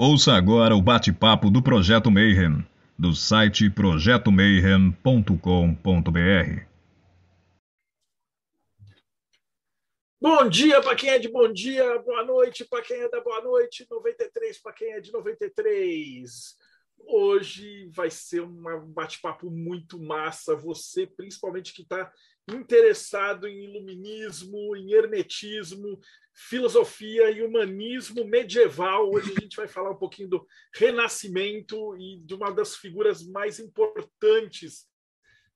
Ouça agora o bate-papo do Projeto Mayhem, do site projetomayhem.com.br. Bom dia para quem é de bom dia, boa noite para quem é da boa noite, 93 para quem é de 93. Hoje vai ser um bate-papo muito massa. Você, principalmente que está interessado em iluminismo, em hermetismo, filosofia e humanismo medieval. Hoje a gente vai falar um pouquinho do Renascimento e de uma das figuras mais importantes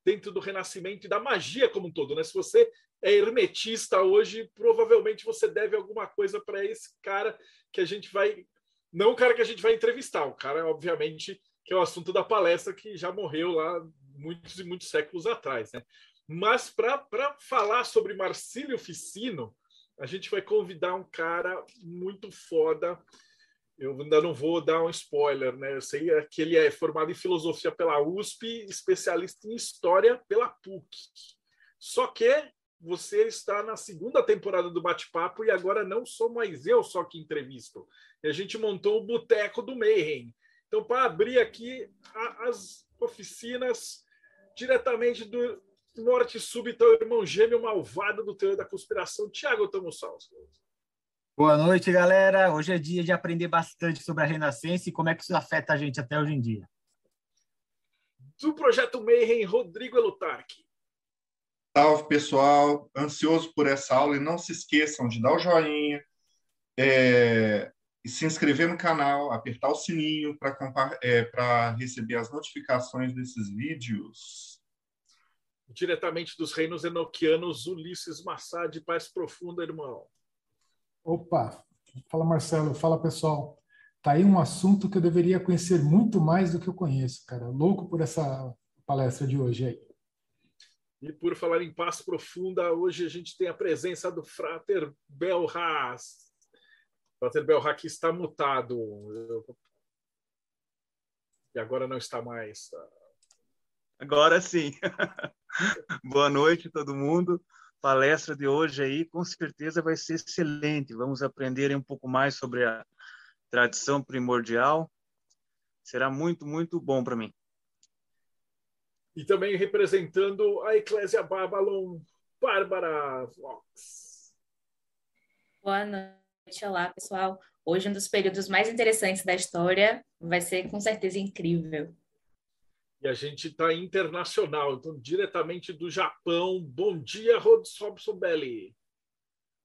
dentro do Renascimento e da magia como um todo. Né? Se você é hermetista hoje, provavelmente você deve alguma coisa para esse cara que a gente vai. Não o cara que a gente vai entrevistar, o cara, obviamente, que é o assunto da palestra que já morreu lá muitos e muitos séculos atrás. Né? Mas para falar sobre Marcílio Ficino, a gente vai convidar um cara muito foda. Eu ainda não vou dar um spoiler, né? Eu sei que ele é formado em filosofia pela USP, especialista em história pela PUC. Só que você está na segunda temporada do Bate-Papo e agora não sou mais eu só que entrevisto. E a gente montou o Boteco do Mayhem. Então, para abrir aqui as oficinas diretamente do morte súbita ao irmão gêmeo malvado do teor da conspiração, Tiago Tomussaus. Boa noite, galera. Hoje é dia de aprender bastante sobre a Renascença e como é que isso afeta a gente até hoje em dia. Do Projeto Mayhem, Rodrigo Elutarque. Salve, pessoal. Ansioso por essa aula e não se esqueçam de dar o joinha, é, e se inscrever no canal, apertar o sininho para é, receber as notificações desses vídeos diretamente dos reinos enoquianos, Ulisses Massá, de Paz Profunda, irmão. Opa, fala Marcelo, fala pessoal. Tá aí um assunto que eu deveria conhecer muito mais do que eu conheço, cara. Louco por essa palestra de hoje aí. E por falar em paz profunda, hoje a gente tem a presença do Frater Belras. Frater Belras que está mutado. E agora não está mais. Agora sim. Boa noite, todo mundo. Palestra de hoje aí, com certeza vai ser excelente. Vamos aprender um pouco mais sobre a tradição primordial. Será muito, muito bom para mim. E também representando a Eclésia Babylon, Bárbara Vox. Boa noite, olá pessoal. Hoje um dos períodos mais interessantes da história vai ser com certeza incrível e a gente está internacional, então diretamente do Japão. Bom dia, Robson Belli.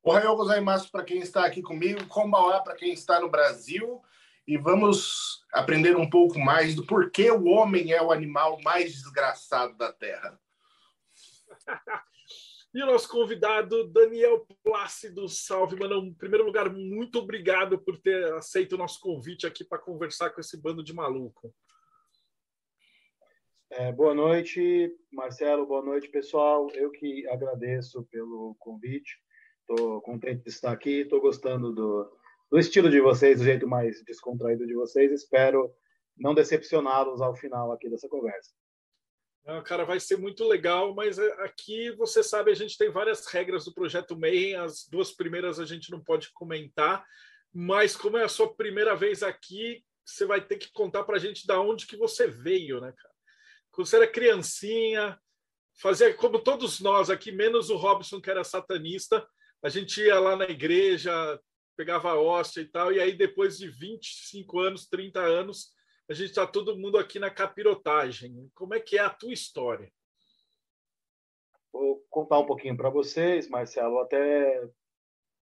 Ohayou gozaimasu para quem está aqui comigo, Kombawa para quem está no Brasil. E vamos aprender um pouco mais do porquê o homem é o animal mais desgraçado da Terra. e o nosso convidado, Daniel Plácido. Salve, mano. Em primeiro lugar, muito obrigado por ter aceito o nosso convite aqui para conversar com esse bando de maluco. É, boa noite, Marcelo. Boa noite, pessoal. Eu que agradeço pelo convite. Estou contente de estar aqui. Estou gostando do, do estilo de vocês, do jeito mais descontraído de vocês. Espero não decepcioná-los ao final aqui dessa conversa. Não, cara, vai ser muito legal, mas é, aqui você sabe, a gente tem várias regras do projeto Mayhem. As duas primeiras a gente não pode comentar, mas como é a sua primeira vez aqui, você vai ter que contar para a gente da onde que você veio, né, cara? Quando você era criancinha, fazia como todos nós aqui, menos o Robson, que era satanista, a gente ia lá na igreja, pegava a hóstia e tal, e aí depois de 25 anos, 30 anos, a gente está todo mundo aqui na capirotagem. Como é que é a tua história? Vou contar um pouquinho para vocês, Marcelo, até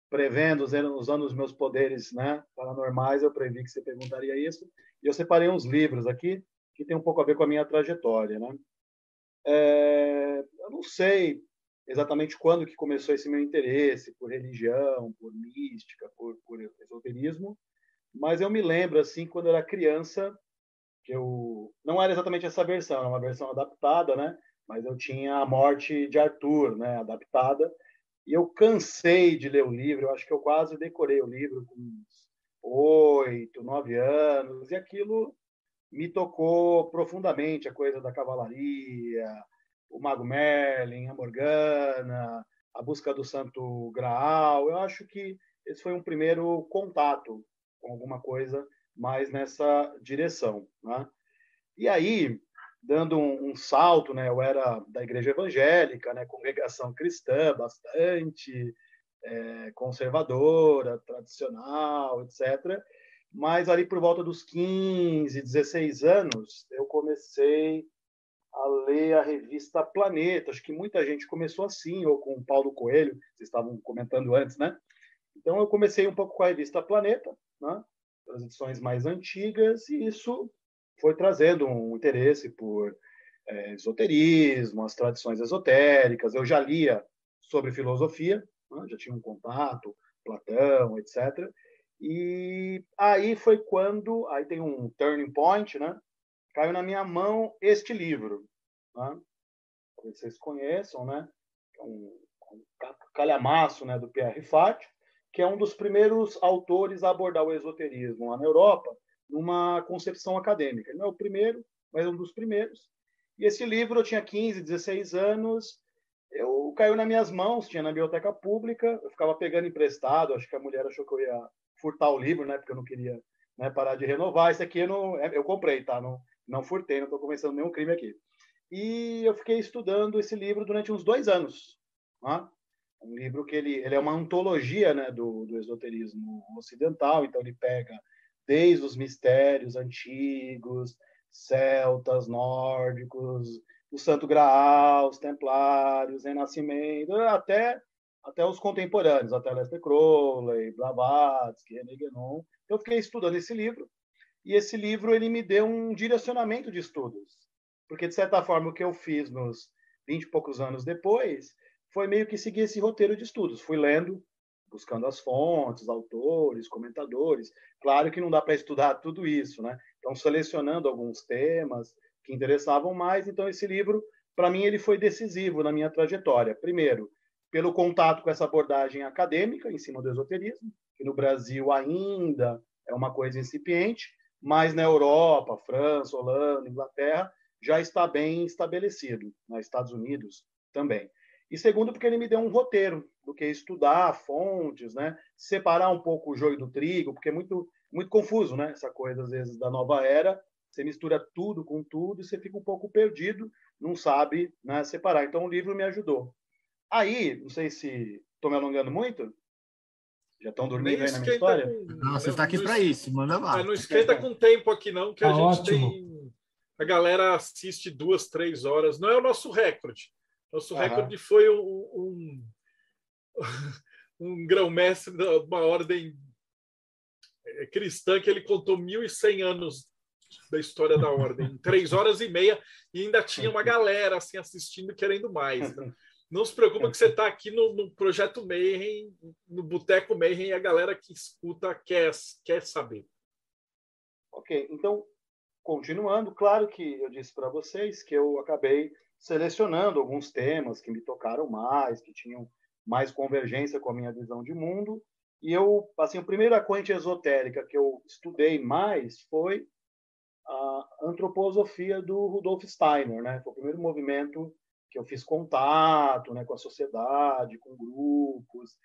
prevendo, usando os meus poderes né, paranormais, eu previ que você perguntaria isso, e eu separei uns livros aqui, que tem um pouco a ver com a minha trajetória, né? É, eu não sei exatamente quando que começou esse meu interesse por religião, por mística, por, por esoterismo, mas eu me lembro assim quando eu era criança que eu não era exatamente essa versão, era uma versão adaptada, né? Mas eu tinha a morte de Arthur, né? Adaptada e eu cansei de ler o livro. Eu acho que eu quase decorei o livro com oito, nove anos e aquilo me tocou profundamente a coisa da cavalaria, o Mago Merlin, a Morgana, a busca do Santo Graal. Eu acho que esse foi um primeiro contato com alguma coisa mais nessa direção. Né? E aí, dando um, um, salto, né, eu era da igreja evangélica, né, congregação cristã, bastante é, conservadora, tradicional, etc. Mas ali por volta dos 15, 16 anos, eu comecei a ler a revista Planeta. Acho que muita gente começou assim, ou com o Paulo Coelho, vocês estavam comentando antes, né? Então eu comecei um pouco com a revista Planeta, né? as edições mais antigas, e isso foi trazendo um interesse por é, esoterismo, as tradições esotéricas. Eu já lia sobre filosofia, né? já tinha um contato, Platão, etc. E aí foi quando, aí tem um turning point, né? Caiu na minha mão este livro, né? Talvez vocês conheçam, né? É um, um calhamaço, né, do Pierre Fati, que é um dos primeiros autores a abordar o esoterismo lá na Europa, numa concepção acadêmica. Ele não é o primeiro, mas é um dos primeiros. E esse livro eu tinha 15, 16 anos, eu caiu nas minhas mãos, tinha na biblioteca pública, eu ficava pegando emprestado, acho que a mulher achou que eu ia furtar o livro, né, porque eu não queria né, parar de renovar. Esse aqui eu, não, é, eu comprei, tá? Não, não furtei, não estou começando nenhum crime aqui. E eu fiquei estudando esse livro durante uns dois anos. Né? Um livro que ele, ele é uma antologia né, do, do esoterismo ocidental, então ele pega desde os mistérios antigos, celtas, nórdicos, o Santo Graal, os Templários, Renascimento, até até os contemporâneos, até Lester Crowley, Blavatsky, René Guénon. Então, eu fiquei estudando esse livro e esse livro ele me deu um direcionamento de estudos, porque de certa forma o que eu fiz nos 20 e poucos anos depois foi meio que seguir esse roteiro de estudos. Fui lendo, buscando as fontes, autores, comentadores. Claro que não dá para estudar tudo isso, né? Então, selecionando alguns temas que interessavam mais. Então, esse livro, para mim, ele foi decisivo na minha trajetória. Primeiro, pelo contato com essa abordagem acadêmica em cima do esoterismo, que no Brasil ainda é uma coisa incipiente, mas na Europa, França, Holanda, Inglaterra, já está bem estabelecido, nos Estados Unidos também. E segundo, porque ele me deu um roteiro do que estudar fontes, né? separar um pouco o joio do trigo, porque é muito, muito confuso, né? essa coisa, às vezes, da nova era. Você mistura tudo com tudo e você fica um pouco perdido, não sabe né, separar. Então, o livro me ajudou. Aí, não sei se estou me alongando muito. Já estão dormindo aí na minha história? Com... Não, você está aqui para isso, manda lá. não esquenta com tempo aqui, não, que tá a gente ótimo. tem. A galera assiste duas, três horas. Não é o nosso recorde. Nosso recorde foi um, um, um grão-mestre de uma ordem é, cristã que ele contou 1.100 anos da história da ordem, em três horas e meia, e ainda tinha uma galera assim assistindo querendo mais. Né? Não se preocupa que você está aqui no, no, Projeto Mayhem, no Boteco Mayhem, e a galera que escuta quer, quer saber. Ok, então, continuando, claro que eu disse para vocês que eu acabei selecionando alguns temas que me tocaram mais, que tinham mais convergência com a minha visão de mundo. E eu, assim, a primeira corrente esotérica que eu estudei mais foi a antroposofia do Rudolf Steiner, né? Foi o primeiro movimento que eu fiz contato, né, com a sociedade, com grupos.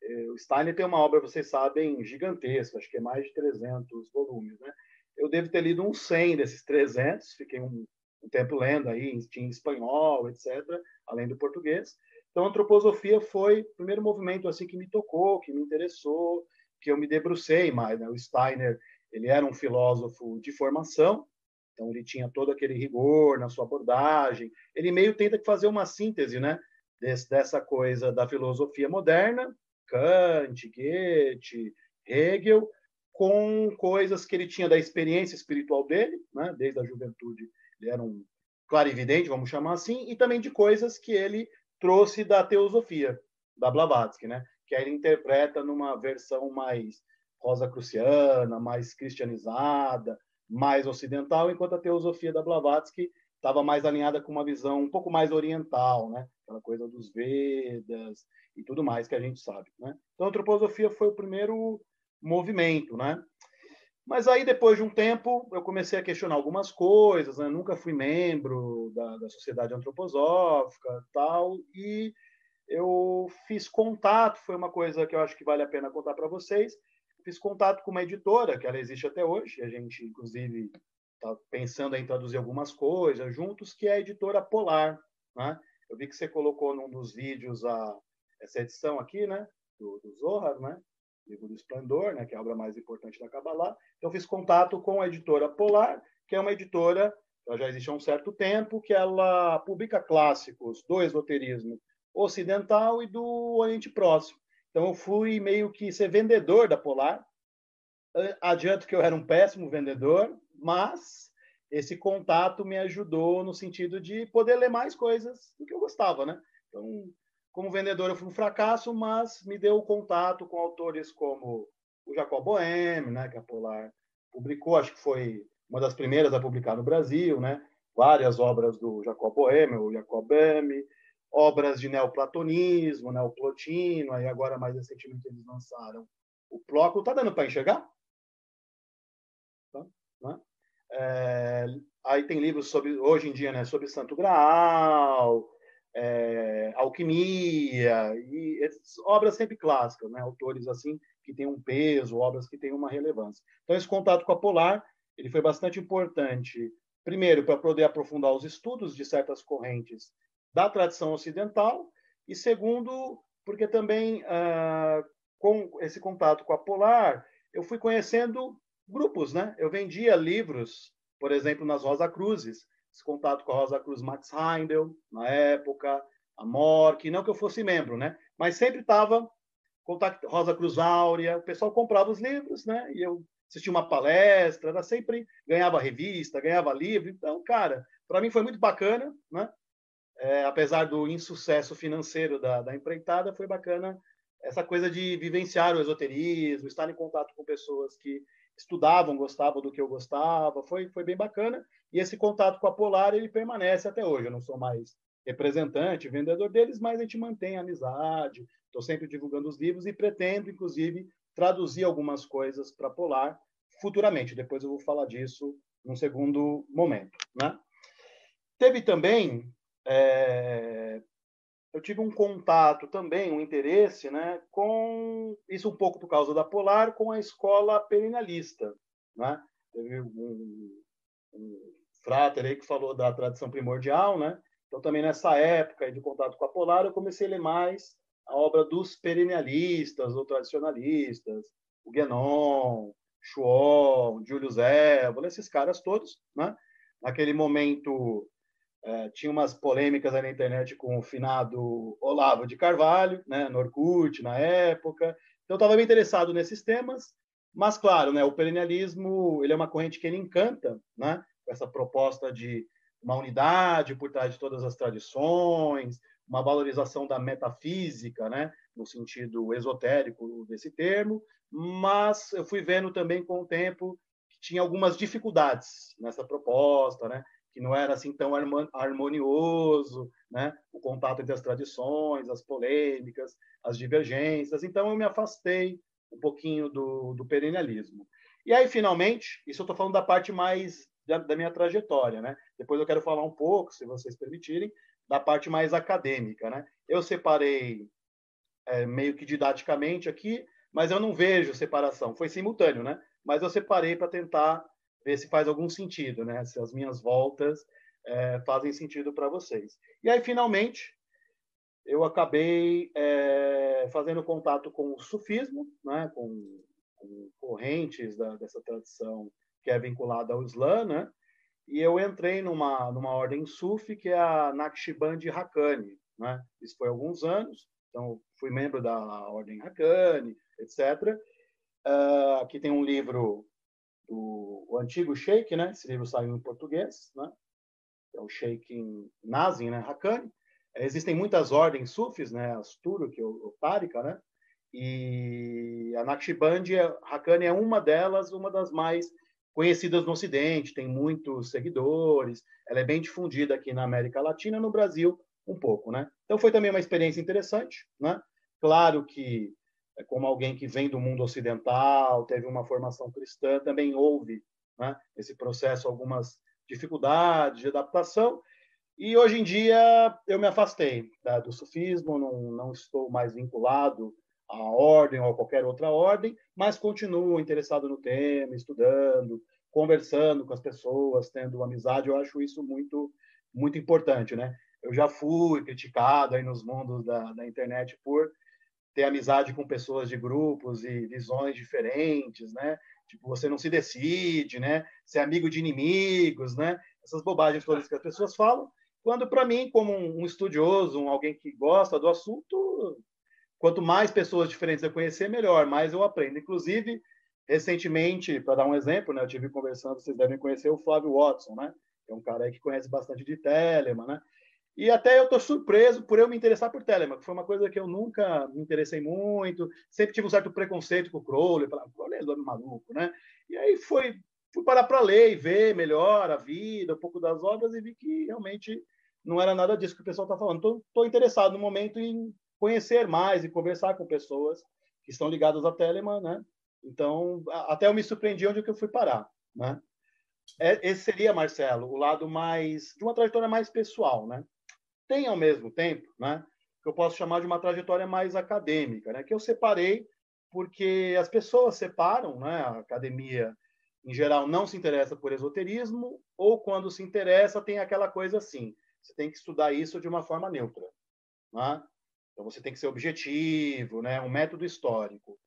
É, o Steiner tem uma obra, vocês sabem, gigantesca, acho que é mais de 300 volumes, né? Eu devo ter lido uns 100 desses 300, fiquei um, um tempo lendo aí, em espanhol, etc., além do português. Então, a antroposofia foi o primeiro movimento assim que me tocou, que me interessou, que eu me debrucei mais. Né? O Steiner, ele era um filósofo de formação, então ele tinha todo aquele rigor na sua abordagem. Ele meio tenta fazer uma síntese, né, Des, dessa coisa da filosofia moderna, Kant, Goethe, Hegel, com coisas que ele tinha da experiência espiritual dele, né, desde a juventude ele era um clarividente, vamos chamar assim, e também de coisas que ele trouxe da teosofia, da Blavatsky, né? que aí ele interpreta numa versão mais rosa-cruciana, mais cristianizada, mais ocidental, enquanto a teosofia da Blavatsky estava mais alinhada com uma visão um pouco mais oriental, né? aquela coisa dos Vedas e tudo mais que a gente sabe. Né? Então, a antroposofia foi o primeiro movimento, né? Mas aí, depois de um tempo, eu comecei a questionar algumas coisas, né? Nunca fui membro da, da Sociedade Antroposófica tal, e eu fiz contato, foi uma coisa que eu acho que vale a pena contar para vocês. Fiz contato com uma editora, que ela existe até hoje, a gente, inclusive, está pensando em traduzir algumas coisas juntos, que é a editora Polar. Né? Eu vi que você colocou num dos vídeos a, essa edição aqui, né? do, do Zohar, né? livro do Esplendor, né? que é a obra mais importante da Kabbalah. Então, fiz contato com a editora Polar, que é uma editora ela já existe há um certo tempo, que ela publica clássicos do esoterismo ocidental e do Oriente Próximo. Então, eu fui meio que ser vendedor da Polar. Adianto que eu era um péssimo vendedor, mas esse contato me ajudou no sentido de poder ler mais coisas do que eu gostava, né? Então, como vendedor, eu fui um fracasso, mas me deu contato com autores como o Jacob Boehme, né, que a Polar publicou, acho que foi uma das primeiras a publicar no Brasil, né? Várias obras do Jacob Boehme, o Jacob Boehme, obras de neoplatonismo, neoplotino, aí agora mais recentemente eles lançaram o Plóculo. Tá dando para enxergar? Tá? Né? É, aí tem livros sobre hoje em dia, né? Sobre Santo Graal, é, alquimia e obras sempre clássicas, né? Autores assim que têm um peso, obras que têm uma relevância. Então esse contato com a Polar ele foi bastante importante, primeiro, para poder aprofundar os estudos de certas correntes da tradição ocidental, e segundo, porque também, ah, com esse contato com a Polar, eu fui conhecendo grupos, né? Eu vendia livros, por exemplo, nas Rosa Cruzes, esse contato com a Rosa Cruz Max Heindel, na época, a Mork, não que eu fosse membro, né? Mas sempre estava contato Rosa Cruz Áurea, o pessoal comprava os livros, né? E eu assistia uma palestra, era sempre ganhava revista, ganhava livro. Então, cara, para mim foi muito bacana, né? É, apesar do insucesso financeiro da, da empreitada, foi bacana essa coisa de vivenciar o esoterismo, estar em contato com pessoas que estudavam, gostavam do que eu gostava, foi, foi bem bacana. E esse contato com a Polar, ele permanece até hoje. Eu não sou mais representante, vendedor deles, mas a gente mantém a amizade, estou sempre divulgando os livros e pretendo, inclusive, traduzir algumas coisas para Polar futuramente. Depois eu vou falar disso num segundo momento. Né? Teve também, é, eu tive um contato também, um interesse, né, com isso um pouco por causa da Polar, com a escola perennialista. Né? Teve um, um frater aí que falou da tradição primordial, né? Então também nessa época de contato com a Polar, eu comecei a ler mais a obra dos perennialistas ou tradicionalistas, o Guénon, Schwall, Julius Evola, esses caras todos, né? Naquele momento é, tinha umas polêmicas na internet com o finado Olavo de Carvalho, né? No na época. Então, estava bem interessado nesses temas, mas, claro, né? O perennialismo, ele é uma corrente que ele encanta, né? Essa proposta de uma unidade por trás de todas as tradições, uma valorização da metafísica, né, no sentido esotérico desse termo, mas eu fui vendo também com o tempo que tinha algumas dificuldades nessa proposta, né, que não era assim tão harmonioso, né, o contato entre as tradições, as polêmicas, as divergências. Então eu me afastei um pouquinho do, do perennialismo. E aí, finalmente, isso eu estou falando da parte mais da, da, minha trajetória, né? Depois eu quero falar um pouco, se vocês permitirem, da parte mais acadêmica, né? Eu separei é, meio que didaticamente aqui, mas eu não vejo separação. Foi simultâneo, né? Mas eu separei para tentar ver se faz algum sentido, né? Se as minhas voltas é, fazem sentido para vocês. E aí, finalmente, eu acabei é, fazendo contato com o sufismo, né? Com, com correntes da, dessa tradição que é vinculada ao Islã, né? e eu entrei numa, numa ordem sufi, que é a Naqshband Haqqani. Né? Isso foi há alguns anos, então fui membro da ordem Haqqani, etc. Uh, aqui tem um livro do o antigo Sheikh, né? esse livro saiu em português, né? é o Sheikh Nazim né? Haqqani. Existem muitas ordens sufis, né? as Turuk, o, Tariqa, né? e a Naqshband Haqqani é uma delas, uma das mais conhecidas no Ocidente, tem muitos seguidores, ela é bem difundida aqui na América Latina, no Brasil um pouco, né? Então foi também uma experiência interessante, né? Claro que é como alguém que vem do mundo ocidental, teve uma formação cristã, também houve, né, esse processo algumas dificuldades de adaptação. E hoje em dia eu me afastei né, do sufismo, não, não estou mais vinculado a ordem ou a qualquer outra ordem, mas continuo interessado no tema, estudando, conversando com as pessoas, tendo amizade. Eu acho isso muito muito importante, né? Eu já fui criticado aí nos mundos da, da internet por ter amizade com pessoas de grupos e visões diferentes, né? Tipo, você não se decide, né? Ser amigo de inimigos, né? Essas bobagens todas que as pessoas falam. Quando, para mim, como um estudioso, um alguém que gosta do assunto, quanto mais pessoas diferentes eu conhecer, melhor, mais eu aprendo. Inclusive, recentemente, para dar um exemplo, né? Eu tive conversando, vocês devem conhecer o Flávio Watson, né? É um cara que conhece bastante de Telemann, né? E até eu estou surpreso por eu me interessar por Telemann, que foi uma coisa que eu nunca me interessei muito, sempre tive um certo preconceito com o Crowley, falava, Crowley é nome maluco, né? E aí foi, fui parar para ler e ver melhor a vida, um pouco das obras e vi que realmente não era nada disso que o pessoal está falando. Estou interessado no momento em conhecer mais e conversar com pessoas que estão ligadas a Telemann, né? Então, até eu me surpreendi onde eu fui parar, né? É, esse seria, Marcelo, o lado mais de uma trajetória mais pessoal, né? Tem ao mesmo tempo, né, que eu posso chamar de uma trajetória mais acadêmica, né, que eu separei porque as pessoas separam, né, a academia em geral não se interessa por esoterismo ou quando se interessa tem aquela coisa assim, você tem que estudar isso de uma forma neutra, né? Então você tem que ser objetivo, né, um método histórico.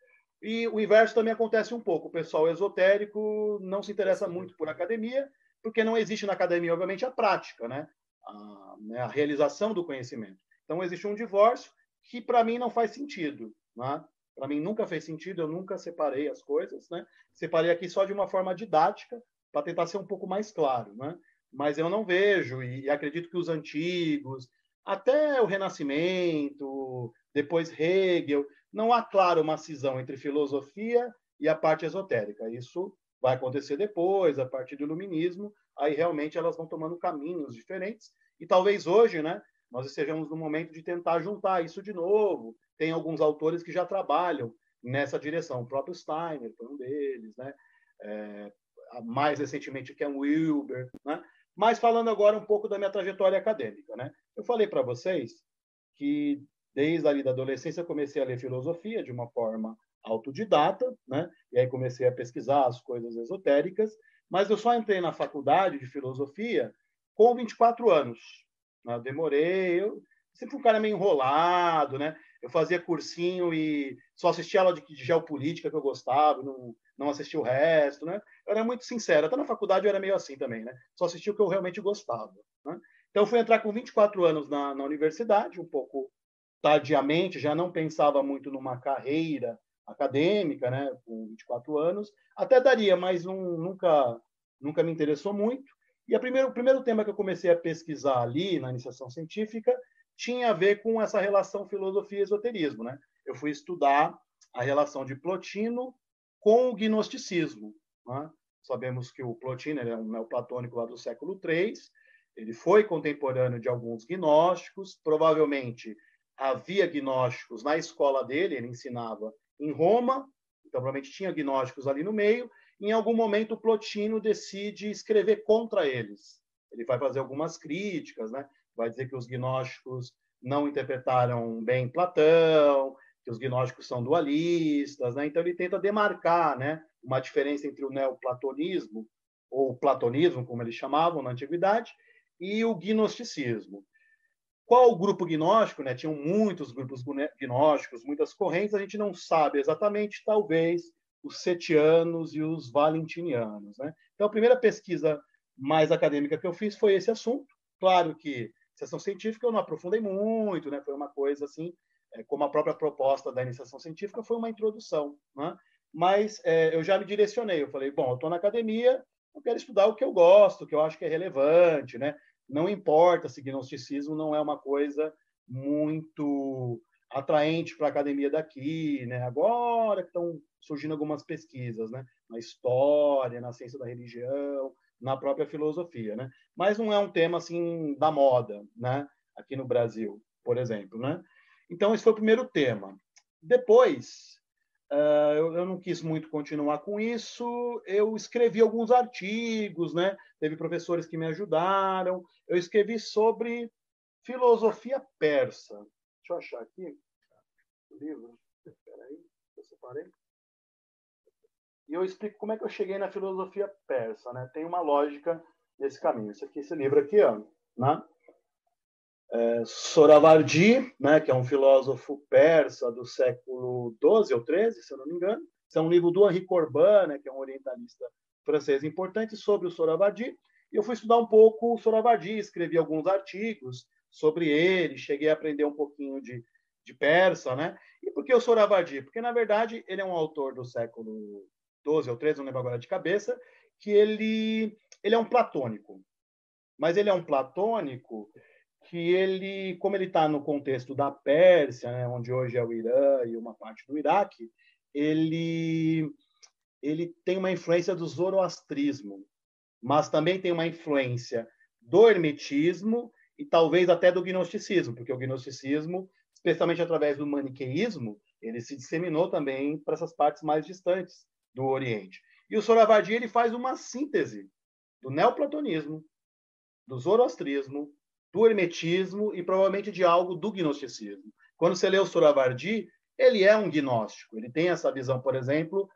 E o inverso também acontece um pouco. O pessoal esotérico não se interessa muito por academia, porque não existe na academia, obviamente, a prática, né? A, né, a realização do conhecimento. Então, existe um divórcio que, para mim, não faz sentido. Né? Para mim, nunca fez sentido, eu nunca separei as coisas. Né? Separei aqui só de uma forma didática, para tentar ser um pouco mais claro. Né? Mas eu não vejo, e acredito que os antigos, até o Renascimento, depois Hegel, não há, claro, uma cisão entre filosofia e a parte esotérica. Isso vai acontecer depois, a partir do iluminismo, aí realmente elas vão tomando caminhos diferentes. E talvez hoje, né, nós estejamos no momento de tentar juntar isso de novo. Tem alguns autores que já trabalham nessa direção. O próprio Steiner foi um deles, né? É, mais recentemente Ken Wilber, né? Mas falando agora um pouco da minha trajetória acadêmica, né? Eu falei para vocês que desde ali da adolescência comecei a ler filosofia de uma forma autodidata, né? E aí comecei a pesquisar as coisas esotéricas mas eu só entrei na faculdade de filosofia com 24 anos. Né? Demorei, eu sempre fui um cara meio enrolado, né? Eu fazia cursinho e só assistia aula de, de geopolítica que eu gostava, não, não assistia o resto, né? Eu era muito sincero, até na faculdade eu era meio assim também, né? Só assistia o que eu realmente gostava, né? Então, fui entrar com 24 anos na, na universidade, um pouco tardiamente, já não pensava muito numa carreira acadêmica, né, com 24 anos, até daria, mas nunca, nunca me interessou muito. E a primeiro, o primeiro tema que eu comecei a pesquisar ali na iniciação científica tinha a ver com essa relação filosofia esoterismo. Né? Eu fui estudar a relação de Plotino com o gnosticismo. Né? Sabemos que o Plotino é um neoplatônico lá do século III, ele foi contemporâneo de alguns gnósticos, provavelmente havia gnósticos na escola dele, ele ensinava em Roma, então provavelmente tinha gnósticos ali no meio. Em algum momento, Plotino decide escrever contra eles. Ele vai fazer algumas críticas, né? vai dizer que os gnósticos não interpretaram bem Platão, que os gnósticos são dualistas. Né? Então, ele tenta demarcar né? uma diferença entre o neoplatonismo, ou platonismo, como eles chamavam na antiguidade, e o gnosticismo. Qual o grupo gnóstico? Né? Tinham muitos grupos gnósticos, muitas correntes, a gente não sabe exatamente, talvez os setianos e os valentinianos. Né? Então, a primeira pesquisa mais acadêmica que eu fiz foi esse assunto. Claro que iniciação científica eu não aprofundei muito, né? foi uma coisa assim, é, como a própria proposta da iniciação científica foi uma introdução. Né? Mas é, eu já me direcionei, eu falei, bom, eu estou na academia, eu quero estudar o que eu gosto, o que eu acho que é relevante, né? Não importa se gnosticismo não é uma coisa muito atraente para a academia daqui, né? Agora que estão surgindo algumas pesquisas, né? Na história, na ciência da religião, na própria filosofia, né? Mas não é um tema assim da moda, né? Aqui no Brasil, por exemplo, né? Então esse foi o primeiro tema. Depois Uh, eu, eu, não quis muito continuar com isso. Eu escrevi alguns artigos, né? Teve professores que me ajudaram. Eu escrevi sobre filosofia persa. Deixa eu achar aqui o livro. Peraí, eu separei. E eu explico como é que eu cheguei na filosofia persa, né? Tem uma lógica nesse caminho. Esse aqui, esse livro aqui, ó, né? É, Soravardi, né, que é um filósofo persa do século 12 ou 13, se eu não me engano. Esse é um livro do Henri Corbin, né, que é um orientalista francês importante, sobre o Soravardi. E eu fui estudar um pouco o Soravardi, escrevi alguns artigos sobre ele, cheguei a aprender um pouquinho de, de persa, né? E por que o Soravardi? Porque, na verdade, ele é um autor do século 12 ou 13, não lembro agora de cabeça, que ele, ele é um platônico. Mas ele é um platônico que ele, como ele está no contexto da Pérsia, né, onde hoje é o Irã e uma parte do Iraque, ele ele tem uma influência do zoroastrismo, mas também tem uma influência do hermetismo e talvez até do gnosticismo, porque o gnosticismo, especialmente através do maniqueísmo, ele se disseminou também para essas partes mais distantes do Oriente. E o Soravardi ele faz uma síntese do neoplatonismo, do zoroastrismo, do hermetismo e provavelmente de algo do gnosticismo. Quando você lê o Suravardi, ele é um gnóstico. Ele tem essa visão, por exemplo,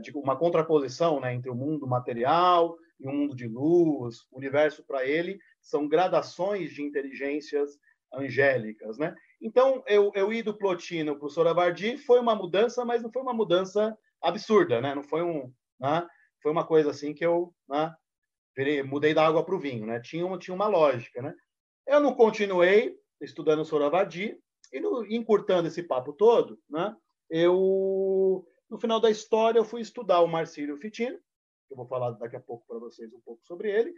de uma contraposição né, entre o mundo material e o mundo de luz. O universo, para ele, são gradações de inteligências angélicas. Né? Então, eu, eu ir do Plotino para o Soravardi foi uma mudança, mas não foi uma mudança absurda. Né? Não foi um... Né? Foi uma coisa assim que eu né, mudei da água para o vinho. Né? Tinha, uma, tinha uma lógica. Né? Eu não continuei estudando Soravadi e no, encurtando esse papo todo, né? Eu no final da história eu fui estudar o Marcílio Fitino, que eu vou falar daqui a pouco para vocês um pouco sobre ele,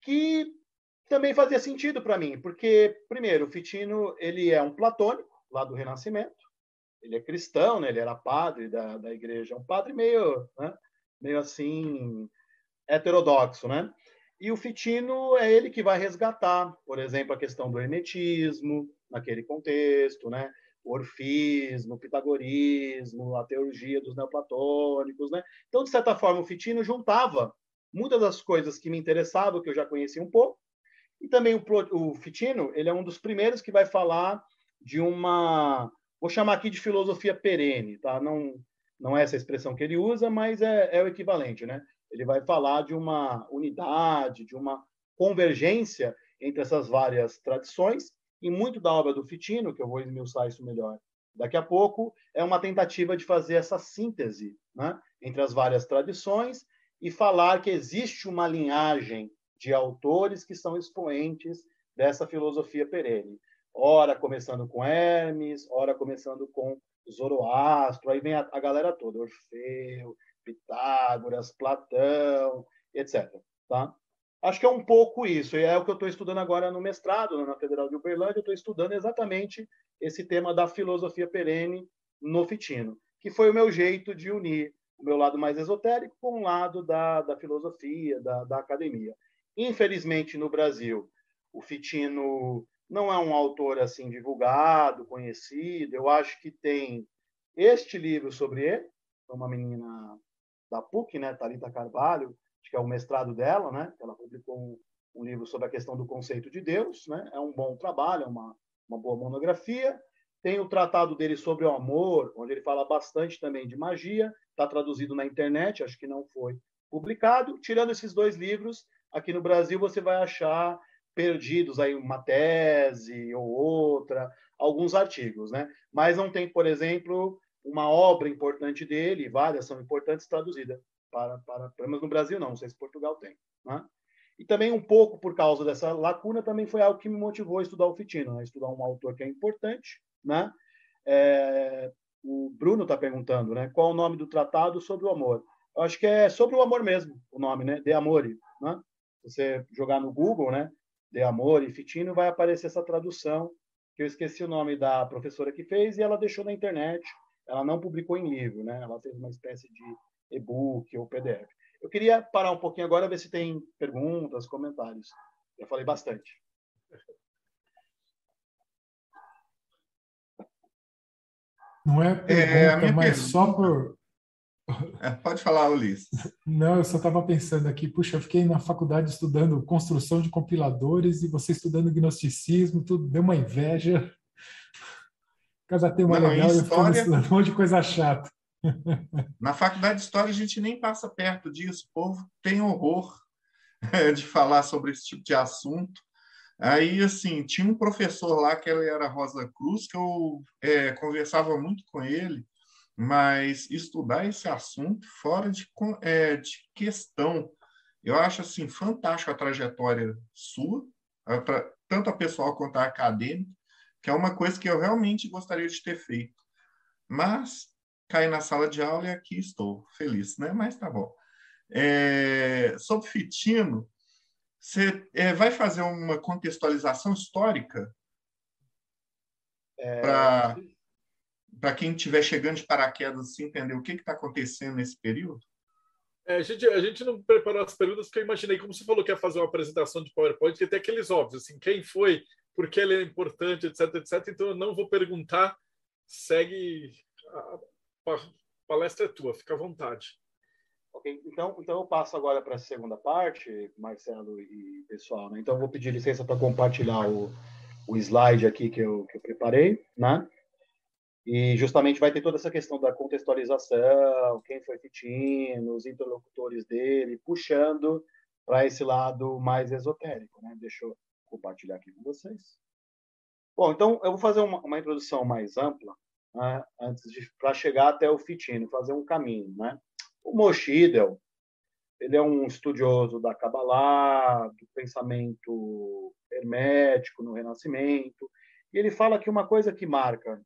que também fazia sentido para mim, porque primeiro o Fitino ele é um platônico lá do Renascimento, ele é cristão, né? Ele era padre da, da igreja, um padre meio, né? meio assim heterodoxo, né? E o Fitino é ele que vai resgatar, por exemplo, a questão do hermetismo, naquele contexto, né? O orfismo, o pitagorismo, a teologia dos neoplatônicos. Né? Então, de certa forma, o Fitino juntava muitas das coisas que me interessavam, que eu já conhecia um pouco, e também o, o Fitino, ele é um dos primeiros que vai falar de uma, vou chamar aqui de filosofia perene, tá? Não, não é essa expressão que ele usa, mas é, é o equivalente, né? ele vai falar de uma unidade, de uma convergência entre essas várias tradições, e muito da obra do Fitino, que eu vou esmiuçar isso melhor daqui a pouco, é uma tentativa de fazer essa síntese né, entre as várias tradições e falar que existe uma linhagem de autores que são expoentes dessa filosofia perene. Ora começando com Hermes, ora começando com Zoroastro, aí vem a, a galera toda, Orfeu, Pitágoras, Platão, etc. Tá? Acho que é um pouco isso, e é o que eu estou estudando agora no mestrado, na Federal de Uberlândia, eu estou estudando exatamente esse tema da filosofia perene no Fitino, que foi o meu jeito de unir o meu lado mais esotérico com o lado da, da filosofia, da, da academia. Infelizmente, no Brasil, o Fitino não é um autor assim divulgado, conhecido. Eu acho que tem este livro sobre ele, uma menina da PUC, né, Talita Carvalho, acho que é o mestrado dela, né? Ela publicou um, um, livro sobre a questão do conceito de Deus, né? É um bom trabalho, é uma uma boa monografia. Tem o tratado dele sobre o amor, onde ele fala bastante também de magia, está traduzido na internet, acho que não foi publicado. Tirando esses dois livros, aqui no Brasil você vai achar perdidos aí uma tese ou outra, alguns artigos, né? Mas não tem, por exemplo, uma obra importante dele, várias são importantes, traduzida para, para, pelo menos no Brasil não, não sei se Portugal tem. Né? E também um pouco por causa dessa lacuna, também foi algo que me motivou a estudar o Fitino, né? estudar um autor que é importante. Né? É, o Bruno está perguntando né? qual o nome do tratado sobre o amor. Eu acho que é sobre o amor mesmo, o nome, né? De Amore. Né? Se você jogar no Google, né? De Amore, Fitino, vai aparecer essa tradução, que eu esqueci o nome da professora que fez, e ela deixou na internet ela não publicou em livro, né? Ela fez uma espécie de e-book ou PDF. Eu queria parar um pouquinho agora, ver se tem perguntas, comentários. Já falei bastante. Não é, é pergunta, é, mas pergunta. só por. É, pode falar, Ulisses. Não, eu só estava pensando aqui, puxa, eu fiquei na faculdade estudando construção de compiladores e você estudando gnosticismo, tudo deu uma inveja. Casa tem uma Não, legal e eu fico história- estudando um monte de coisa chata. Na faculdade de História, a gente nem passa perto disso. O povo tem horror de falar sobre esse tipo de assunto. Aí, assim, tinha um professor lá, que ele era Rosa Cruz, que eu é, conversava muito com ele, mas estudar esse assunto fora de, é, de questão. Eu acho, assim, fantástico a trajetória sua, a tanto a pessoal quanto a acadêmica, que é uma coisa que eu realmente gostaria de ter feito. Mas caí na sala de aula e aqui estou, feliz, né? Mas tá bom. É, sobre Fitino, você é, vai fazer uma contextualização histórica É, para para quem estiver chegando de paraquedas assim, entender o que está acontecendo nesse período? É, a, gente, a gente não preparou as perguntas porque eu imaginei, como você falou que ia fazer uma apresentação de PowerPoint, que tem aqueles óbvios, assim, quem foi, por que ele é importante, etc, etc. Então eu não vou perguntar, segue, a palestra é tua, fica à vontade. Ok, então, então eu passo agora para a segunda parte, Marcelo e pessoal. Né? Então eu vou pedir licença para compartilhar o, o slide aqui que eu, que eu preparei, né? E justamente vai ter toda essa questão da contextualização, quem foi Fitino, os interlocutores dele, puxando para esse lado mais esotérico, né? Deixa eu compartilhar aqui com vocês. Bom, então eu vou fazer uma, uma introdução mais ampla, né? para chegar até o Fitino, fazer um caminho, né? O Moshe Idel, ele é um estudioso da Kabbalah, do pensamento hermético no Renascimento, e ele fala que uma coisa que marca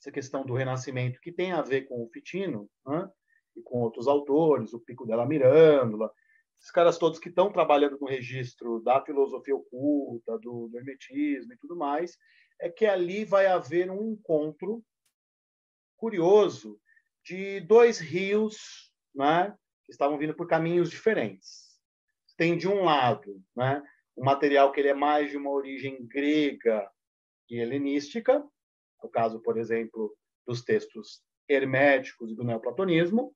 essa questão do Renascimento, que tem a ver com o Fitino, né? e com outros autores, o Pico della Mirandola, esses caras todos que estão trabalhando no registro da filosofia oculta, do, do hermetismo e tudo mais, é que ali vai haver um encontro curioso de dois rios, né, que estavam vindo por caminhos diferentes. Tem de um lado, né, um material que ele é mais de uma origem grega e helenística, no caso, por exemplo, dos textos herméticos e do neoplatonismo,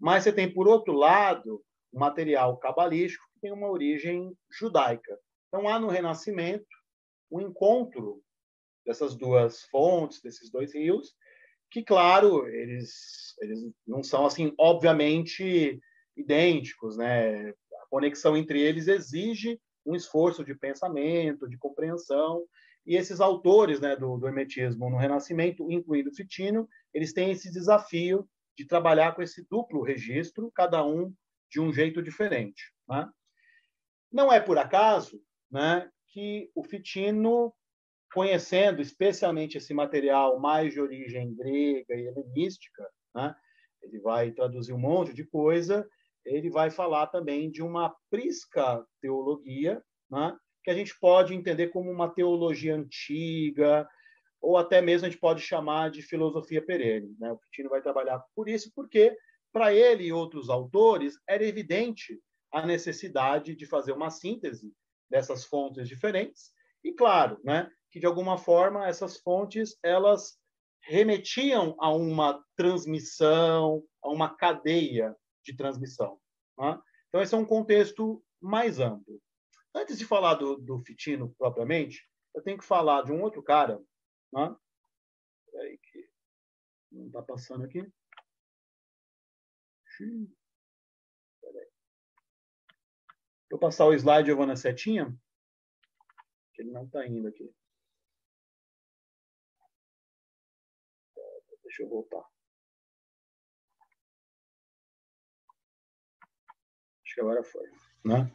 mas você tem por outro lado um material cabalístico que tem uma origem judaica. Então há no Renascimento um encontro dessas duas fontes, desses dois rios, que claro, eles eles não são assim obviamente idênticos, né? A conexão entre eles exige um esforço de pensamento, de compreensão, e esses autores né, do, do hermetismo no Renascimento, incluindo Fitino, eles têm esse desafio de trabalhar com esse duplo registro, cada um de um jeito diferente. Né? Não é por acaso né, que o Fitino, conhecendo especialmente esse material mais de origem grega e helenística, né, ele vai traduzir um monte de coisa, ele vai falar também de uma prisca teologia, né, que a gente pode entender como uma teologia antiga, ou até mesmo a gente pode chamar de filosofia perene. Né? O Fitino vai trabalhar por isso, porque para ele e outros autores era evidente a necessidade de fazer uma síntese dessas fontes diferentes e claro, né, que de alguma forma essas fontes elas remetiam a uma transmissão, a uma cadeia de transmissão. Né? Então esse é um contexto mais amplo. Antes de falar do, do Fitino propriamente, eu tenho que falar de um outro cara, né? Peraí que não está passando aqui. Peraí. Vou passar o slide, eu vou na setinha, ele não está indo aqui. Deixa eu voltar. Acho que agora foi, né?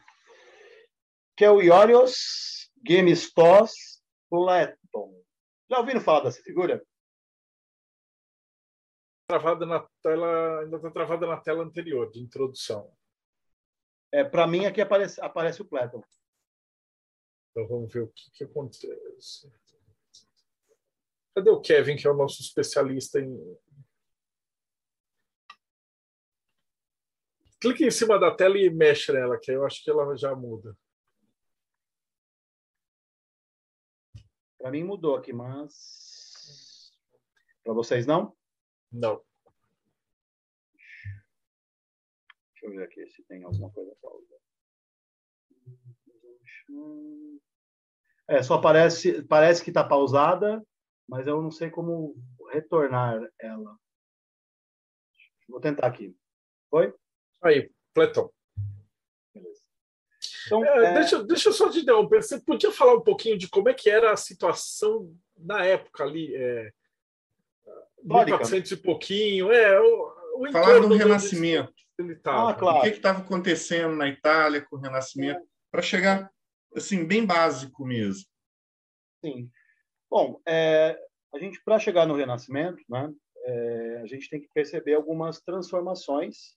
Que é o Iorios Gemistos Platon. Já ouviram falar dessa figura? Travada na tela, ainda está travada na tela anterior, de introdução. É, Para mim, aqui aparece, aparece o Platon. Então vamos ver o que, que acontece. Cadê o Kevin, que é o nosso especialista em. Clique em cima da tela e mexe nela, que aí eu acho que ela já muda. Para mim mudou aqui, mas para vocês não? Não. Deixa eu ver aqui se tem alguma coisa pausa. É, só parece parece que está pausada, mas eu não sei como retornar ela. Vou tentar aqui. Foi? Aí, Platão. Beleza. Então, É, é, Deixa, deixa eu só te interromper. Você podia falar um pouquinho de como é que era a situação na época ali? É, Histórica. 1400 e pouquinho. É, o, o Falar do Renascimento. Ele tava. Ah, claro. O que estava acontecendo na Itália com o Renascimento, para chegar assim bem básico mesmo. Sim. Bom, é, a gente, para chegar no Renascimento, né, é, a gente tem que perceber algumas transformações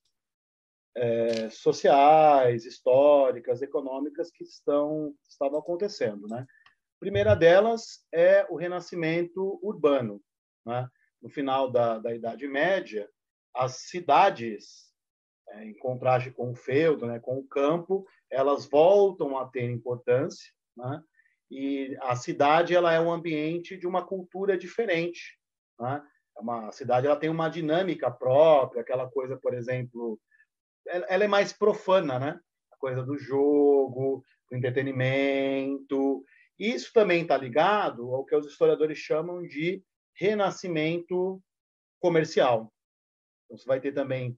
é, sociais, históricas, econômicas que estão estavam acontecendo, né? A primeira delas é o renascimento urbano, né? No final da, da Idade Média, as cidades, é, em contraste com o feudo, né, com o campo, elas voltam a ter importância, né? E a cidade ela é um ambiente de uma cultura diferente, né? É Uma a cidade ela tem uma dinâmica própria, aquela coisa, por exemplo, ela ela é mais profana, né? A coisa do jogo, do entretenimento. Isso também está ligado ao que os historiadores chamam de renascimento comercial. Então, você vai ter também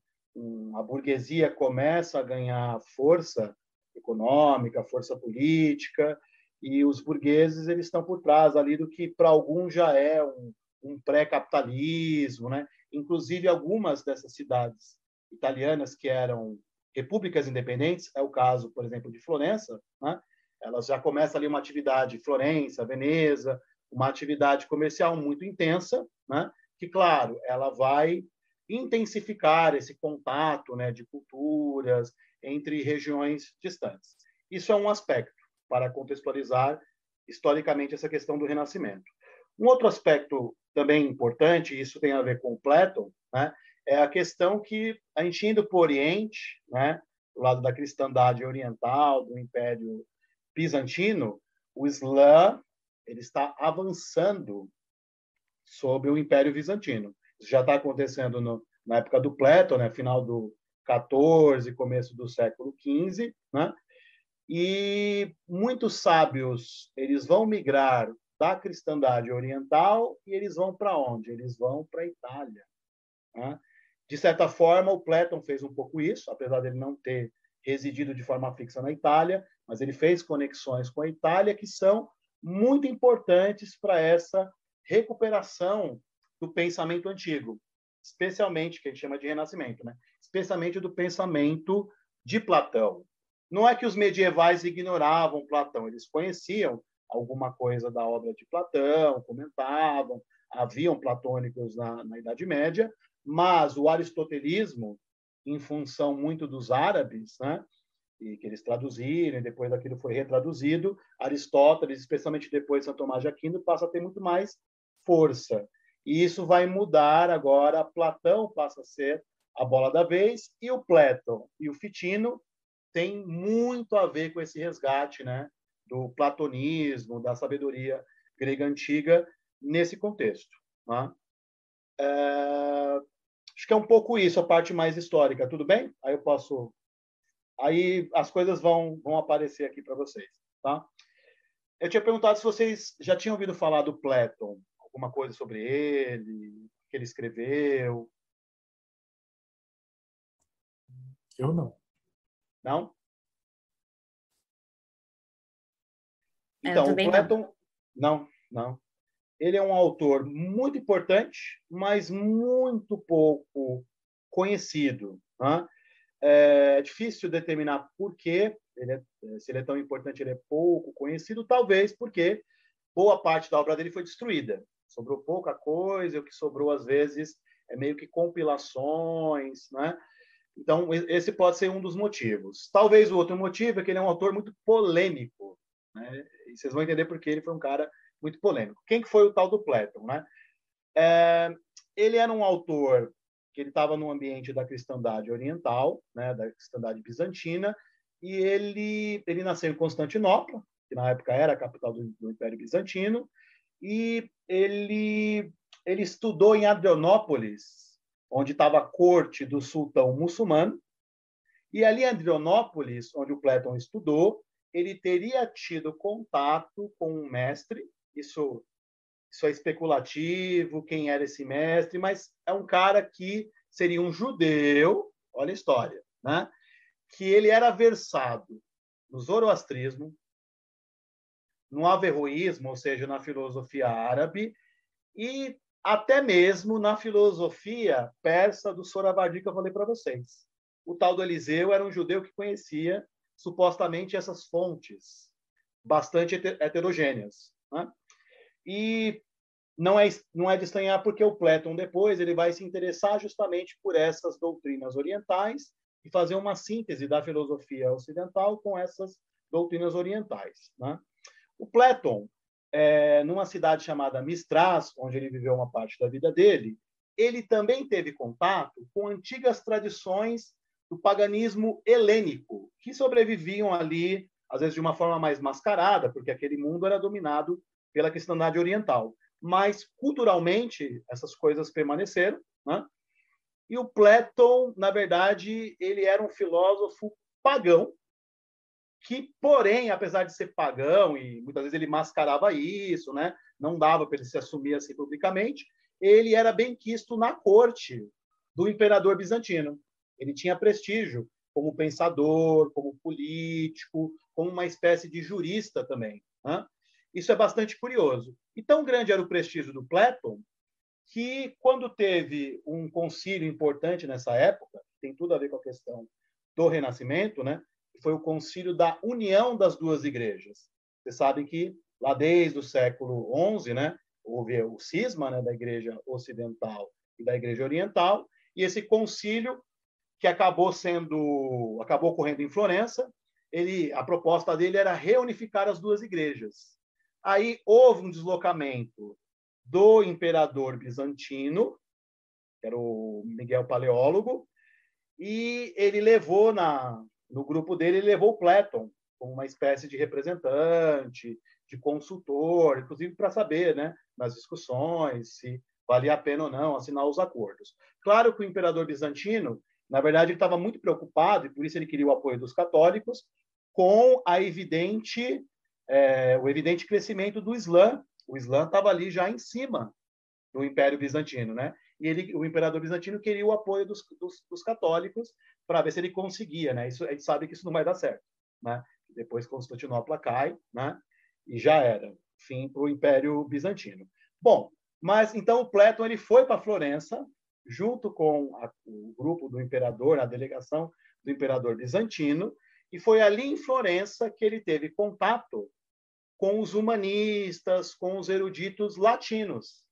a burguesia começa a ganhar força econômica, força política, e os burgueses eles estão por trás ali do que para alguns já é um, um pré-capitalismo, né? Inclusive algumas dessas cidades italianas que eram repúblicas independentes, é o caso, por exemplo, de Florença, né? Elas já começam ali uma atividade Florença, Veneza, uma atividade comercial muito intensa, né? Que claro, ela vai intensificar esse contato, né, de culturas entre regiões distantes. Isso é um aspecto para contextualizar historicamente essa questão do Renascimento. Um outro aspecto também importante, e isso tem a ver com Platon, né, é a questão que a gente indo para o Oriente, né, do lado da cristandade oriental, do Império Bizantino, o Islã ele está avançando sobre o Império Bizantino. Já está acontecendo no, na época do Platon, né, final do 14, começo do século 15, né? E muitos sábios, eles vão migrar da cristandade oriental e eles vão para onde? Eles vão para a Itália. Né? De certa forma, o Platon fez um pouco isso, apesar dele não ter residido de forma fixa na Itália, mas ele fez conexões com a Itália que são muito importantes para essa recuperação do pensamento antigo, especialmente que a gente chama de renascimento, né? Especialmente do pensamento de Platão. Não é que os medievais ignoravam Platão, eles conheciam alguma coisa da obra de Platão, comentavam, haviam platônicos na, na Idade Média, mas o aristotelismo, em função muito dos árabes, né? e que eles traduziram, e depois aquilo foi retraduzido, Aristóteles, especialmente depois de São Tomás de Aquino, passa a ter muito mais força. E isso vai mudar agora. Platão passa a ser a bola da vez e o Platon e o Fitino tem muito a ver com esse resgate, né, do platonismo, da sabedoria grega antiga nesse contexto. Né? É... Acho que é um pouco isso, a parte mais histórica. Tudo bem? Aí eu posso. Aí as coisas vão vão aparecer aqui para vocês, tá? Eu tinha perguntado se vocês já tinham ouvido falar do Platon alguma coisa sobre ele, o que ele escreveu? Eu não. Não? É, Então, o também não. Platon, não, não. Ele é um autor muito importante, mas muito pouco conhecido. Né? É difícil determinar por quê, ele é, se ele é tão importante, ele é pouco conhecido, talvez porque boa parte da obra dele foi destruída. Sobrou pouca coisa, o que sobrou, às vezes, é meio que compilações, né? Então, esse pode ser um dos motivos. Talvez o outro motivo é que ele é um autor muito polêmico, né? E vocês vão entender por que ele foi um cara muito polêmico. Quem que foi o tal do Platon, né? É, ele era um autor que ele estava no ambiente da cristandade oriental, né, da cristandade bizantina, e ele ele nasceu em Constantinopla, que na época era a capital do, do Império Bizantino, e ele ele estudou em Adrianópolis, onde estava a corte do sultão muçulmano, e ali em Adrianópolis, onde o Platon estudou, ele teria tido contato com um mestre, isso isso é especulativo, quem era esse mestre, mas é um cara que seria um judeu, olha a história, né? que ele era versado no zoroastrismo, no averroísmo, ou seja, na filosofia árabe, e até mesmo na filosofia persa do Soravardi que eu falei para vocês. O tal do Eliseu era um judeu que conhecia supostamente essas fontes bastante heterogêneas. Né? E não é, não é de estranhar porque o Platon depois ele vai se interessar justamente por essas doutrinas orientais e fazer uma síntese da filosofia ocidental com essas doutrinas orientais. Né? O Platon, é, numa cidade chamada Mistras, onde ele viveu uma parte da vida dele, ele também teve contato com antigas tradições do paganismo helênico, que sobreviviam ali, às vezes de uma forma mais mascarada, porque aquele mundo era dominado pela cristandade oriental. Mas, culturalmente, essas coisas permaneceram. Né? E o Platon, na verdade, ele era um filósofo pagão, que, porém, apesar de ser pagão, e muitas vezes ele mascarava isso, né? não dava para ele se assumir assim publicamente, ele era bem quisto na corte do imperador bizantino. Ele tinha prestígio como pensador, como político, como uma espécie de jurista também. Né? Isso é bastante curioso. E tão grande era o prestígio do Platon que, quando teve um concílio importante nessa época, tem tudo a ver com a questão do Renascimento, né? Foi o concílio da união das duas igrejas. Vocês sabem que lá desde o século XI, né, houve o cisma né, da igreja ocidental e da igreja oriental, e esse concílio que acabou sendo acabou ocorrendo em Florença, ele a proposta dele era reunificar as duas igrejas. Aí houve um deslocamento do imperador bizantino, que era o Miguel Paleólogo, e ele levou na no grupo dele, ele levou o Platon como uma espécie de representante, de consultor, inclusive para saber, né, nas discussões, se valia a pena ou não assinar os acordos. Claro que o imperador bizantino, na verdade, ele estava muito preocupado, e por isso ele queria o apoio dos católicos, com a evidente, é, o evidente crescimento do Islã. O Islã estava ali já em cima do Império Bizantino, né? E ele, o imperador bizantino queria o apoio dos, dos, dos católicos para ver se ele conseguia, né? Isso, a gente sabe que isso não vai dar certo, né? Depois Constantinopla cai, né? E já era fim para o Império Bizantino. Bom, mas então o Platon ele foi para Florença junto com a, o grupo do imperador, a delegação do imperador bizantino, e foi ali em Florença que ele teve contato com os humanistas, com os eruditos latinos.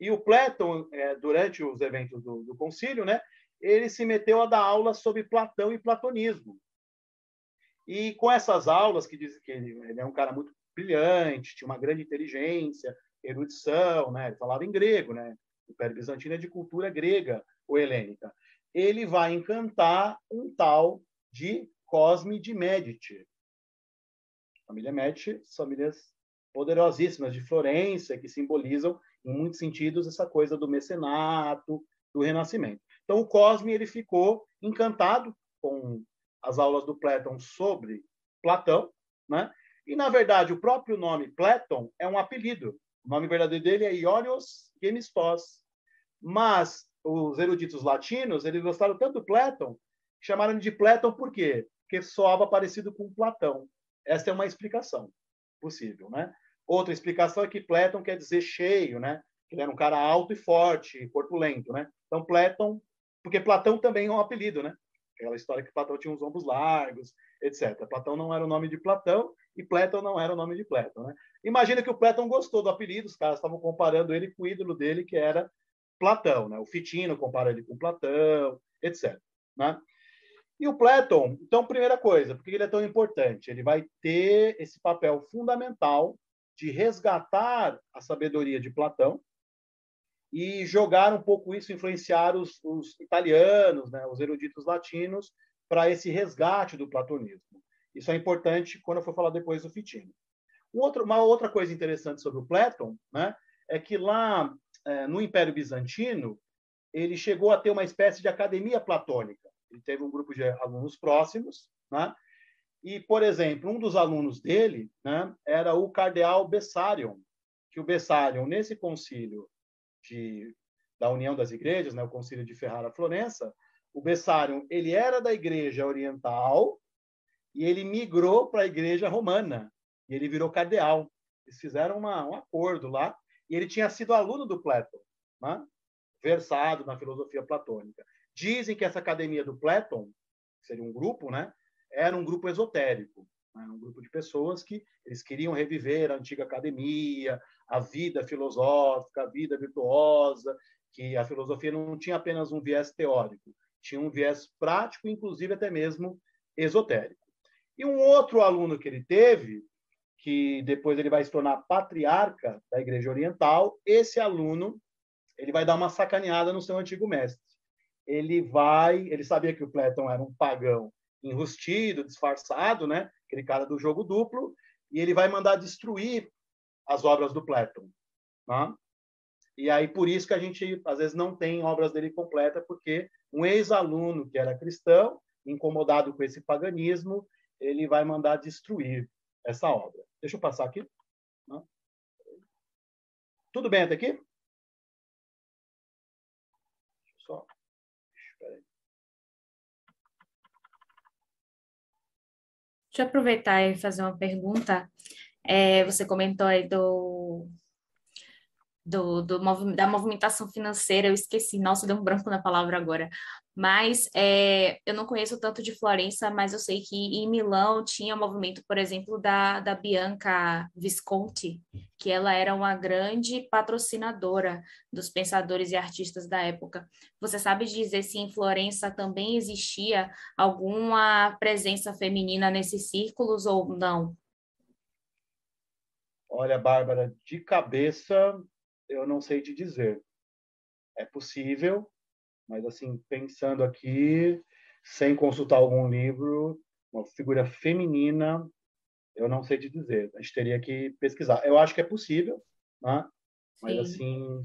E o Platon, é, durante os eventos do, do concílio, né, ele se meteu a dar aula sobre Platão e platonismo. E com essas aulas, que diz que ele é um cara muito brilhante, tinha uma grande inteligência, erudição, né? ele falava em grego, né? o Império Bizantino é de cultura grega ou helênica. Ele vai encantar um tal de Cosme de Medici. Família Medici, famílias poderosíssimas de Florença, que simbolizam, em muitos sentidos, essa coisa do mecenato, do renascimento. Então, o Cosme ele ficou encantado com as aulas do Platon sobre Platão, né? E, na verdade, o próprio nome Platon é um apelido. O nome verdadeiro dele é Ionios Gemistos. Mas os eruditos latinos, eles gostaram tanto do Platon, chamaram de Platon por quê? Porque soava parecido com Platão. Essa é uma explicação possível, né? Outra explicação é que Platon quer dizer cheio, né? Ele era um cara alto e forte, corpulento, né? Então, Platon porque Platão também é um apelido, né? Aquela história que Platão tinha uns ombros largos, etc. Platão não era o nome de Platão e Platão não era o nome de Platão, né? Imagina que o Platão gostou do apelido, os caras estavam comparando ele com o ídolo dele, que era Platão, né? O Fitino compara ele com Platão, etc. Né? E o Platão, então, primeira coisa, por que ele é tão importante? Ele vai ter esse papel fundamental de resgatar a sabedoria de Platão, e jogar um pouco isso, influenciar os, os italianos, né, os eruditos latinos, para esse resgate do platonismo. Isso é importante quando eu for falar depois do Fitino. Um outro, uma outra coisa interessante sobre o Platon né, é que lá é, no Império Bizantino ele chegou a ter uma espécie de academia platônica. Ele teve um grupo de alunos próximos, né? E, por exemplo, um dos alunos dele né, era o cardeal Bessarion, que o Bessarion, nesse concílio de, da União das Igrejas, né, o concílio de Ferrara-Florença, o Bessarion ele era da Igreja Oriental e ele migrou para a Igreja Romana e ele virou cardeal. Eles fizeram uma, um acordo lá e ele tinha sido aluno do Platão, né? versado na filosofia platônica. Dizem que essa academia do Platão, seria um grupo, né? era um grupo esotérico, né? um grupo de pessoas que eles queriam reviver a antiga academia, a vida filosófica, a vida virtuosa, que a filosofia não tinha apenas um viés teórico, tinha um viés prático, inclusive até mesmo esotérico. E um outro aluno que ele teve, que depois ele vai se tornar patriarca da Igreja Oriental, esse aluno ele vai dar uma sacaneada no seu antigo mestre. Ele vai, ele sabia que o Platão era um pagão enrustido, disfarçado, né? Aquele cara do jogo duplo, e ele vai mandar destruir as obras do Platão, tá? E aí por isso que a gente às vezes não tem obras dele completa, porque um ex-aluno que era cristão, incomodado com esse paganismo, ele vai mandar destruir essa obra. Deixa eu passar aqui. Tudo bem até aqui? Só. Deixa eu aproveitar e fazer uma pergunta. É, você comentou aí do, do, do, da movimentação financeira, eu esqueci, nossa, deu um branco na palavra agora. Mas é, eu não conheço tanto de Florença, mas eu sei que em Milão tinha o movimento, por exemplo, da, da Bianca Visconti, que ela era uma grande patrocinadora dos pensadores e artistas da época. Você sabe dizer se em Florença também existia alguma presença feminina nesses círculos ou não? Olha, Bárbara, de cabeça eu não sei te dizer. É possível, mas assim, pensando aqui, sem consultar algum livro, uma figura feminina, eu não sei te dizer. A gente teria que pesquisar. Eu acho que é possível, né? Mas Sim. assim.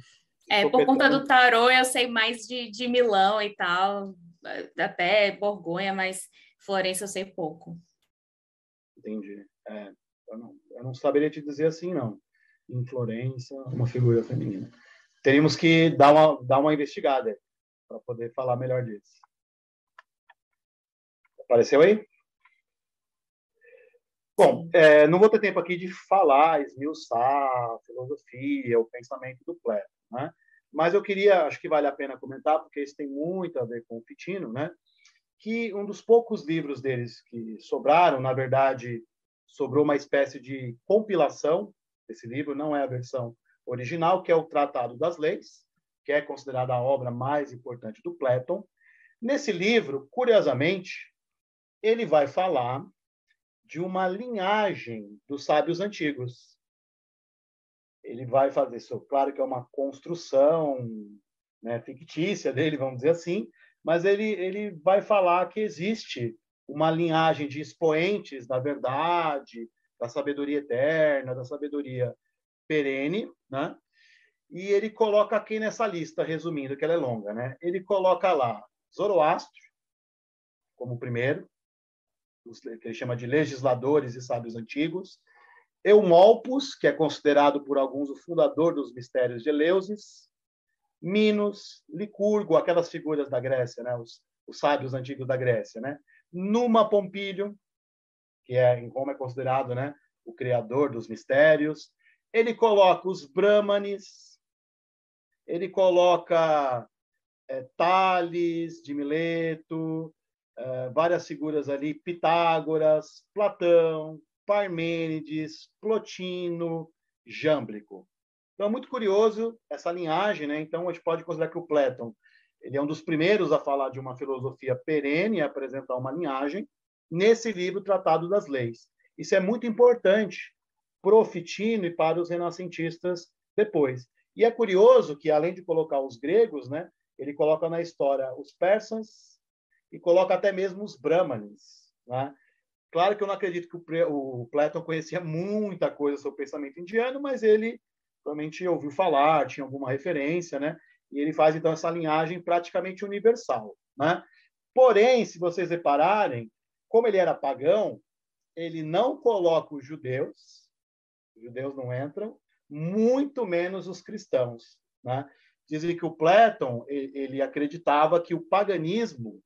É, por conta do tarô, eu sei mais de, de Milão e tal, até Borgonha, mas Florença eu sei pouco. Entendi. É, eu, não, eu não saberia te dizer assim, não em Florença, uma figura feminina. Teríamos que dar uma, dar uma investigada para poder falar melhor disso. Apareceu aí? Bom, é, não vou ter tempo aqui de falar, esmiuçar a filosofia, o pensamento do Plato, né? Mas eu queria, acho que vale a pena comentar, porque isso tem muito a ver com o Fitino, né? Que um dos poucos livros deles que sobraram, na verdade, sobrou uma espécie de compilação esse livro não é a versão original, que é o Tratado das Leis, que é considerada a obra mais importante do Platão. Nesse livro, curiosamente, ele vai falar de uma linhagem dos sábios antigos. Ele vai fazer isso, claro que é uma construção né, fictícia dele, vamos dizer assim, mas ele, ele vai falar que existe uma linhagem de expoentes da verdade, da sabedoria eterna, da sabedoria perene, né? E ele coloca aqui nessa lista, resumindo, que ela é longa, né? Ele coloca lá Zoroastro como primeiro, que ele chama de legisladores e sábios antigos, Eumolpus, que é considerado por alguns o fundador dos mistérios de Eleusis, Minos, Licurgo, aquelas figuras da Grécia, né? Os, os sábios antigos da Grécia, né? Numa Pompílio, que é em Roma é considerado, né, o criador dos mistérios. Ele coloca os Brahmanes, ele coloca é, Tales de Mileto, é, várias figuras ali, Pitágoras, Platão, Parmênides, Plotino, Jâmblico. Então é muito curioso essa linhagem, né? Então a gente pode considerar que o Platão ele é um dos primeiros a falar de uma filosofia perene, a apresentar uma linhagem, nesse livro Tratado das Leis. Isso é muito importante para o Fitino e para os renascentistas depois. E é curioso que, além de colocar os gregos, né, ele coloca na história os persas e coloca até mesmo os brahmanes. Né? Claro que eu não acredito que o, Platão conhecia muita coisa sobre o pensamento indiano, mas ele provavelmente ouviu falar, tinha alguma referência, né? E ele faz então essa linhagem praticamente universal, né? Porém, se vocês repararem, como ele era pagão, ele não coloca os judeus, os judeus não entram, muito menos os cristãos. Né? Dizem que o Platão ele acreditava que o paganismo,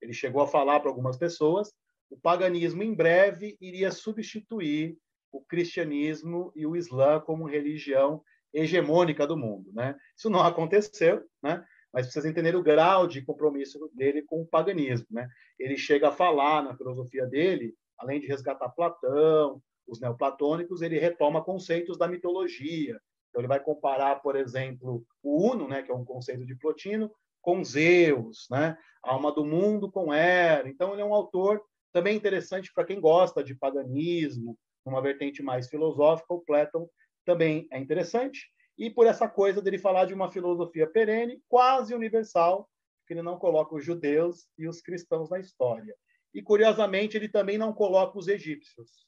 ele chegou a falar para algumas pessoas, o paganismo em breve iria substituir o cristianismo e o islã como religião hegemônica do mundo. Né? Isso não aconteceu, né? Mas precisa entender o grau de compromisso dele com o paganismo. Né? Ele chega a falar na filosofia dele, além de resgatar Platão, os neoplatônicos, ele retoma conceitos da mitologia. Então, ele vai comparar, por exemplo, o Uno, né, que é um conceito de Plotino, com Zeus, né? a alma do mundo com Hera. Então, ele é um autor também interessante para quem gosta de paganismo, uma vertente mais filosófica. O Platão também é interessante e por essa coisa dele falar de uma filosofia perene, quase universal, que ele não coloca os judeus e os cristãos na história. E curiosamente, ele também não coloca os egípcios.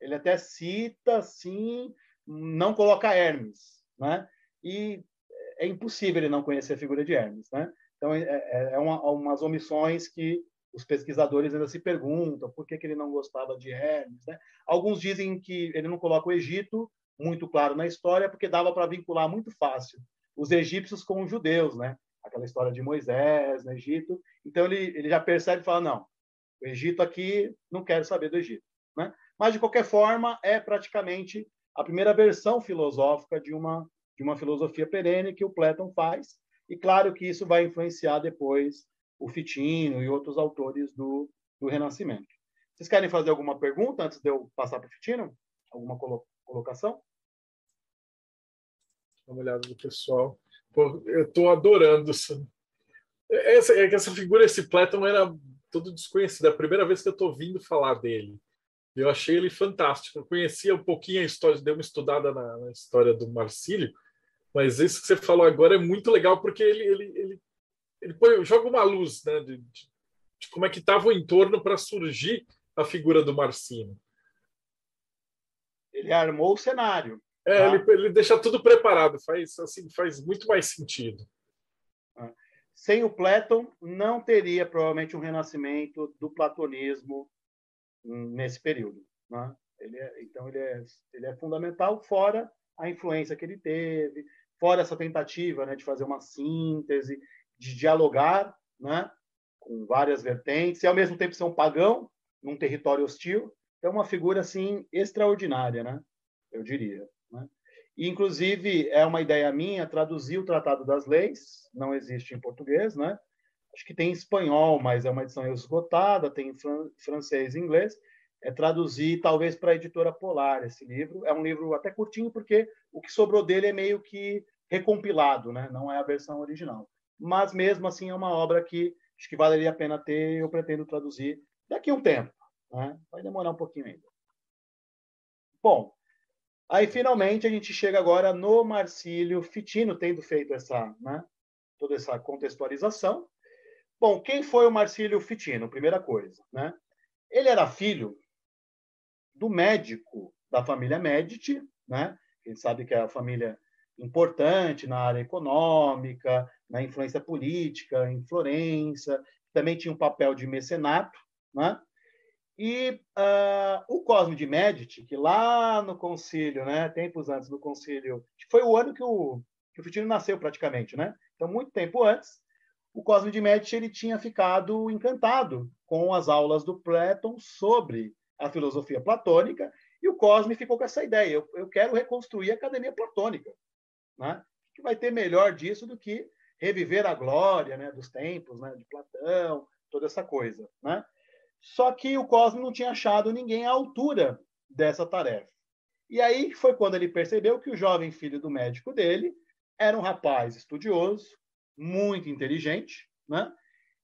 Ele até cita, sim, não coloca Hermes, né? E é impossível ele não conhecer a figura de Hermes, né? Então é, é, é uma, umas omissões que os pesquisadores ainda se perguntam por que, que ele não gostava de Hermes. Né? Alguns dizem que ele não coloca o Egito muito claro na história, porque dava para vincular muito fácil os egípcios com os judeus, né? Aquela história de Moisés no Egito. Então ele, ele já percebe e fala: não, o Egito aqui não quero saber do Egito, né? Mas de qualquer forma é praticamente a primeira versão filosófica de uma de uma filosofia perene que o Platão faz. E claro que isso vai influenciar depois o Fitino e outros autores do, do Renascimento. Vocês querem fazer alguma pergunta antes de eu passar para o Fitino? Alguma colocação? Dá uma olhada do pessoal. Pô, eu estou adorando isso. Essa, é essa figura, esse Platon era todo desconhecido. É a primeira vez que eu estou ouvindo falar dele. Eu achei ele fantástico. Eu conhecia um pouquinho a história, dei uma estudada na, na história do Marcílio, mas isso que você falou agora é muito legal porque ele, ele, ele, ele põe, joga uma luz né, de, de, de como é que estava o entorno para surgir a figura do Marcílio ele armou o cenário. É, tá? ele, ele deixa tudo preparado, faz, assim, faz muito mais sentido. É. Sem o Platão, não teria provavelmente um renascimento do platonismo nesse período. Né? Ele é, então, ele é, ele é fundamental, fora a influência que ele teve, fora essa tentativa né, de fazer uma síntese, de dialogar né, com várias vertentes, e ao mesmo tempo ser um pagão num território hostil. Então, uma figura assim extraordinária, né? Eu diria. Né? E, inclusive, é uma ideia minha traduzir o Tratado das Leis, não existe em português, né? Acho que tem em espanhol, mas é uma edição esgotada, tem em francês e inglês. É traduzir, talvez, para a editora Polar esse livro. É um livro até curtinho, porque o que sobrou dele é meio que recompilado, né? não é a versão original. Mas, mesmo assim, é uma obra que acho que valeria a pena ter. Eu pretendo traduzir daqui a um tempo. Né? Vai demorar um pouquinho ainda. Bom, aí finalmente a gente chega agora no Marcílio Fitino, tendo feito essa, né, toda essa contextualização. Bom, quem foi o Marcílio Fitino? Primeira coisa, né? Ele era filho do médico da família Medici, né? Gente sabe que é a família importante na área econômica, na influência política em Florença, também tinha um papel de mecenato, né? E uh, o Cosme de Medici, que lá no concílio, né, tempos antes do concílio, foi o ano que o, que o Fitino nasceu praticamente, né? Então, muito tempo antes, o Cosme de Medici ele tinha ficado encantado com as aulas do Platão sobre a filosofia platônica, e o Cosme ficou com essa ideia, eu, eu quero reconstruir a academia platônica. Né? Que vai ter melhor disso do que reviver a glória né, dos tempos né, de Platão, toda essa coisa. Né? Só que o Cosme não tinha achado ninguém à altura dessa tarefa. E aí foi quando ele percebeu que o jovem filho do médico dele era um rapaz estudioso, muito inteligente, né?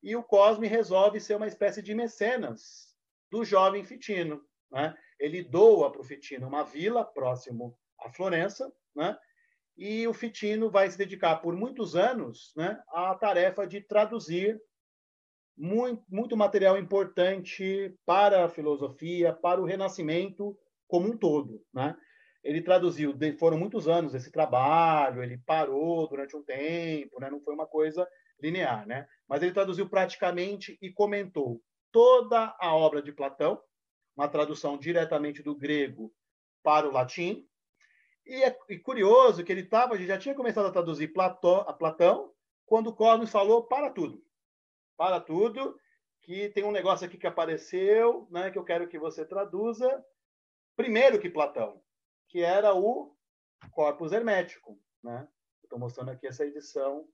E o Cosme resolve ser uma espécie de mecenas do jovem Fitino, né? Ele doa para o Fitino uma vila próximo a Florença, né? E o Fitino vai se dedicar por muitos anos, né, à tarefa de traduzir muito, muito material importante para a filosofia, para o Renascimento como um todo. Né? Ele traduziu, foram muitos anos esse trabalho, ele parou durante um tempo, né? não foi uma coisa linear, né? mas ele traduziu praticamente e comentou toda a obra de Platão, uma tradução diretamente do grego para o latim, E é e curioso que ele estava, já tinha começado a traduzir Platão, a Platão, quando Cosmos falou para tudo. Para tudo, que tem um negócio aqui que apareceu, né, que eu quero que você traduza primeiro que Platão, que era o corpus hermético, né? Estou mostrando aqui essa edição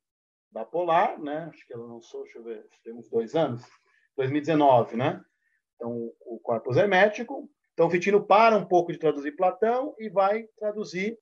da Polar, né? Acho que ela lançou, deixa eu ver, tem uns dois anos, 2019, né? Então, o corpus hermético. Então, Fitino para um pouco de traduzir Platão e vai traduzir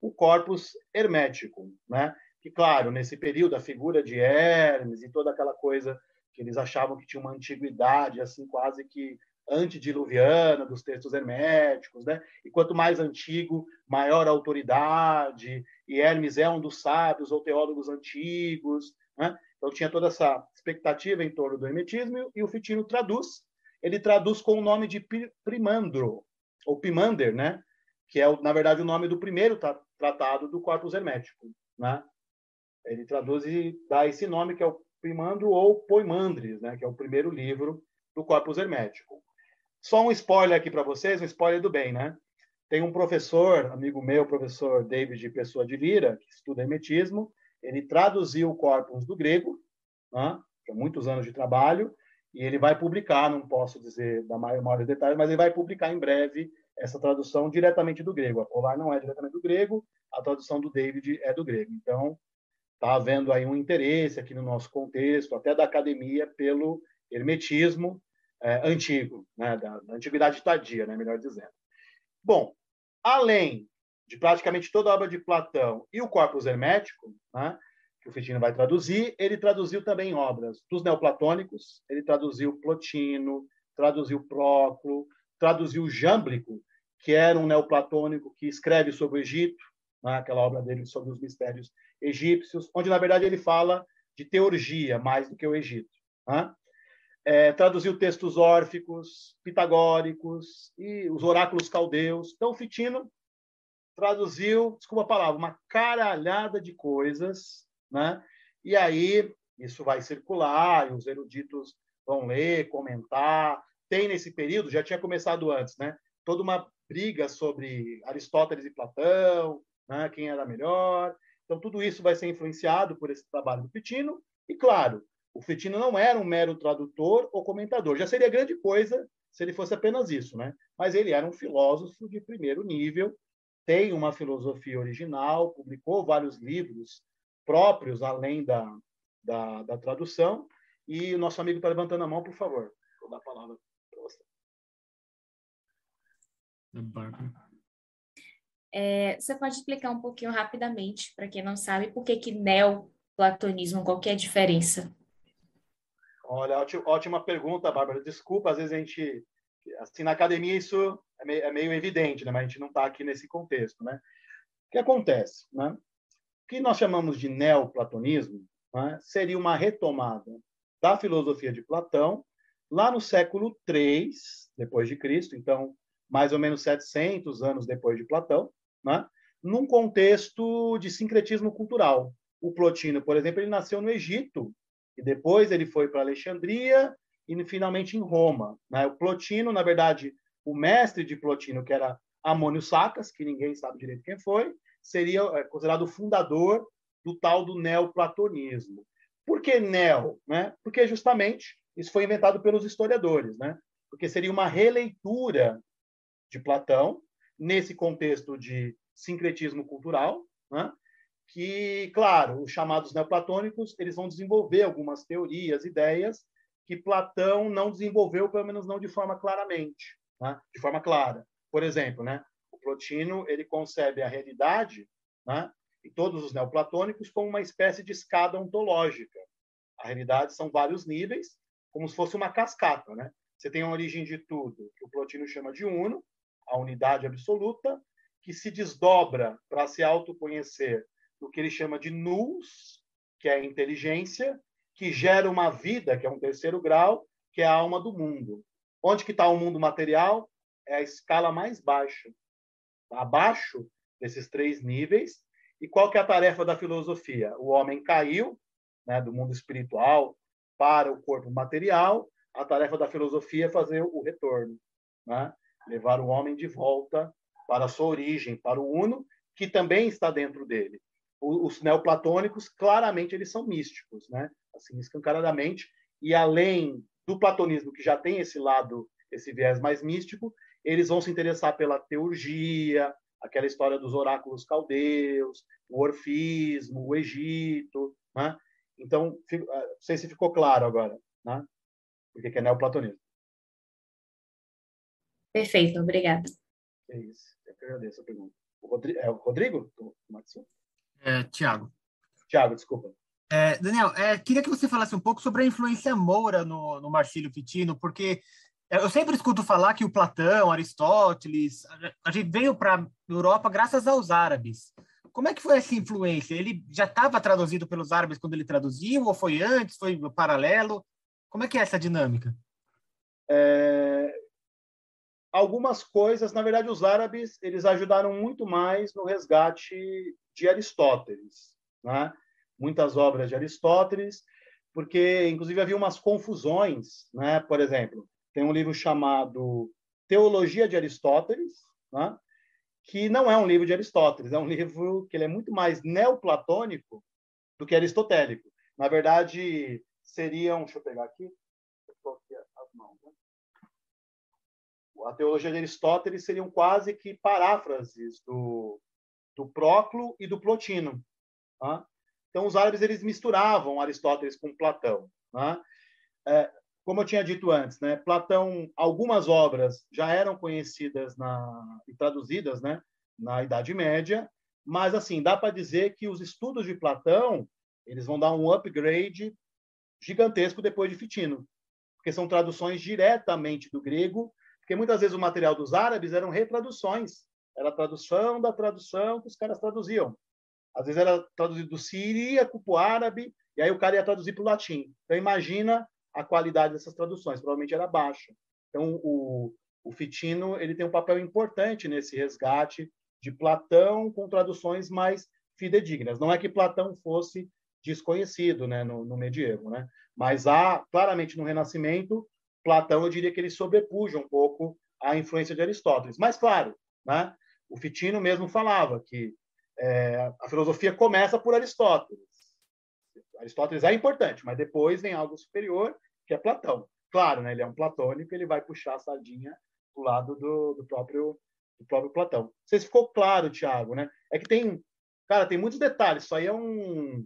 o corpus hermético, né? Que, claro, nesse período, a figura de Hermes e toda aquela coisa que eles achavam que tinha uma antiguidade, assim, quase que antediluviana dos textos herméticos, né? E quanto mais antigo, maior a autoridade, e Hermes é um dos sábios ou teólogos antigos, né? Então tinha toda essa expectativa em torno do hermetismo e o Fitino traduz. Ele traduz com o nome de Primandro, ou Pimander, né? Que é, na verdade, o nome do primeiro tratado do Corpus Hermético, né? Ele traduz e dá esse nome que é o Primandro ou Poimandres, né? Que é o primeiro livro do Corpus Hermético. Só um spoiler aqui para vocês, um spoiler do bem, né? Tem um professor, amigo meu, professor David Pessoa de Lira, que estuda hermetismo, ele traduziu o corpus do grego, né? Tem muitos anos de trabalho, e ele vai publicar, não posso dizer da maior, maiores detalhes, mas ele vai publicar em breve essa tradução diretamente do grego. A Polar não é diretamente do grego, a tradução do David é do grego. Então, está havendo aí um interesse aqui no nosso contexto, até da academia, pelo hermetismo, é, antigo, né, da, da, antiguidade tardia, né, melhor dizendo. Bom, além de praticamente toda a obra de Platão e o Corpus Hermético, né, que o Fitino vai traduzir, ele traduziu também obras dos neoplatônicos, ele traduziu Plotino, traduziu Próclo, traduziu Jâmblico, que era um neoplatônico que escreve sobre o Egito, né, aquela obra dele sobre os mistérios egípcios, onde, na verdade, ele fala de teurgia mais do que o Egito. Né? é, traduziu textos órficos, pitagóricos e os oráculos caldeus. Então, Fitino traduziu, desculpa a palavra, uma caralhada de coisas, né? E aí isso vai circular, e os eruditos vão ler, comentar. Tem nesse período, já tinha começado antes, né? Toda uma briga sobre Aristóteles e Platão, né? quem era melhor. Então, tudo isso vai ser influenciado por esse trabalho do Fitino. E, claro, o Fetino não era um mero tradutor ou comentador. Já seria grande coisa se ele fosse apenas isso, né? Mas ele era um filósofo de primeiro nível, tem uma filosofia original, publicou vários livros próprios, além da, da, da tradução. E o nosso amigo está levantando a mão, por favor. Vou dar a palavra para você. É, você pode explicar um pouquinho rapidamente, para quem não sabe, por que que neoplatonismo, qual que é a diferença? Olha, ótima pergunta, Bárbara. Desculpa, às vezes a gente, assim, na academia isso é meio, é meio evidente, né? Mas a gente não está aqui nesse contexto, né? O que acontece, né? O que nós chamamos de neoplatonismo né? seria uma retomada da filosofia de Platão lá no século III depois de Cristo, então mais ou menos 700 anos depois de Platão, né? num contexto de sincretismo cultural. O Plotino, por exemplo, ele nasceu no Egito e depois ele foi para Alexandria e finalmente em Roma. Né? O Plotino, na verdade, o mestre de Plotino, que era Amônio Sacas, que ninguém sabe direito quem foi, seria é, considerado o fundador do tal do neoplatonismo. Por que neo? Né? Porque justamente isso foi inventado pelos historiadores, né? porque seria uma releitura de Platão nesse contexto de sincretismo cultural, né? que, claro, os chamados neoplatônicos, eles vão desenvolver algumas teorias, ideias que Platão não desenvolveu, pelo menos não de forma claramente, né? de forma clara. Por exemplo, né? o Plotino ele concebe a realidade, né? e todos os neoplatônicos, como uma espécie de escada ontológica. A realidade são vários níveis, como se fosse uma cascata. Né? Você tem a origem de tudo, que o Plotino chama de uno, a unidade absoluta, que se desdobra para se autoconhecer do que ele chama de nous, que é a inteligência, que gera uma vida, que é um terceiro grau, que é a alma do mundo. Onde que está o mundo material? É a escala mais baixa. Abaixo desses três níveis. E qual que é a tarefa da filosofia? O homem caiu né, do mundo espiritual para o corpo material. A tarefa da filosofia é fazer o retorno, né? Levar o homem de volta para a sua origem, para o uno, que também está dentro dele. Os neoplatônicos, claramente, eles são místicos, né? assim, escancaradamente, e além do platonismo, que já tem esse lado, esse viés mais místico, eles vão se interessar pela teurgia, aquela história dos oráculos caldeus, o orfismo, o Egito, né? Então, ah, não sei se ficou claro agora, né? Porque é neoplatonismo. Perfeito, obrigada. É isso, eu que agradeço a pergunta. O Rodrigo? É o Rodrigo? É, Tiago. Tiago, desculpa. É, Daniel, é, queria que você falasse um pouco sobre a influência moura no, no Marcílio Fitino, porque eu sempre escuto falar que o Platão, Aristóteles, a gente veio para a Europa graças aos árabes. Como é que foi essa influência? Ele já estava traduzido pelos árabes quando ele traduziu, ou foi antes, foi paralelo? Como é que é essa dinâmica? É... Algumas coisas, na verdade, os árabes eles ajudaram muito mais no resgate de Aristóteles, né? Muitas obras de Aristóteles, porque inclusive havia umas confusões, né? Por exemplo, tem um livro chamado Teologia de Aristóteles, né? que não é um livro de Aristóteles, é um livro que ele é muito mais neoplatônico do que aristotélico. Na verdade, seriam, deixa eu pegar aqui, as mãos, né? A teologia de Aristóteles seriam quase que paráfrases do, do Próclo e do Plotino. Tá? Então, os árabes eles misturavam Aristóteles com Platão. Tá? É, como eu tinha dito antes, né, Platão, algumas obras já eram conhecidas na, e traduzidas né, na Idade Média, mas assim dá para dizer que os estudos de Platão eles vão dar um upgrade gigantesco depois de Fitino, porque são traduções diretamente do grego, porque muitas vezes o material dos árabes eram retraduções, era tradução da tradução que os caras traduziam. Às vezes era traduzido do siríaco para o árabe, e aí o cara ia traduzir para o latim. Então imagina a qualidade dessas traduções, provavelmente era baixa. Então o, o Fitino ele tem um papel importante nesse resgate de Platão com traduções mais fidedignas. Não é que Platão fosse desconhecido né, no, no medievo, né? mas há, claramente, no Renascimento, Platão, eu diria que ele sobrepuja um pouco a influência de Aristóteles. Mas, claro, né, o Fitino mesmo falava que é, a filosofia começa por Aristóteles. Aristóteles é importante, mas depois vem algo superior, que é Platão. Claro, né, ele é um platônico, ele vai puxar a sardinha do lado do, do próprio do próprio Platão. Não sei se ficou claro, Tiago, né? É que tem, cara, tem muitos detalhes. Isso aí é um,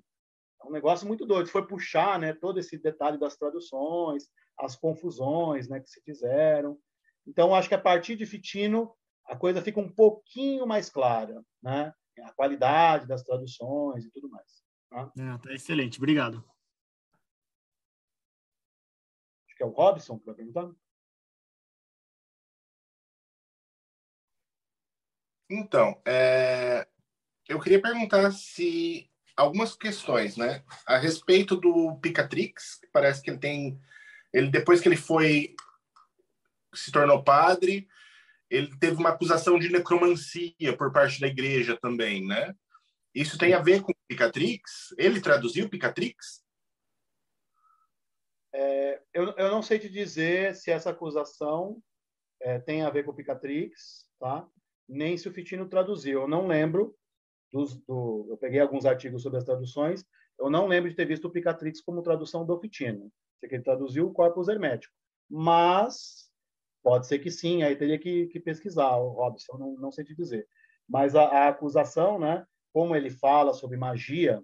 é um negócio muito doido. Foi puxar, né, todo esse detalhe das traduções, as confusões, né, que se fizeram. Então, acho que a partir de Fitino a coisa fica um pouquinho mais clara, né? A qualidade das traduções e tudo mais. Tá? É, tá excelente, obrigado. Acho que é o Robson que vai perguntar. Então, é, eu queria perguntar se algumas questões, né, a respeito do Picatrix, parece que ele tem, ele depois que ele foi se tornou padre, ele teve uma acusação de necromancia por parte da igreja também, né? Isso tem a ver com Picatrix? Ele traduziu Picatrix? É, eu, eu não sei te dizer se essa acusação é, tem a ver com Picatrix, tá? nem se o Fitino traduziu. Eu não lembro dos, do, eu peguei alguns artigos sobre as traduções, eu não lembro de ter visto o Picatrix como tradução do Fitino. Que ele traduziu o corpus hermético, mas pode ser que sim, aí teria que, que pesquisar, Robson, não, não sei te dizer. Mas a, a, acusação, né, como ele fala sobre magia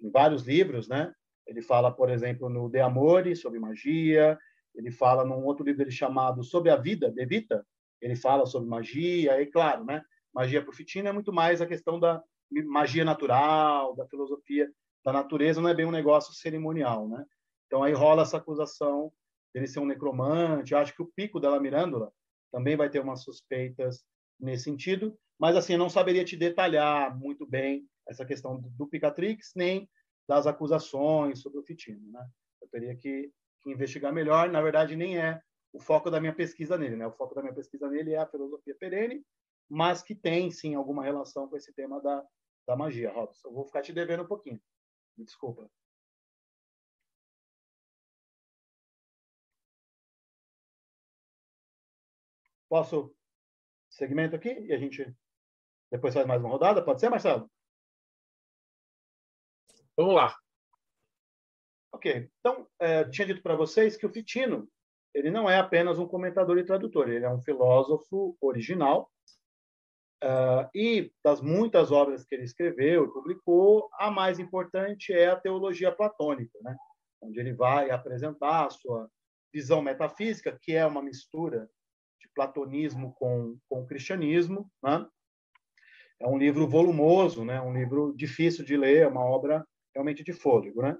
em vários livros, né, ele fala, por exemplo, no De Amore, sobre magia, ele fala num outro livro chamado Sobre a Vida, De Vita, ele fala sobre magia, e claro, né? Magia Fitino é muito mais a questão da magia natural, da filosofia da natureza, não é bem um negócio cerimonial, né? Então aí rola essa acusação dele ser um necromante. Eu acho que o Pico della Mirandola também vai ter umas suspeitas nesse sentido, mas assim, eu não saberia te detalhar muito bem essa questão do Picatrix, nem das acusações sobre o Fitino, né? Eu teria que, que investigar melhor. Na verdade, nem é o foco da minha pesquisa nele, né? O foco da minha pesquisa nele é a filosofia perene, mas que tem sim alguma relação com esse tema da, da magia, Robson. Eu vou ficar te devendo um pouquinho. Me desculpa. Posso segmento aqui e a gente Depois faz mais uma rodada, pode ser, Marcelo? Vamos lá. Ok. Então, é, tinha dito para vocês que o Fitino ele não é apenas um comentador e tradutor, ele é um filósofo original. Uh, e das muitas obras que ele escreveu e publicou, a mais importante é a teologia platônica, né? onde ele vai apresentar a sua visão metafísica, que é uma mistura de platonismo com, com cristianismo. Né? É um livro volumoso, né? um livro difícil de ler, é uma obra realmente de fôlego. Né?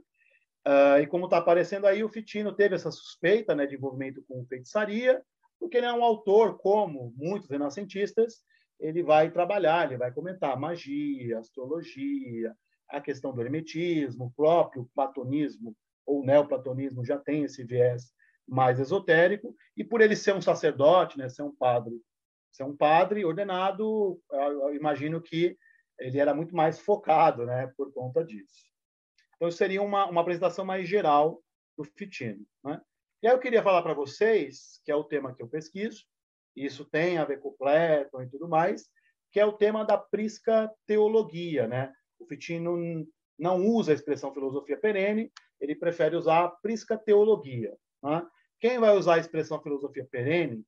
Uh, e como está aparecendo aí, o Fitino teve essa suspeita né, de envolvimento com feitiçaria, porque ele é um autor, como muitos renascentistas, ele vai trabalhar, ele vai comentar magia, astrologia, a questão do hermetismo, o próprio platonismo ou neoplatonismo já tem esse viés mais esotérico, e por ele ser um sacerdote, né, ser um padre, ser um padre ordenado, imagino que ele era muito mais focado, né, por conta disso. Então, seria uma, uma apresentação mais geral do Fitino. Né? E aí eu queria falar para vocês, que é o tema que eu pesquiso, isso tem a ver com Platon e tudo mais, que é o tema da prisca teologia. Né? O Fitino não usa a expressão filosofia perene, ele prefere usar a prisca teologia. Né? Quem vai usar a expressão filosofia perene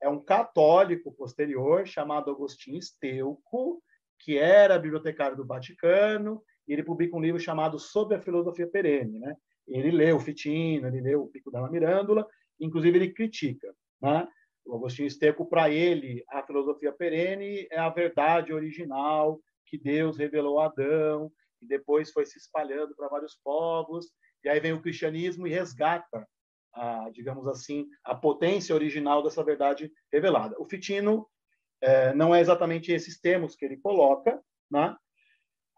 é um católico posterior chamado Agostinho Esteuco, que era bibliotecário do Vaticano e ele publica um livro chamado Sobre a Filosofia Perene. Né? Ele o Fitino, ele lê o Pico da Mirândola, inclusive ele critica. Né? O Agostinho Esteco, para ele, a filosofia perene é a verdade original que Deus revelou a Adão, e depois foi se espalhando para vários povos, e aí vem o cristianismo e resgata, a, digamos assim, a potência original dessa verdade revelada. O Fitino é, não é exatamente esses termos que ele coloca, né?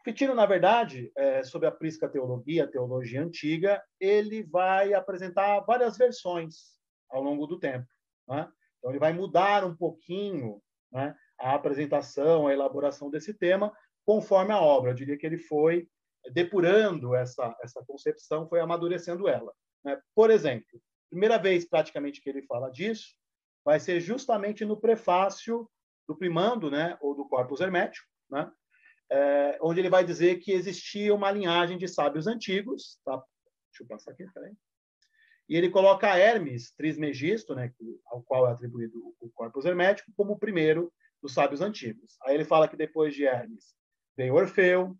Fitino, na verdade, é, sobre a prisca teologia, a teologia antiga, ele vai apresentar várias versões ao longo do tempo. Né? Então, ele vai mudar um pouquinho né, a apresentação, a elaboração desse tema, conforme a obra. Eu diria que ele foi depurando essa, essa concepção, foi amadurecendo ela. Né? Por exemplo, primeira vez praticamente que ele fala disso vai ser justamente no prefácio do Primando, né, ou do Corpus Hermético, né, é, onde ele vai dizer que existia uma linhagem de sábios antigos. Tá? Deixa eu passar aqui, peraí. E ele coloca Hermes Trismegisto, né, ao qual é atribuído o corpus hermético, como o primeiro dos sábios antigos. Aí ele fala que depois de Hermes veio Orfeu,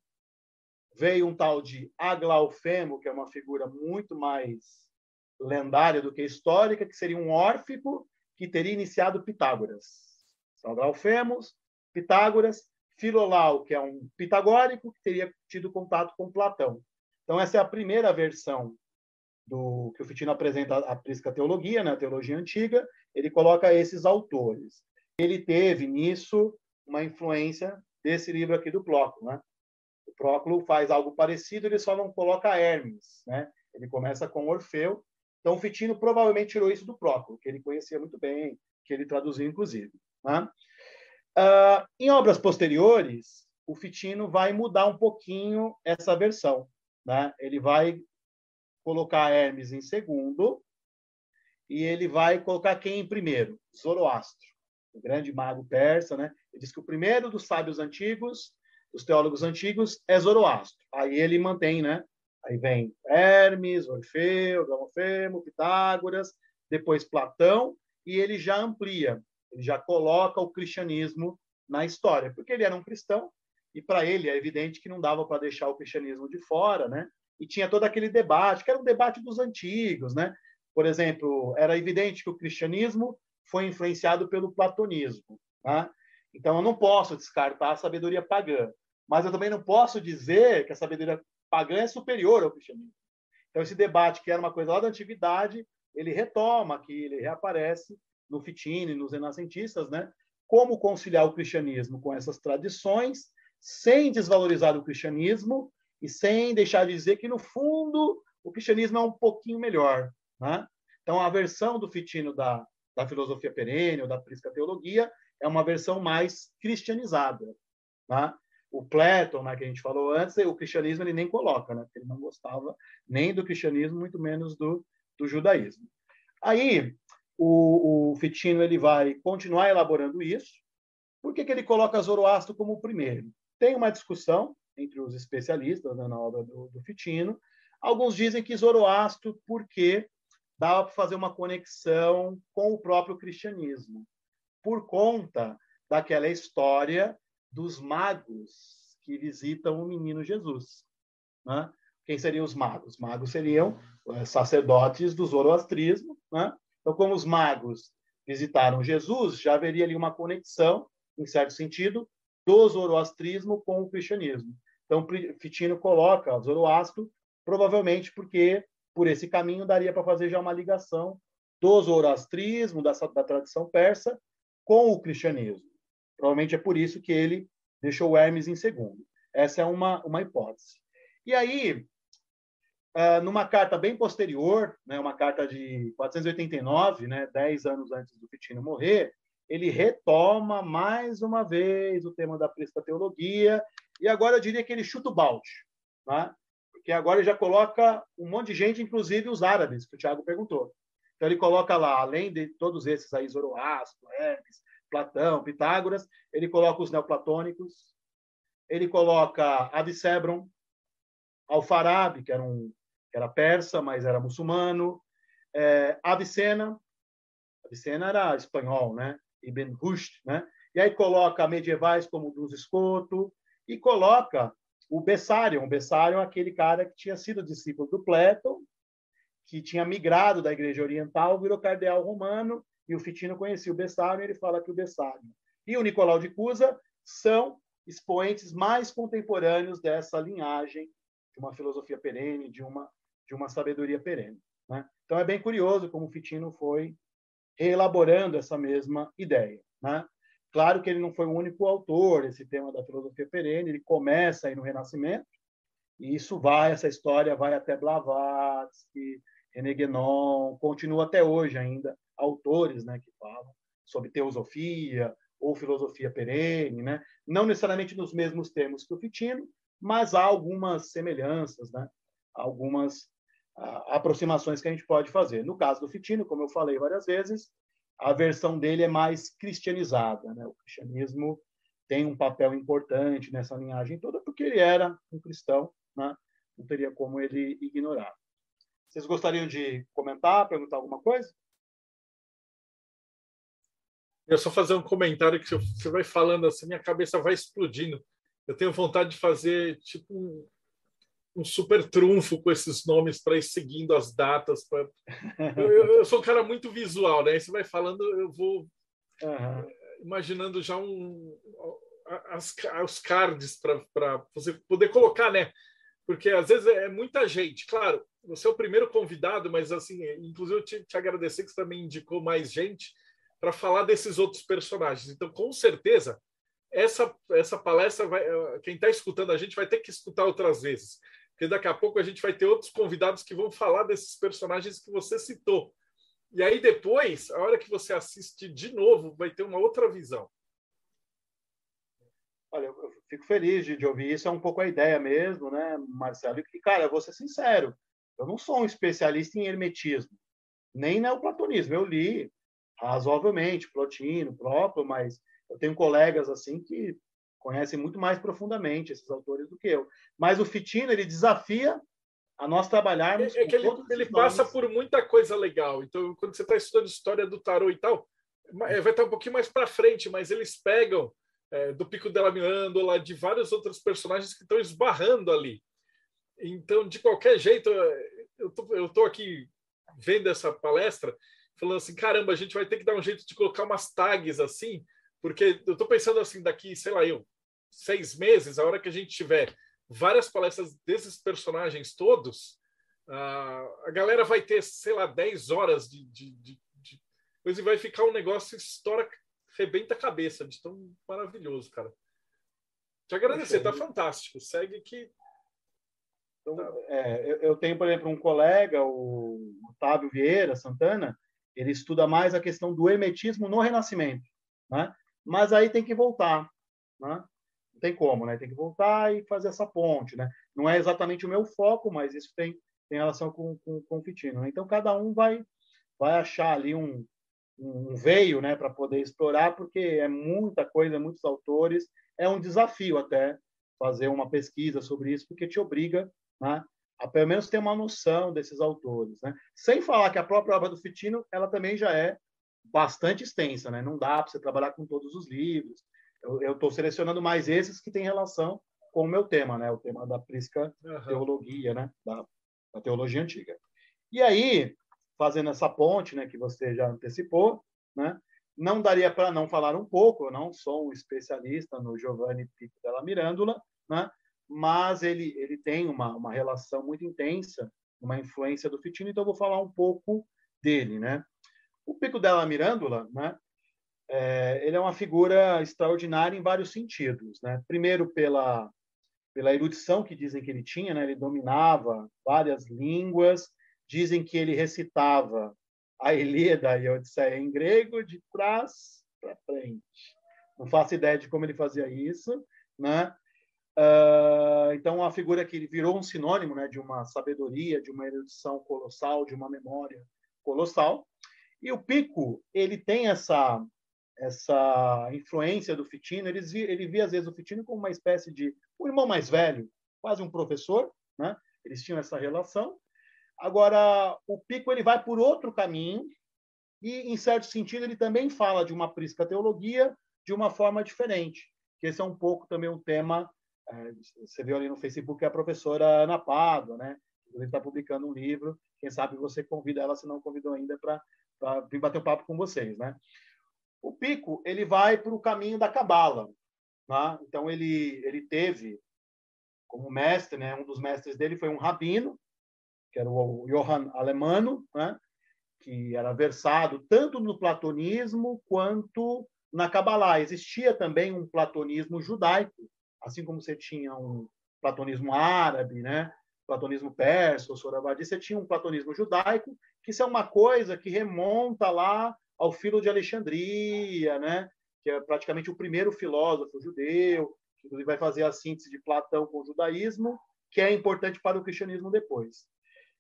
veio um tal de Aglaufemo, que é uma figura muito mais lendária do que histórica, que seria um órfico que teria iniciado Pitágoras. Então, Aglaufemos, Pitágoras, Filolau, que é um pitagórico que teria tido contato com Platão. Então, essa é a primeira versão do que o Fitino apresenta a Prisca Teologia, né, a teologia antiga, ele coloca esses autores. Ele teve nisso uma influência desse livro aqui do Próculo, né? O Próculo faz algo parecido, ele só não coloca Hermes, né? Ele começa com Orfeu. Então, Fitino provavelmente tirou isso do Próculo, que ele conhecia muito bem, que ele traduziu, inclusive. Né? Uh, em obras posteriores, o Fitino vai mudar um pouquinho essa versão. Né? Ele vai colocar Hermes em segundo e ele vai colocar quem em primeiro? Zoroastro, o grande mago persa. Né? Ele diz que o primeiro dos sábios antigos, dos teólogos antigos, é Zoroastro. Aí ele mantém, né? Aí vem Hermes, Orfeu, Gamofemo, Pitágoras, depois Platão, e ele já amplia ele já coloca o cristianismo na história, porque ele era um cristão e para ele é evidente que não dava para deixar o cristianismo de fora, né? E tinha todo aquele debate, que era um debate dos antigos, né? Por exemplo, era evidente que o cristianismo foi influenciado pelo platonismo, tá? Então eu não posso descartar a sabedoria pagã, mas eu também não posso dizer que a sabedoria pagã é superior ao cristianismo. Então esse debate que era uma coisa lá da antiguidade, ele retoma aqui, ele reaparece no Fitini, nos renascentistas, né? Como conciliar o cristianismo com essas tradições, sem desvalorizar o cristianismo e sem deixar de dizer que, no fundo, o cristianismo é um pouquinho melhor. Né? Então, a versão do Fitino da, da filosofia perene ou da prisca teologia é uma versão mais cristianizada. Né? O Platon, né, que a gente falou antes, o cristianismo ele nem coloca, né? ele não gostava nem do cristianismo, muito menos do, do judaísmo. Aí, o, o Fitino ele vai continuar elaborando isso, Por que, que ele coloca Zoroastro como o primeiro? Tem uma discussão entre os especialistas né, na obra do, do Fitino. Alguns dizem que Zoroastro, porque dava para fazer uma conexão com o próprio cristianismo, por conta daquela história dos magos que visitam o menino Jesus. Né? Quem seriam os magos? Os magos seriam eh, sacerdotes do zoroastrismo. Né? Então, como os magos visitaram Jesus, já haveria ali uma conexão, em certo sentido, do zoroastrismo com o cristianismo. Então, Fitino coloca Zoroastro, provavelmente porque por esse caminho daria para fazer já uma ligação do zoroastrismo, da, da tradição persa, com o cristianismo. Provavelmente é por isso que ele deixou Hermes em segundo. Essa é uma, uma hipótese. E aí, uh, numa carta bem posterior, né, uma carta de 489, né, dez anos antes do Fitino morrer, ele retoma mais uma vez o tema da presta teologia, e agora eu diria que ele chuta o balde, né? porque agora ele já coloca um monte de gente, inclusive os árabes, que o Tiago perguntou. Então ele coloca lá, além de todos esses aí, Zoroastro, Hermes, Platão, Pitágoras, ele coloca os neoplatônicos, ele coloca Avicebron, Alfarabi, que era um que era persa, mas era muçulmano, é, Avicena, Avicena era espanhol, né? Ibn Rushd, né? E aí coloca medievais como Dos Escoto e coloca o Bessarion. O Bessarion é aquele cara que tinha sido discípulo do Platão, que tinha migrado da Igreja Oriental, virou cardeal romano e o Fitino conhecia o Bessarion, ele fala que o Bessarion e o Nicolau de Cusa são expoentes mais contemporâneos dessa linhagem de uma filosofia perene, de uma de uma sabedoria perene. Né? Então é bem curioso como o Fitino foi reelaborando essa mesma ideia. Né? Claro que ele não foi o único autor esse tema da filosofia perene, ele começa aí no Renascimento e isso vai, essa história vai até Blavatsky, René Guénon, continua até hoje ainda autores, né, que falam sobre teosofia ou filosofia perene, né? Não necessariamente nos mesmos termos que o Fitino, mas há algumas semelhanças, né? Algumas ah, aproximações que a gente pode fazer. No caso do Fitino, como eu falei várias vezes, a versão dele é mais cristianizada, né? O cristianismo tem um papel importante nessa linhagem toda porque ele era um cristão, né? Não teria como ele ignorar. Vocês gostariam de comentar, perguntar alguma coisa? Eu só fazer um comentário que você vai falando assim, minha cabeça vai explodindo. Eu tenho vontade de fazer tipo um, um super trunfo com esses nomes para ir seguindo as datas. Pra... Eu, eu, sou um cara muito visual, né? Você vai falando, eu vou uhum. imaginando já um, as, os cards para você poder colocar, né? Porque às vezes é muita gente. Claro, você é o primeiro convidado, mas assim, inclusive eu te, te agradecer que você também indicou mais gente para falar desses outros personagens. Então, com certeza, essa, essa palestra, vai, eh, quem está escutando a gente vai ter que escutar outras vezes, porque daqui a pouco a gente vai ter outros convidados que vão falar desses personagens que você citou. E aí depois, a hora que você assiste de novo, vai ter uma outra visão. Olha, eu fico feliz de, de ouvir isso, é um pouco a ideia mesmo, né, Marcelo? E, cara, eu vou ser sincero, eu não sou um especialista em hermetismo, nem neoplatonismo. Eu li razoavelmente, Plotino, próprio, mas eu tenho colegas assim que conhecem muito mais profundamente esses autores do que eu. Mas o Fitino ele desafia a nós trabalharmos. É, é que ele, ele passa por muita coisa legal. Então, quando você está estudando história do tarô e tal, é, vai estar um pouquinho mais para frente, mas eles pegam é, do Pico della Mirandola, de vários outros personagens que estão esbarrando ali. Então, de qualquer jeito, eu tô, eu tô aqui vendo essa palestra falando assim, caramba, a gente vai ter que dar um jeito de colocar umas tags assim, porque eu estou pensando assim, daqui, sei lá, eu, seis meses, a hora que a gente tiver várias palestras desses personagens todos, uh, a galera vai ter, sei lá, 10 horas de, de, de, de coisa e vai ficar um negócio estoura, rebenta a cabeça, de tão maravilhoso, cara. Te agradecer, tá fantástico. Segue que. Então, é, eu tenho, por exemplo, um colega, o Otávio Vieira Santana, ele estuda mais a questão do hermetismo no Renascimento, né? Mas aí tem que voltar, né? Não tem como, né? Tem que voltar e fazer essa ponte, né? Não é exatamente o meu foco, mas isso tem, tem relação com, com, com o Fitino. Né? Então, cada um vai, vai achar ali um, um veio né, para poder explorar, porque é muita coisa, muitos autores. É um desafio até fazer uma pesquisa sobre isso, porque te obriga né, pelo menos ter uma noção desses autores. Né? Sem falar que a própria obra do Fitino ela também já é bastante extensa, né? não dá para você trabalhar com todos os livros. Eu estou selecionando mais esses que têm relação com o meu tema, né? o tema da prisca uhum. teologia, né? da, da teologia antiga. E aí, fazendo essa ponte, né, que você já antecipou, né, não daria para não falar um pouco, eu não sou um especialista no Giovanni Pico della Mirandola, né, mas ele, ele tem uma, uma relação muito intensa, uma influência do Fitino, então eu vou falar um pouco dele. Né. O Pico della Mirandola, né, é, ele é uma figura extraordinária em vários sentidos. Né. Primeiro, pela, pela erudição que dizem que ele tinha, né, ele dominava várias línguas, Dizem que ele recitava a Ilíada e a Odisseia em grego de trás para frente. Não faço ideia de como ele fazia isso, né? Uh, então, uma figura que virou um sinônimo né, de uma sabedoria, de uma erudição colossal, de uma memória colossal. E o Pico, ele tem essa essa influência do Fitino. Ele, ele via, às vezes, o Fitino como uma espécie de um irmão mais velho, quase um professor. Né? Eles tinham essa relação. Agora, o Pico ele vai por outro caminho e, em certo sentido, ele também fala de uma prisca teologia de uma forma diferente. Que esse é um pouco também um tema. É, você viu ali no Facebook a professora Ana Pado, né? Ele está publicando um livro. Quem sabe você convida ela, se não convidou ainda, para vir bater um papo com vocês, né? O Pico ele vai para o caminho da cabala, né? Então ele ele teve como mestre, né? Um dos mestres dele foi um rabino que era o Johann Alemano, né? que era versado tanto no platonismo quanto na Kabbalah. Existia também um platonismo judaico, assim como você tinha um platonismo árabe, né? platonismo persa, o Soravadi, você tinha um platonismo judaico, que isso é uma coisa que remonta lá ao Filo de Alexandria, né? que é praticamente o primeiro filósofo judeu, que vai fazer a síntese de Platão com o judaísmo, que é importante para o cristianismo depois.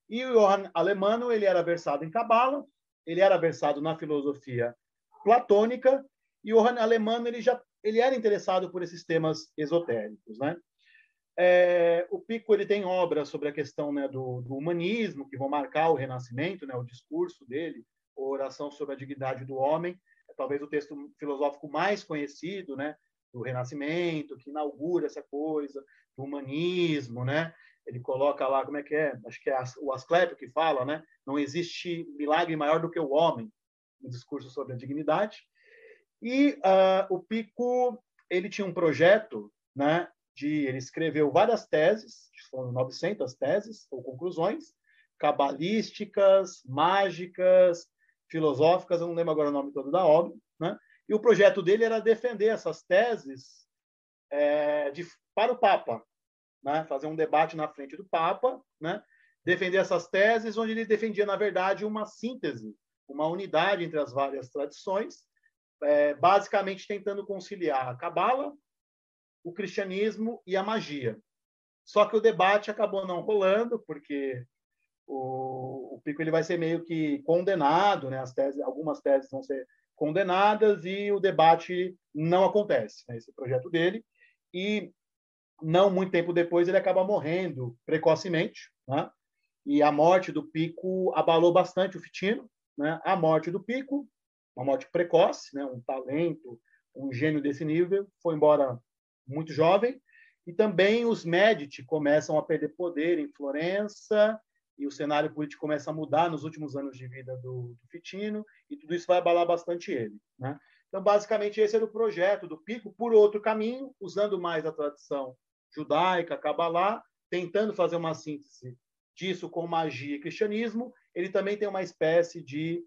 E o Johann Alemano, ele era versado em Cabala, ele era versado na filosofia platônica, e o Johann Alemano, ele já ele era interessado por esses temas esotéricos, né? É, o Pico ele tem obras sobre a questão né, do, do, humanismo que vão marcar o Renascimento, né, o discurso dele, oração sobre a dignidade do homem, é talvez o texto filosófico mais conhecido, né, do Renascimento, que inaugura essa coisa do humanismo, né? ele coloca lá, como é que é? Acho que é o Asclepio que fala, né? Não existe milagre maior do que o homem, no discurso sobre a dignidade. E uh, o Pico, ele tinha um projeto, né? De, ele escreveu várias teses, foram 900 teses ou conclusões, cabalísticas, mágicas, filosóficas, eu não lembro agora o nome todo da obra, né? E o projeto dele era defender essas teses é, de, para o Papa, né, fazer um debate na frente do Papa, né, defender essas teses, onde ele defendia, na verdade, uma síntese, uma unidade entre as várias tradições, é, basicamente tentando conciliar a cabala, o cristianismo e a magia. Só que o debate acabou não rolando, porque o, o Pico ele vai ser meio que condenado, né? As teses, algumas teses vão ser condenadas e o debate não acontece, né? esse projeto dele. E não muito tempo depois ele acaba morrendo precocemente, né? E a morte do Pico abalou bastante o Fitino, né? A morte do Pico, uma morte precoce, né? Um talento, um gênio desse nível, foi embora muito jovem. E também os Medici começam a perder poder em Florença e o cenário político começa a mudar nos últimos anos de vida do, do Fitino e tudo isso vai abalar bastante ele, né? Então, basicamente, esse era o projeto do Pico, por outro caminho, usando mais a tradição judaica, Kabbalah, tentando fazer uma síntese disso com magia e cristianismo, ele também tem uma espécie de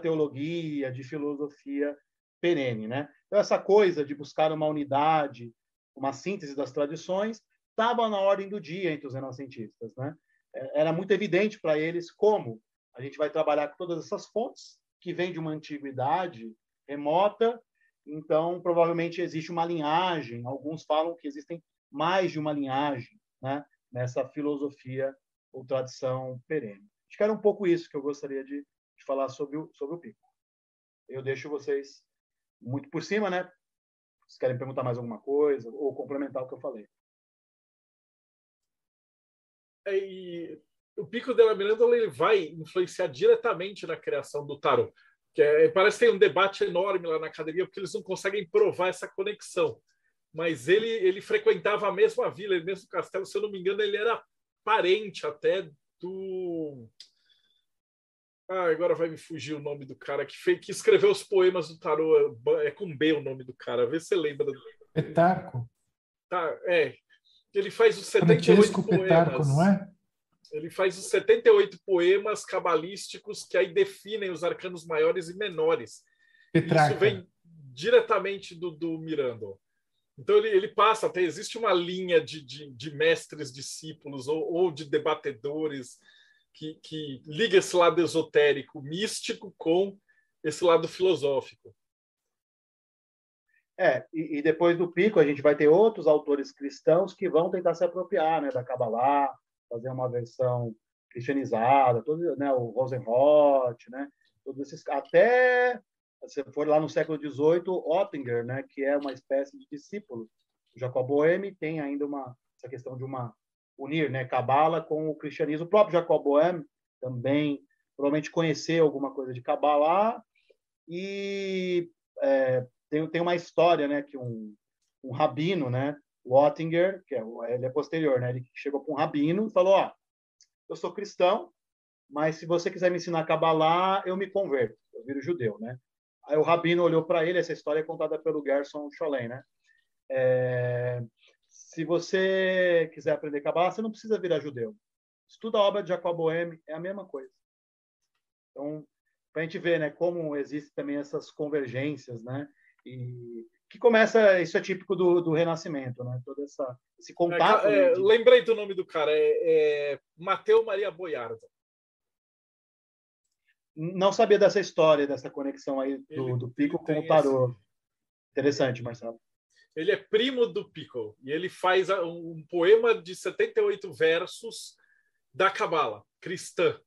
teologia, de filosofia perene, né? Então essa coisa de buscar uma unidade, uma síntese das tradições, estava na ordem do dia entre os renascentistas, né? É, era muito evidente para eles como a gente vai trabalhar com todas essas fontes que vêm de uma antiguidade remota, então provavelmente existe uma linhagem. Alguns falam que existem mais de uma linhagem né, nessa filosofia ou tradição perene. Acho que era um pouco isso que eu gostaria de, de falar sobre o, sobre o Pico. eu deixo vocês muito por cima, né? Se querem perguntar mais alguma coisa ou complementar o que eu falei. É, e o Pico della Mirandola ele vai influenciar diretamente na criação do tarot. Que é, parece que tem um debate enorme lá na academia, porque eles não conseguem provar essa conexão. Mas ele, ele frequentava a mesma vila, o mesmo castelo, se eu não me engano, ele era parente até do. Ah, agora vai me fugir o nome do cara que, fez, que escreveu os poemas do tarô. É com B o nome do cara. Vê se você lembra. Petarco. Tá, é. Ele faz os 78 Francesco poemas. Petarco, não é? Ele faz os 78 poemas cabalísticos que aí definem os arcanos maiores e menores. Petrarca. Isso vem diretamente do, do Miranda. Então ele, ele passa até existe uma linha de, de, de mestres discípulos ou, ou de debatedores que, que liga esse lado esotérico místico com esse lado filosófico. É, e, e, depois do pico a gente vai ter outros autores cristãos que vão tentar se apropriar né, da Kabbalah, fazer uma versão cristianizada, todo, né, o Rosenroth, né, todos esses, até se for lá no século XVIII, Ottinger, né, que é uma espécie de discípulo Jacob Boehme, tem ainda uma essa questão de uma unir, né, Cabala com o cristianismo. O próprio Jacob Boehme também provavelmente conheceu alguma coisa de Cabala e é, tem, tem uma história, né, que um, um rabino, né, Wattinger, que é, ele é posterior, né? Ele chegou para um rabino e falou: ó, eu sou cristão, mas se você quiser me ensinar a Kabbalah, eu me converto, eu viro judeu, né? Aí o rabino olhou para ele, essa história é contada pelo Gerson Scholem, né? É, se você quiser aprender Kabbalah, você não precisa virar judeu. Estuda a obra de Jacob Boehme, é a mesma coisa. Então, para a gente ver, né, como existem também essas convergências, né? E que começa, isso é típico do, do Renascimento, né? Todo essa, esse contato. É, é, lembrei do nome do cara, é, é Mateu Maria Boiardo. Não sabia dessa história, dessa conexão aí do, ele, do Pico com o Tarô. Esse... Interessante, Marcelo. Ele é primo do Pico e ele faz um poema de 78 versos da Cabala cristã.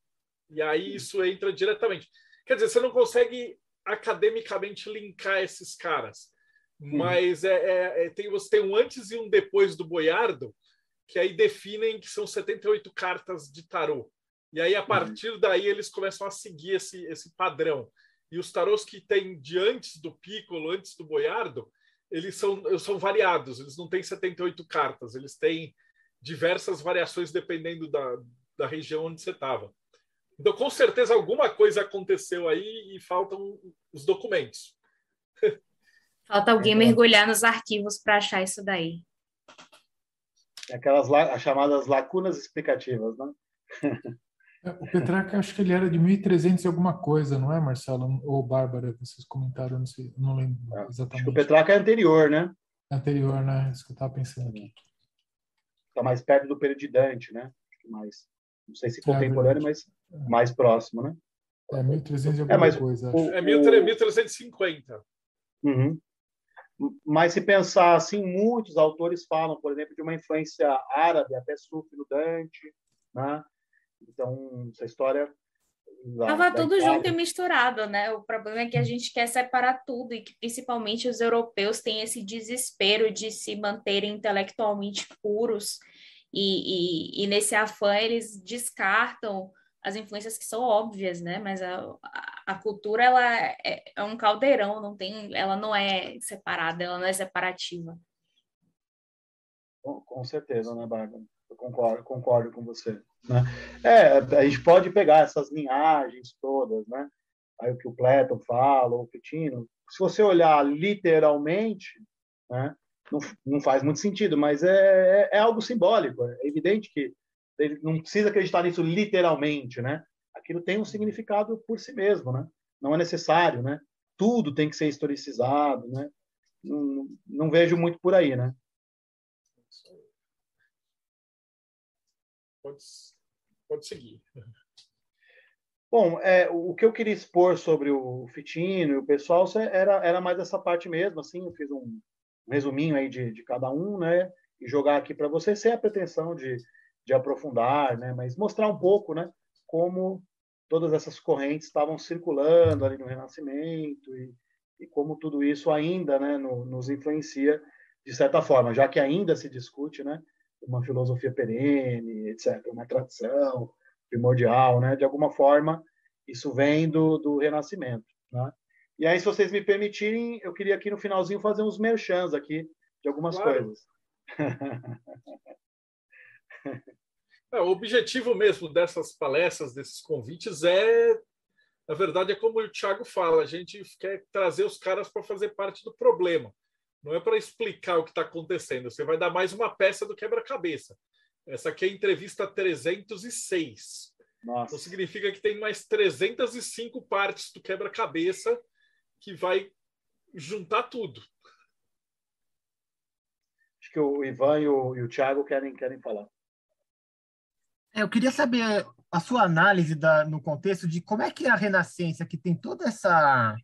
E aí isso entra diretamente. Quer dizer, você não consegue academicamente linkar esses caras mas é, é, é, tem, você tem um antes e um depois do Boiardo, que aí definem que são 78 cartas de tarô. E aí, a uhum. partir daí, eles começam a seguir esse, esse padrão. E os tarôs que tem de antes do Piccolo, antes do Boiardo, eles são, são variados, eles não têm 78 cartas, eles têm diversas variações dependendo da, da região onde você estava. Então, com certeza, alguma coisa aconteceu aí e faltam os documentos. Falta alguém mergulhar nos arquivos para achar isso daí. Aquelas as chamadas lacunas explicativas, né? É, o Petrarca, acho que ele era de 1300 e alguma coisa, não é, Marcelo? Ou Bárbara, vocês comentaram, não, sei, não lembro é, exatamente. Acho que o Petrarca é anterior, né? Anterior, né? Isso que eu estava pensando aqui. Está mais perto do período de Dante, né? Mais, não sei se é contemporâneo, é mas mais próximo, né? É, 1300 e alguma é, mas coisa. O, é 1350. Uhum. Mas se pensar assim, muitos autores falam, por exemplo, de uma influência árabe, até Sufi no Dante, né? Então, essa história Estava tudo Itália. junto e misturado, né? O problema é que a gente quer separar tudo e que principalmente os europeus têm esse desespero de se manterem intelectualmente puros e, e, e nesse afã eles descartam as influências que são óbvias, né? Mas a, a, cultura ela é, é, um caldeirão, não tem, ela não é separada, ela não é separativa. Com, com certeza, né, Bárbara? Concordo, concordo com você. Né? É, a gente pode pegar essas linhagens todas, né? Aí o que o Platon fala, o Fitino. Se você olhar literalmente, né? Não, não faz muito sentido, mas é, é, é algo simbólico. É evidente que ele não precisa acreditar nisso literalmente, né? Aquilo tem um significado por si mesmo, né? Não é necessário, né? Tudo tem que ser historicizado, né? Não, não vejo muito por aí, né? Pode, pode seguir. Bom, é, o que eu queria expor sobre o Fitino e o pessoal era, era mais essa parte mesmo, assim, eu fiz um, um resuminho aí de, de cada um, né, e jogar aqui para você, sem a pretensão de, de aprofundar, né? Mas mostrar um pouco, né? Como todas essas correntes estavam circulando ali no Renascimento e, e como tudo isso ainda né, no, nos influencia de certa forma, já que ainda se discute né, uma filosofia perene, etc., uma tradição primordial, né, de alguma forma, isso vem do, do Renascimento. Né? E aí, se vocês me permitirem, eu queria aqui no finalzinho fazer uns merchans aqui de algumas claro. coisas. É, o objetivo mesmo dessas palestras, desses convites, é, na verdade, é como o Thiago fala, a gente quer trazer os caras para fazer parte do problema. Não é para explicar o que está acontecendo. Você vai dar mais uma peça do quebra-cabeça. Essa aqui é a entrevista 306. Nossa. Então significa que tem mais 305 partes do quebra-cabeça que vai juntar tudo. Acho que o Ivan e o, e o Thiago querem, querem falar. É, eu queria saber a sua análise da, no contexto de como é que a Renascença, que tem toda essa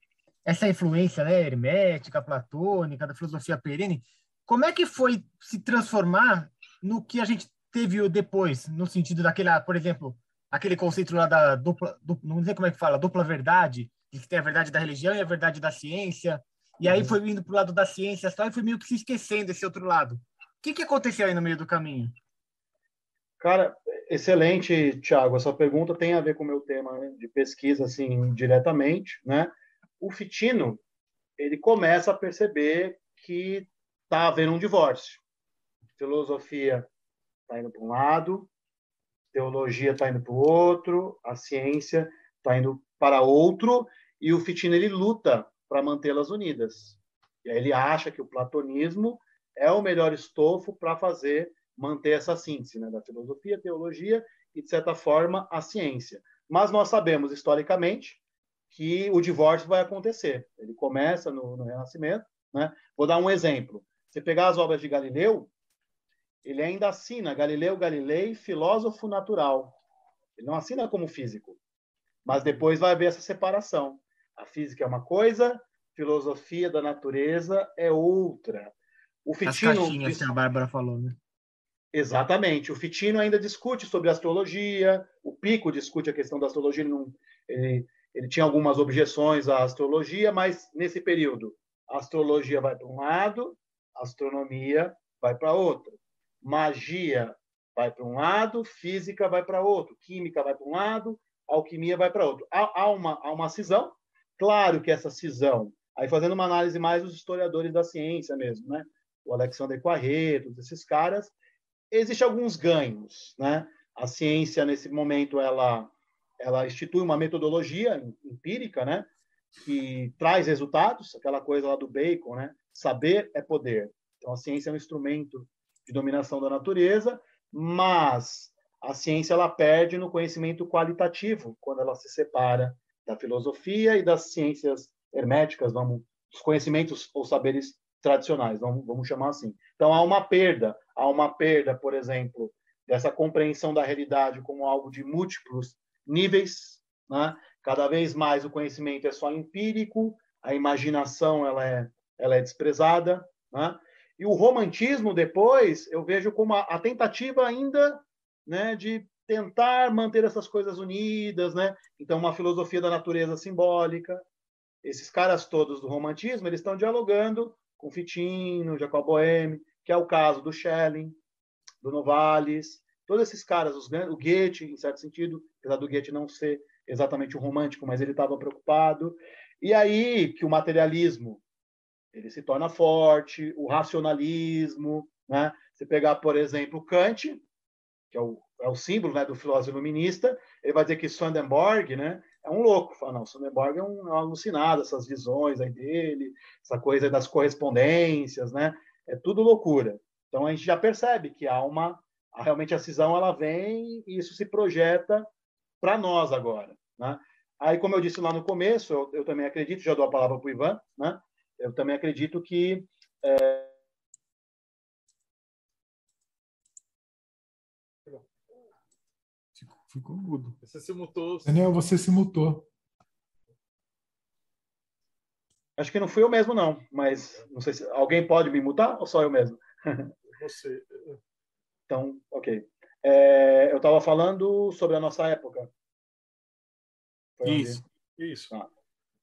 essa influência né, hermética, platônica, da filosofia perene, como é que foi se transformar no que a gente teve depois, no sentido daquela, por exemplo, aquele conceito lá da dupla, dupla não sei como é que fala, dupla verdade, de que tem a verdade da religião e a verdade da ciência, e aí uhum. foi indo para o lado da ciência só e foi meio que se esquecendo desse outro lado. O que, que aconteceu aí no meio do caminho? Cara, excelente, Thiago. Essa pergunta tem a ver com o meu tema de pesquisa, assim, diretamente, né? O Fitino, ele começa a perceber que está havendo um divórcio. Filosofia está indo para um lado, teologia está indo para o outro, a ciência está indo para outro, e o Fitino ele luta para mantê-las unidas. E aí ele acha que o platonismo é o melhor estofo para fazer manter essa síntese né, da filosofia, teologia e, de certa forma, a ciência. Mas nós sabemos, historicamente, que o divórcio vai acontecer. Ele começa no, no Renascimento. Né? Vou dar um exemplo. Você pegar as obras de Galileu, ele ainda assina Galileu Galilei, filósofo natural. Ele não assina como físico. Mas depois vai haver essa separação. A física é uma coisa, filosofia da natureza é outra. O Fitino, As caixinhas que a Bárbara falou, né? Exatamente. O Fitino ainda discute sobre astrologia, o Pico discute a questão da astrologia, ele, não, ele, ele tinha algumas objeções à astrologia, mas nesse período, a astrologia vai para um lado, a astronomia vai para outro. Magia vai para um lado, física vai para outro, química vai para um lado, alquimia vai para outro. Há, há, uma, há uma cisão. Claro que essa cisão, aí fazendo uma análise mais dos historiadores da ciência mesmo, né? O Alexandre Quarreto, esses caras, Existem alguns ganhos, né? A ciência nesse momento ela ela institui uma metodologia empírica, né? Que traz resultados, aquela coisa lá do Bacon, né? Saber é poder. Então a ciência é um instrumento de dominação da natureza, mas a ciência ela perde no conhecimento qualitativo quando ela se separa da filosofia e das ciências herméticas, vamos, os conhecimentos ou saberes tradicionais, vamos, vamos chamar assim. Então há uma perda, há uma perda, por exemplo, dessa compreensão da realidade como algo de múltiplos níveis, né? Cada vez mais o conhecimento é só empírico, a imaginação ela é, ela é desprezada, né? E o romantismo depois eu vejo como a, a tentativa ainda, né, de tentar manter essas coisas unidas, né? Então uma filosofia da natureza simbólica. Esses caras todos do romantismo, eles estão dialogando com Fitino, Jacob Boehme, que é o caso do Schelling, do Novalis, todos esses caras, os, o Goethe, em certo sentido, apesar do Goethe não ser exatamente um romântico, mas ele estava preocupado. E aí que o materialismo ele se torna forte, o racionalismo, né? Você pegar, por exemplo, Kant, que é o, é o símbolo né, do filósofo iluminista, ele vai dizer que Swedenborg, né, é um louco. Fala, não, Sonnenberg é um, é um alucinado, essas visões aí dele, essa coisa das correspondências, né? É tudo loucura. Então a gente já percebe que há uma realmente a cisão ela vem e isso se projeta para nós agora, né? Aí, como eu disse lá no começo, eu, eu também acredito, já dou a palavra para o Ivan, né? Eu também acredito que é, Ficou mudo. Você se mutou. Daniel, você se mutou. Acho que não fui eu mesmo, não. Mas não sei se alguém pode me mutar ou só eu mesmo? Você. Então, ok. É, eu estava falando sobre a nossa época. Foi isso, onde... isso. Tá.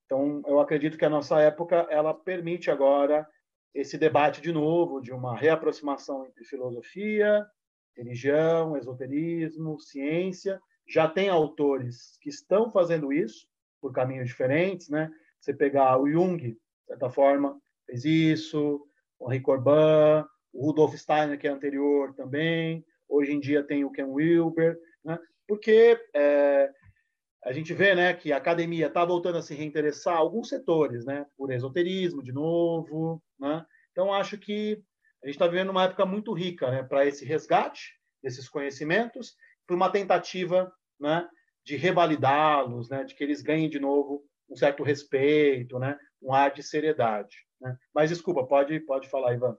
Então, eu acredito que a nossa época ela permite agora esse debate de novo de uma reaproximação entre filosofia, religião, esoterismo, ciência. Já tem autores que estão fazendo isso por caminhos diferentes, né? Você pegar o Jung, de certa forma, fez isso, o Henri Corbin, o Rudolf Steiner, que é anterior também. Hoje em dia tem o Ken Wilber, né? Porque é, a gente vê né, que a academia está voltando a se reinteressar alguns setores, né, por esoterismo de novo. Né? Então, acho que a gente está vivendo uma época muito rica né, para esse resgate desses conhecimentos, para uma tentativa né, de revalidá-los, né, de que eles ganhem de novo um certo respeito, né, um ar de seriedade. Né? Mas, desculpa, pode, pode falar, Ivan.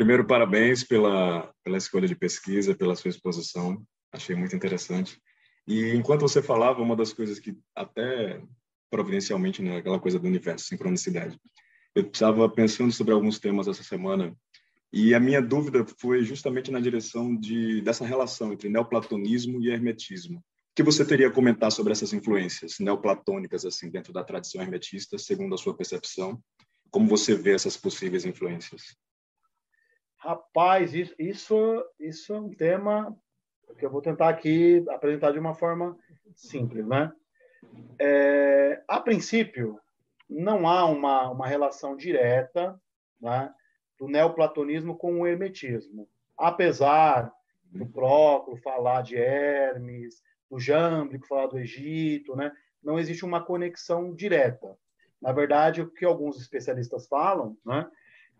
Primeiro, parabéns pela, pela escolha de pesquisa, pela sua exposição. Achei muito interessante. E enquanto você falava, uma das coisas que até providencialmente, né, aquela coisa do universo, sincronicidade. Eu estava pensando sobre alguns temas essa semana e a minha dúvida foi justamente na direção de dessa relação entre neoplatonismo e hermetismo. O que você teria a comentar sobre essas influências neoplatônicas assim dentro da tradição hermetista, segundo a sua percepção? Como você vê essas possíveis influências? Rapaz, isso, isso, é um tema que eu vou tentar aqui apresentar de uma forma simples, né? É, a princípio, não há uma, uma relação direta né, do neoplatonismo com o hermetismo. Apesar do Próclo falar de Hermes, do Jâmblico falar do Egito, né, não existe uma conexão direta. Na verdade, o que alguns especialistas falam né,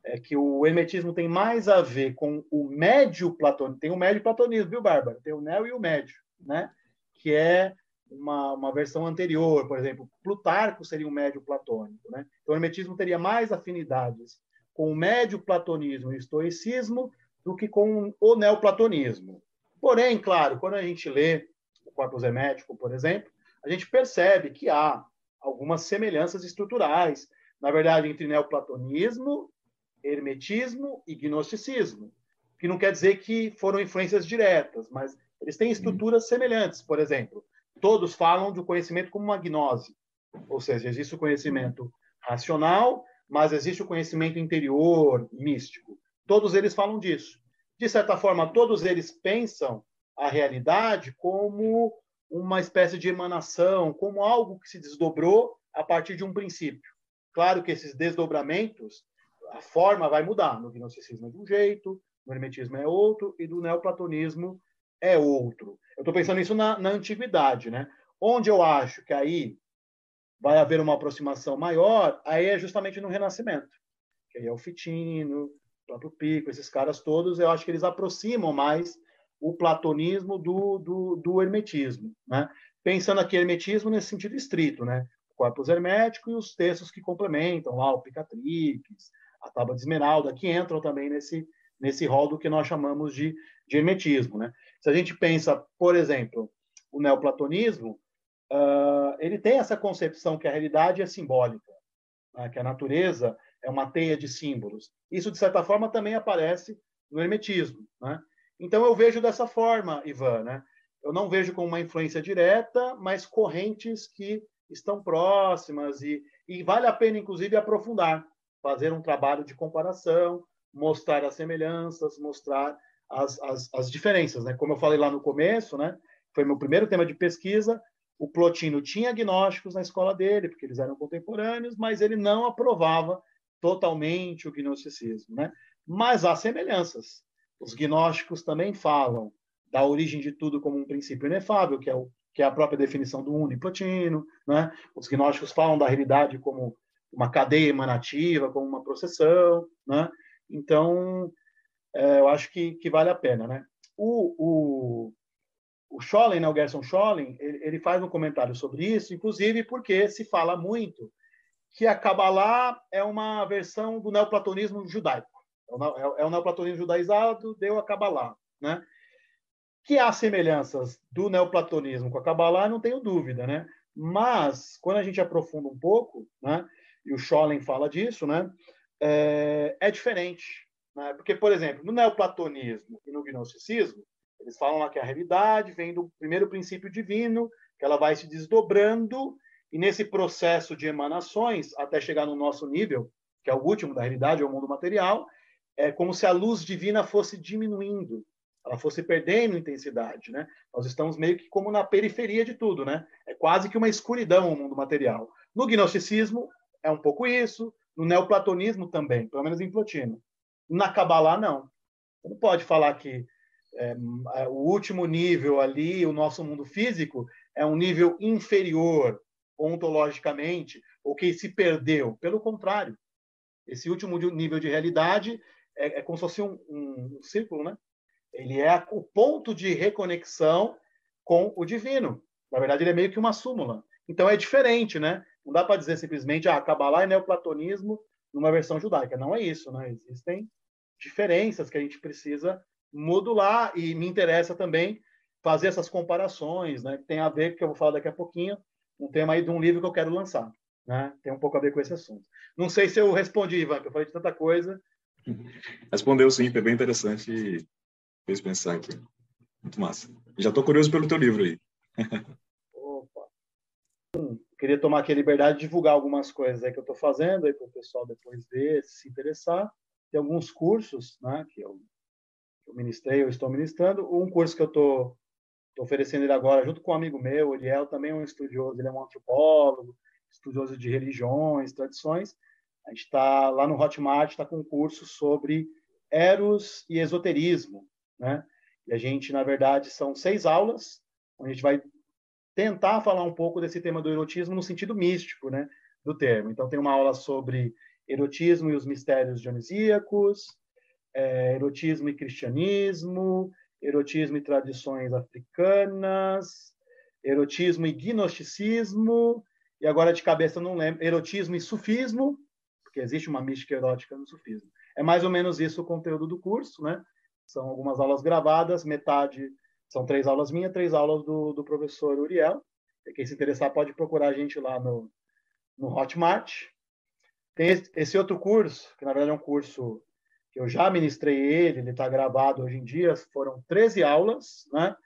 é que o hermetismo tem mais a ver com o médio platonismo. Tem o médio platonismo, viu, Bárbara? Tem o neo e o médio, né? Que é uma, uma versão anterior, por exemplo, Plutarco seria um médio platônico, né? Então, o hermetismo teria mais afinidades com o médio platonismo e o estoicismo do que com o neoplatonismo. Porém, claro, quando a gente lê o Corpus Hermético, por exemplo, a gente percebe que há algumas semelhanças estruturais, na verdade, entre neoplatonismo hermetismo e gnosticismo, que não quer dizer que foram influências diretas, mas eles têm estruturas semelhantes. Por exemplo, todos falam do conhecimento como uma gnose, ou seja, existe o conhecimento racional, mas existe o conhecimento interior, místico. Todos eles falam disso. De certa forma, todos eles pensam a realidade como uma espécie de emanação, como algo que se desdobrou a partir de um princípio. Claro que esses desdobramentos a forma vai mudar. No gnosticismo é de um jeito, no hermetismo é outro, e do neoplatonismo é outro. Eu estou pensando isso na, na antiguidade, né? Onde eu acho que aí vai haver uma aproximação maior, aí é justamente no Renascimento. Que aí é o Fitino, o próprio Pico, esses caras todos, eu acho que eles aproximam mais o platonismo do, do, do hermetismo, né? Pensando aqui hermetismo nesse sentido estrito, né? O corpus hermético e os textos que complementam, lá o Picatrix, a tábua de esmeralda, que entram também nesse, nesse rol do que nós chamamos de, de hermetismo. Né? Se a gente pensa, por exemplo, o neoplatonismo, uh, ele tem essa concepção que a realidade é simbólica, né? que a natureza é uma teia de símbolos. Isso, de certa forma, também aparece no hermetismo. Né? Então, eu vejo dessa forma, Ivan. Né? Eu não vejo como uma influência direta, mas correntes que estão próximas e, e vale a pena, inclusive, aprofundar fazer um trabalho de comparação, mostrar as semelhanças, mostrar as, as, as diferenças. Né? Como eu falei lá no começo, né? foi meu primeiro tema de pesquisa, o Plotino tinha agnósticos na escola dele, porque eles eram contemporâneos, mas ele não aprovava totalmente o gnosticismo. Né? Mas há semelhanças. Os gnósticos também falam da origem de tudo como um princípio inefável, que é, o, que é a própria definição do Uno Plotino. Né? Os gnósticos falam da realidade como uma cadeia emanativa, como uma processão, né? Então, é, eu acho que, que vale a pena, né? O, o, o Schollen, né, o Gerson Schollen, ele, ele faz um comentário sobre isso, inclusive porque se fala muito que a Kabbalah é uma versão do neoplatonismo judaico. É o, é o neoplatonismo judaizado, deu a Kabbalah, né? Que há semelhanças do neoplatonismo com a Kabbalah, não tenho dúvida, né? Mas, quando a gente aprofunda um pouco, né, e o Schollen fala disso, né? É, é diferente. Né? Porque, por exemplo, no neoplatonismo e no gnosticismo, Eles falam lá que a realidade vem do primeiro princípio divino, que ela vai se desdobrando, e nesse processo de emanações, até chegar no nosso nível, que é o último da realidade, é o mundo material, é como se a luz divina fosse diminuindo, ela fosse perdendo intensidade, né? Nós estamos meio que como na periferia de tudo, né? É quase que uma escuridão o mundo material. No gnosticismo é um pouco isso, no neoplatonismo também, pelo menos em Plotino. Na Kabbalah não. Você não pode falar que é, o último nível ali, o nosso mundo físico, é um nível inferior ontologicamente, ou que se perdeu. Pelo contrário, esse último nível de realidade é, é como se fosse um, um, um, círculo, né? Ele é o ponto de reconexão com o divino. Na verdade, ele é meio que uma súmula. Então é diferente, né? Não dá para dizer simplesmente, ah, Kabbalah é neoplatonismo numa versão judaica. Não é isso, né? Existem diferenças que a gente precisa modular e me interessa também fazer essas comparações, né? Que tem a ver, que eu vou falar daqui a pouquinho, um tema aí de um livro que eu quero lançar, né? Tem um pouco a ver com esse assunto. Não sei se eu respondi, Ivan, que eu falei de tanta coisa. Respondeu sim, foi bem interessante e fez pensar aqui. Muito massa. Já estou curioso pelo teu livro aí. Queria tomar aqui a liberdade de divulgar algumas coisas aí que eu estou fazendo aí para o pessoal depois ver, se interessar. Tem alguns cursos, né, que eu, eu ministrei, eu estou ministrando. Um curso que eu estou oferecendo ele agora junto com um amigo meu, também é um estudioso, ele é um antropólogo, estudioso de religiões, tradições. A gente está lá no Hotmart, está com um curso sobre Eros e esoterismo, né? E a gente, na verdade, são seis aulas, onde a gente vai tentar falar um pouco desse tema do erotismo no sentido místico, né? Do termo. Então, tem uma aula sobre erotismo e os mistérios dionisíacos, é, erotismo e cristianismo, erotismo e tradições africanas, erotismo e gnosticismo, e agora de cabeça não lembro, erotismo e sufismo, porque existe uma mística erótica no sufismo. É mais ou menos isso o conteúdo do curso, né? São algumas aulas gravadas, metade são três aulas minhas, três aulas do, do professor Uriel. Quem se interessar pode procurar a gente lá no, no Hotmart. Tem esse outro curso, que na verdade é um curso que eu já ministrei ele, ele está gravado hoje em dia, foram 13 aulas, né,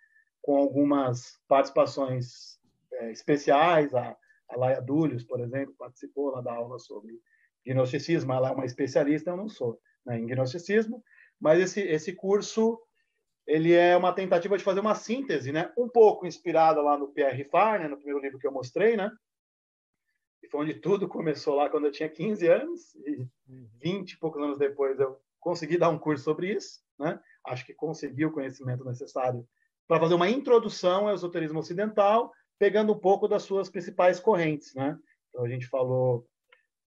com algumas participações é, especiais, a, a Laia Dúlios, por exemplo, participou lá da aula sobre gnosticismo, ela é uma especialista, eu não sou, né, em gnosticismo, mas esse, esse curso ele é uma tentativa de fazer uma síntese, né, um pouco inspirada lá no Pierre Far, né, no primeiro livro que eu mostrei, né, e foi onde tudo começou lá quando eu tinha 15 anos, e 20 e poucos anos depois eu consegui dar um curso sobre isso, né? Acho que consegui o conhecimento necessário para fazer uma introdução ao esoterismo ocidental, pegando um pouco das suas principais correntes, né? Então a gente falou,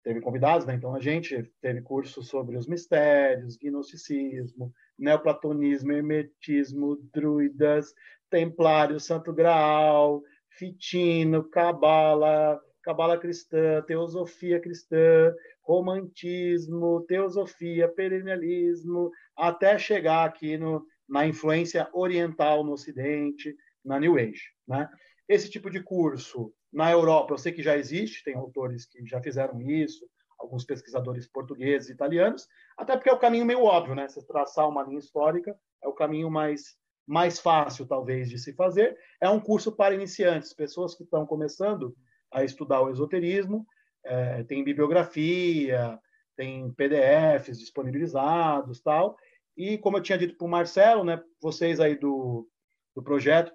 teve convidados, né? Então a gente teve curso sobre os mistérios, gnosticismo, neoplatonismo, hermetismo, druidas, templário, santo graal, fitino, cabala, cabala cristã, teosofia cristã, romantismo, teosofia, perennialismo, até chegar aqui no, na influência oriental no Ocidente, na New Age. Né? Esse tipo de curso, na Europa, eu sei que já existe, tem autores que já fizeram isso, alguns pesquisadores portugueses e italianos, até porque é o caminho meio óbvio, né? Se traçar uma linha histórica é o caminho mais, mais fácil, talvez, de se fazer. É um curso para iniciantes, pessoas que estão começando a estudar o esoterismo, é, tem bibliografia, tem PDFs disponibilizados, tal. E como eu tinha dito para o Marcelo, né, vocês aí do, do projeto,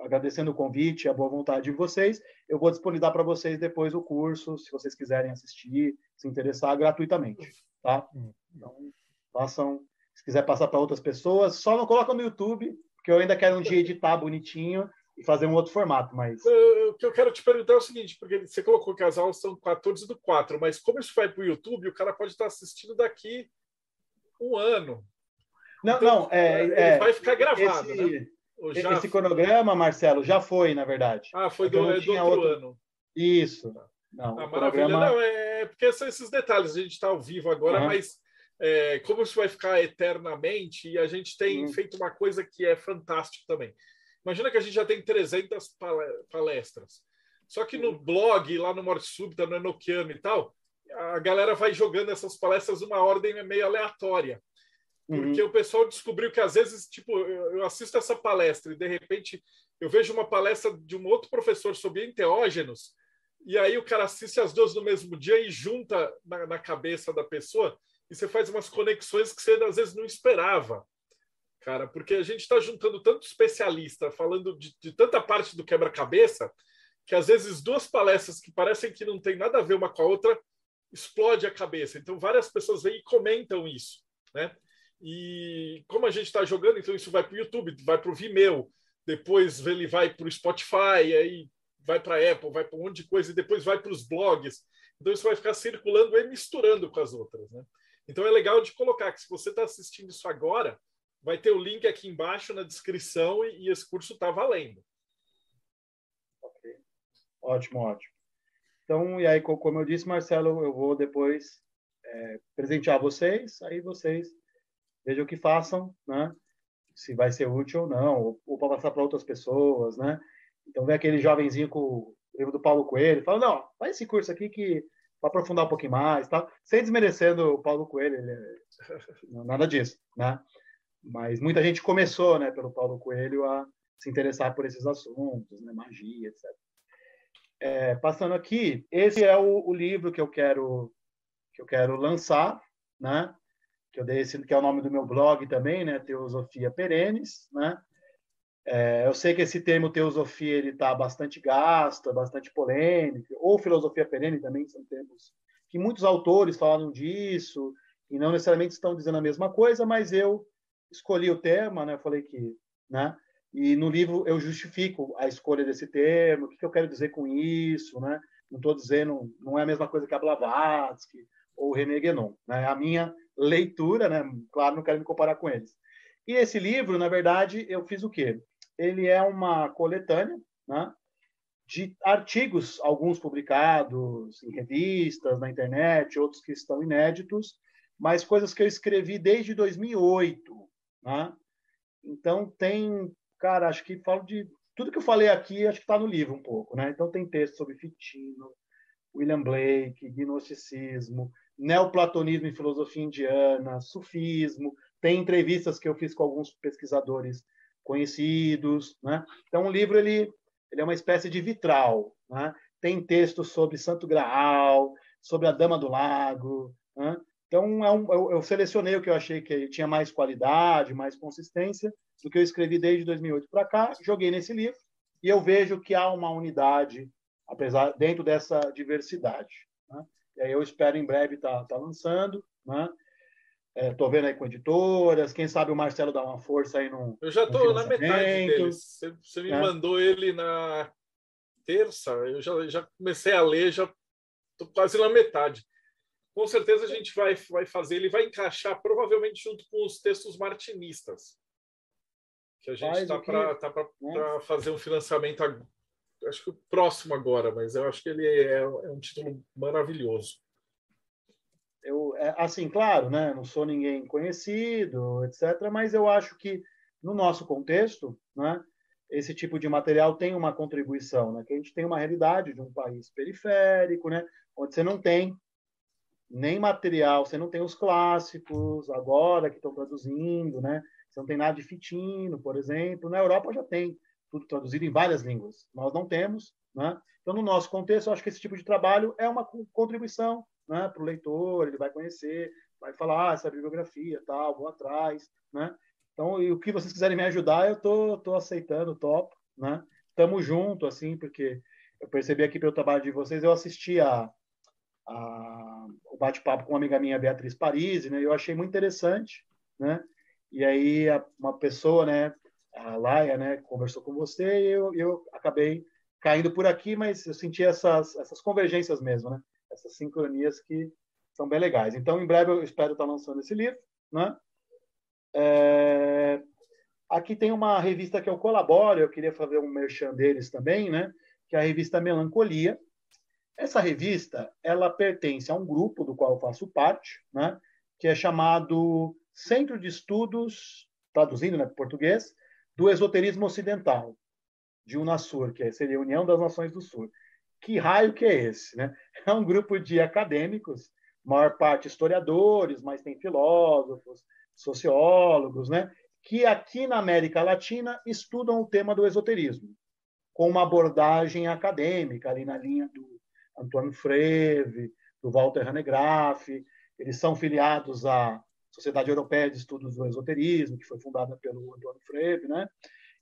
agradecendo o convite, a boa vontade de vocês, eu vou disponibilizar para vocês depois o curso, se vocês quiserem assistir, se interessar, gratuitamente, tá? Então, façam, se quiser passar para outras pessoas, só não coloca no YouTube, porque eu ainda quero um dia editar bonitinho e fazer um outro formato, mas... O que eu quero te perguntar é o seguinte, porque você colocou que as aulas são 14 do 4, mas como isso vai para o YouTube, o cara pode estar assistindo daqui um ano. Não, então, não, é, é, vai ficar gravado, esse, né? Já... Esse cronograma, Marcelo, já foi, na verdade. Ah, foi do, é do outro, outro, ano. Isso. Não, ah, maravilha. Programa... Não, é porque são esses detalhes. A gente está ao vivo agora, uhum. mas é, como isso vai ficar eternamente, e a gente tem uhum. feito uma coisa que é fantástico também. Imagina que a gente já tem 300 palestras. Só que no blog, lá no Morte Súbita, no Enoquiano e tal, a galera vai jogando essas palestras uma ordem meio aleatória. Porque uhum. o pessoal descobriu que às vezes, tipo, eu assisto essa palestra e de repente eu vejo uma palestra de um outro professor sobre enteógenos, e aí o cara assiste as duas no mesmo dia e junta na, na cabeça da pessoa, e você faz umas conexões que você às vezes não esperava, cara, porque a gente está juntando tanto especialista, falando de, de tanta parte do quebra-cabeça, que às vezes duas palestras que parecem que não tem nada a ver uma com a outra explode a cabeça. Então várias pessoas vêm e comentam isso, né? E como a gente está jogando, então isso vai para o YouTube, vai para o Vimeo, depois ele vai para o Spotify, aí vai para a Apple, vai para um monte de coisa, e depois vai para os blogs. Então isso vai ficar circulando e misturando com as outras. Né? Então é legal de colocar que se você está assistindo isso agora, vai ter o link aqui embaixo na descrição e, e esse curso está valendo. Ok. Ótimo, ótimo. Então, e aí, como eu disse, Marcelo, eu vou depois é, presentear vocês, aí vocês vejam o que façam, né? Se vai ser útil ou não, ou, ou para passar para outras pessoas, né? Então vem aquele jovenzinho com o livro do Paulo Coelho, fala, não, faz esse curso aqui que para aprofundar um pouquinho mais, tá? Sem desmerecendo o Paulo Coelho, é... nada disso, né? Mas muita gente começou, né, pelo Paulo Coelho a se interessar por esses assuntos, né, magia, etc. É, passando aqui, esse é o, o livro que eu quero que eu quero lançar, né? Que eu dei esse, que é o nome do meu blog também, né? Teosofia Perenes, né? É, eu sei que esse termo teosofia ele está bastante gasto, bastante polêmico, ou filosofia perene também são termos que muitos autores falaram disso e não necessariamente estão dizendo a mesma coisa, mas eu escolhi o tema, né? Eu falei que, né? E no livro eu justifico a escolha desse termo, o que, eu quero dizer com isso, né? Não estou dizendo, não é a mesma coisa que a Blavatsky ou René Guénon, né? A minha leitura, né? Claro, não quero me comparar com eles. E esse livro, na verdade, eu fiz o quê? Ele é uma coletânea, né? De artigos, alguns publicados em revistas, na internet, outros que estão inéditos, mas coisas que eu escrevi desde 2008, né? Então tem, cara, acho que falo de tudo que eu falei aqui, acho que está no livro um pouco, né? Então tem texto sobre Fitino, William Blake, gnosticismo, neoplatonismo e filosofia indiana, sufismo. Tem entrevistas que eu fiz com alguns pesquisadores conhecidos, né? Então o livro ele, ele é uma espécie de vitral, né? Tem textos sobre Santo Graal, sobre a Dama do Lago, né? Então é um, eu, eu, selecionei o que eu achei que tinha mais qualidade, mais consistência do que eu escrevi desde 2008 para cá, joguei nesse livro e eu vejo que há uma unidade, apesar dentro dessa diversidade. Né? E aí eu espero em breve estar tá, tá lançando, né? Estou é, vendo aí com editoras, quem sabe o Marcelo dá uma força aí no. Eu já estou na metade dele. Você, você me é. mandou ele na terça, eu já, já comecei a ler, já estou quase na metade. Com certeza a gente vai, vai fazer, ele vai encaixar provavelmente junto com os textos martinistas. Que a gente está para tá para tá fazer um financiamento acho que o próximo agora, mas eu acho que ele é, é um título maravilhoso. Eu, é, assim, claro, né? Não sou ninguém conhecido, etc. Mas eu acho que no nosso contexto, né? Esse tipo de material tem uma contribuição, né? Que a gente tem uma realidade de um país periférico, né? Onde você não tem nem material, você não tem os clássicos agora que estão traduzindo, né? Você não tem nada de fitino, por exemplo. Na Europa já tem tudo traduzido em várias línguas. Nós não temos, né? Então, no nosso contexto, eu acho que esse tipo de trabalho é uma contribuição né, para o leitor, ele vai conhecer, vai falar ah, essa bibliografia, tal, vou atrás, né? Então, e o que vocês quiserem me ajudar, eu tô, tô aceitando, top, né? Tamo junto, assim, porque eu percebi aqui pelo trabalho de vocês, eu assisti a, a o bate-papo com uma amiga minha, Beatriz Parisi, né? Eu achei muito interessante, né? E aí uma pessoa, né, a Laia, né, conversou com você e eu, eu acabei caindo por aqui, mas eu senti essas, essas convergências mesmo, né? Essas sincronias que são bem legais. Então, em breve eu espero estar lançando esse livro, né? É... Aqui tem uma revista que eu colaboro, eu queria fazer um merchan deles também, né? Que é a revista Melancolia. Essa revista, ela pertence a um grupo do qual eu faço parte, né? Que é chamado Centro de Estudos, traduzindo né, para português, do esoterismo ocidental, de Unasur, que seria a União das Nações do Sul. Que raio que é esse? Né? É um grupo de acadêmicos, maior parte historiadores, mas tem filósofos, sociólogos, né, que aqui na América Latina estudam o tema do esoterismo, com uma abordagem acadêmica, ali na linha do Antônio Freve, do Walter Hanegraaff. Eles são filiados à Sociedade Europeia de Estudos do Esoterismo, que foi fundada pelo Antônio Freve, né?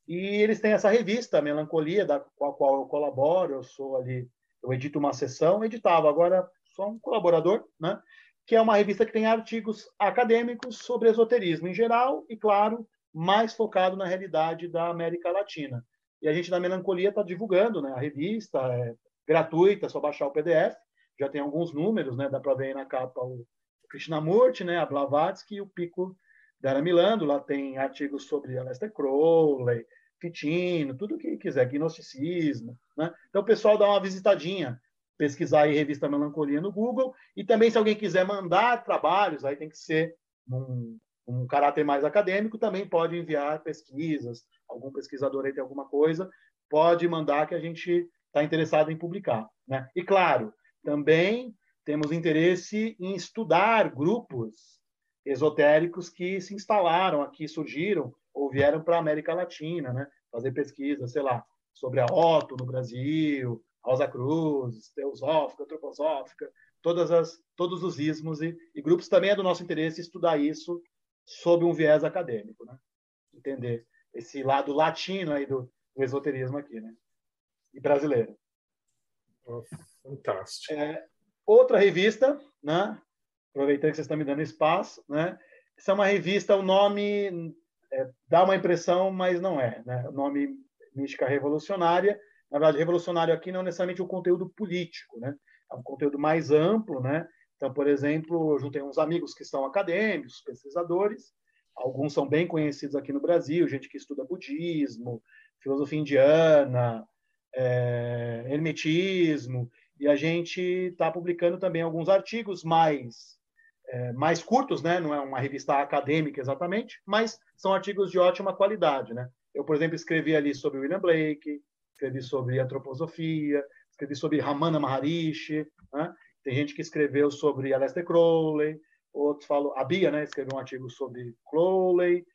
E eles têm essa revista, Melancolia, da com a qual eu colaboro. Eu sou ali, eu edito uma sessão, editava, agora sou um colaborador, né? Que é uma revista que tem artigos acadêmicos sobre esoterismo em geral e, claro, mais focado na realidade da América Latina. E a gente da Melancolia está divulgando, né? A revista é gratuita, é só baixar o PDF. Já tem alguns números, né? Dá para ver aí na capa o Krishnamurti, né? A Blavatsky e o Pico Dara Milando. Lá tem artigos sobre Aleister Crowley, Fitino, tudo que quiser, gnosticismo, né? Então o pessoal dá uma visitadinha, pesquisar aí revista Melancolia no Google e também se alguém quiser mandar trabalhos, aí tem que ser um, um caráter mais acadêmico, também pode enviar pesquisas, algum pesquisador aí tem alguma coisa, pode mandar que a gente está interessado em publicar, né? E claro, também temos interesse em estudar grupos esotéricos que se instalaram aqui, surgiram ou vieram para a América Latina, né? Fazer pesquisa, sei lá, sobre a Otto no Brasil, Rosa Cruz, Teosófica, Antroposófica, todas as, todos os ismos e, e, grupos também é do nosso interesse estudar isso sob um viés acadêmico, né? Entender esse lado latino aí do, do esoterismo aqui, né? E brasileiro. fantástico. É, outra revista, né? Aproveitando que vocês estão me dando espaço, né? Essa é uma revista, o nome é, dá uma impressão, mas não é, né? O nome Mística Revolucionária. Na verdade, revolucionário aqui não é necessariamente o conteúdo político, né? É um conteúdo mais amplo, né? Então, por exemplo, eu juntei uns amigos que são acadêmicos, pesquisadores, alguns são bem conhecidos aqui no Brasil, gente que estuda budismo, filosofia indiana, é, hermetismo, e a gente está publicando também alguns artigos mais é, mais curtos, né? Não é uma revista acadêmica exatamente, mas são artigos de ótima qualidade, né? Eu, por exemplo, escrevi ali sobre William Blake, escrevi sobre antroposofia, escrevi sobre Ramana Maharishi, né? Tem gente que escreveu sobre Aleister Crowley, outros falam, a Bia, né? Escreveu um artigo sobre Crowley,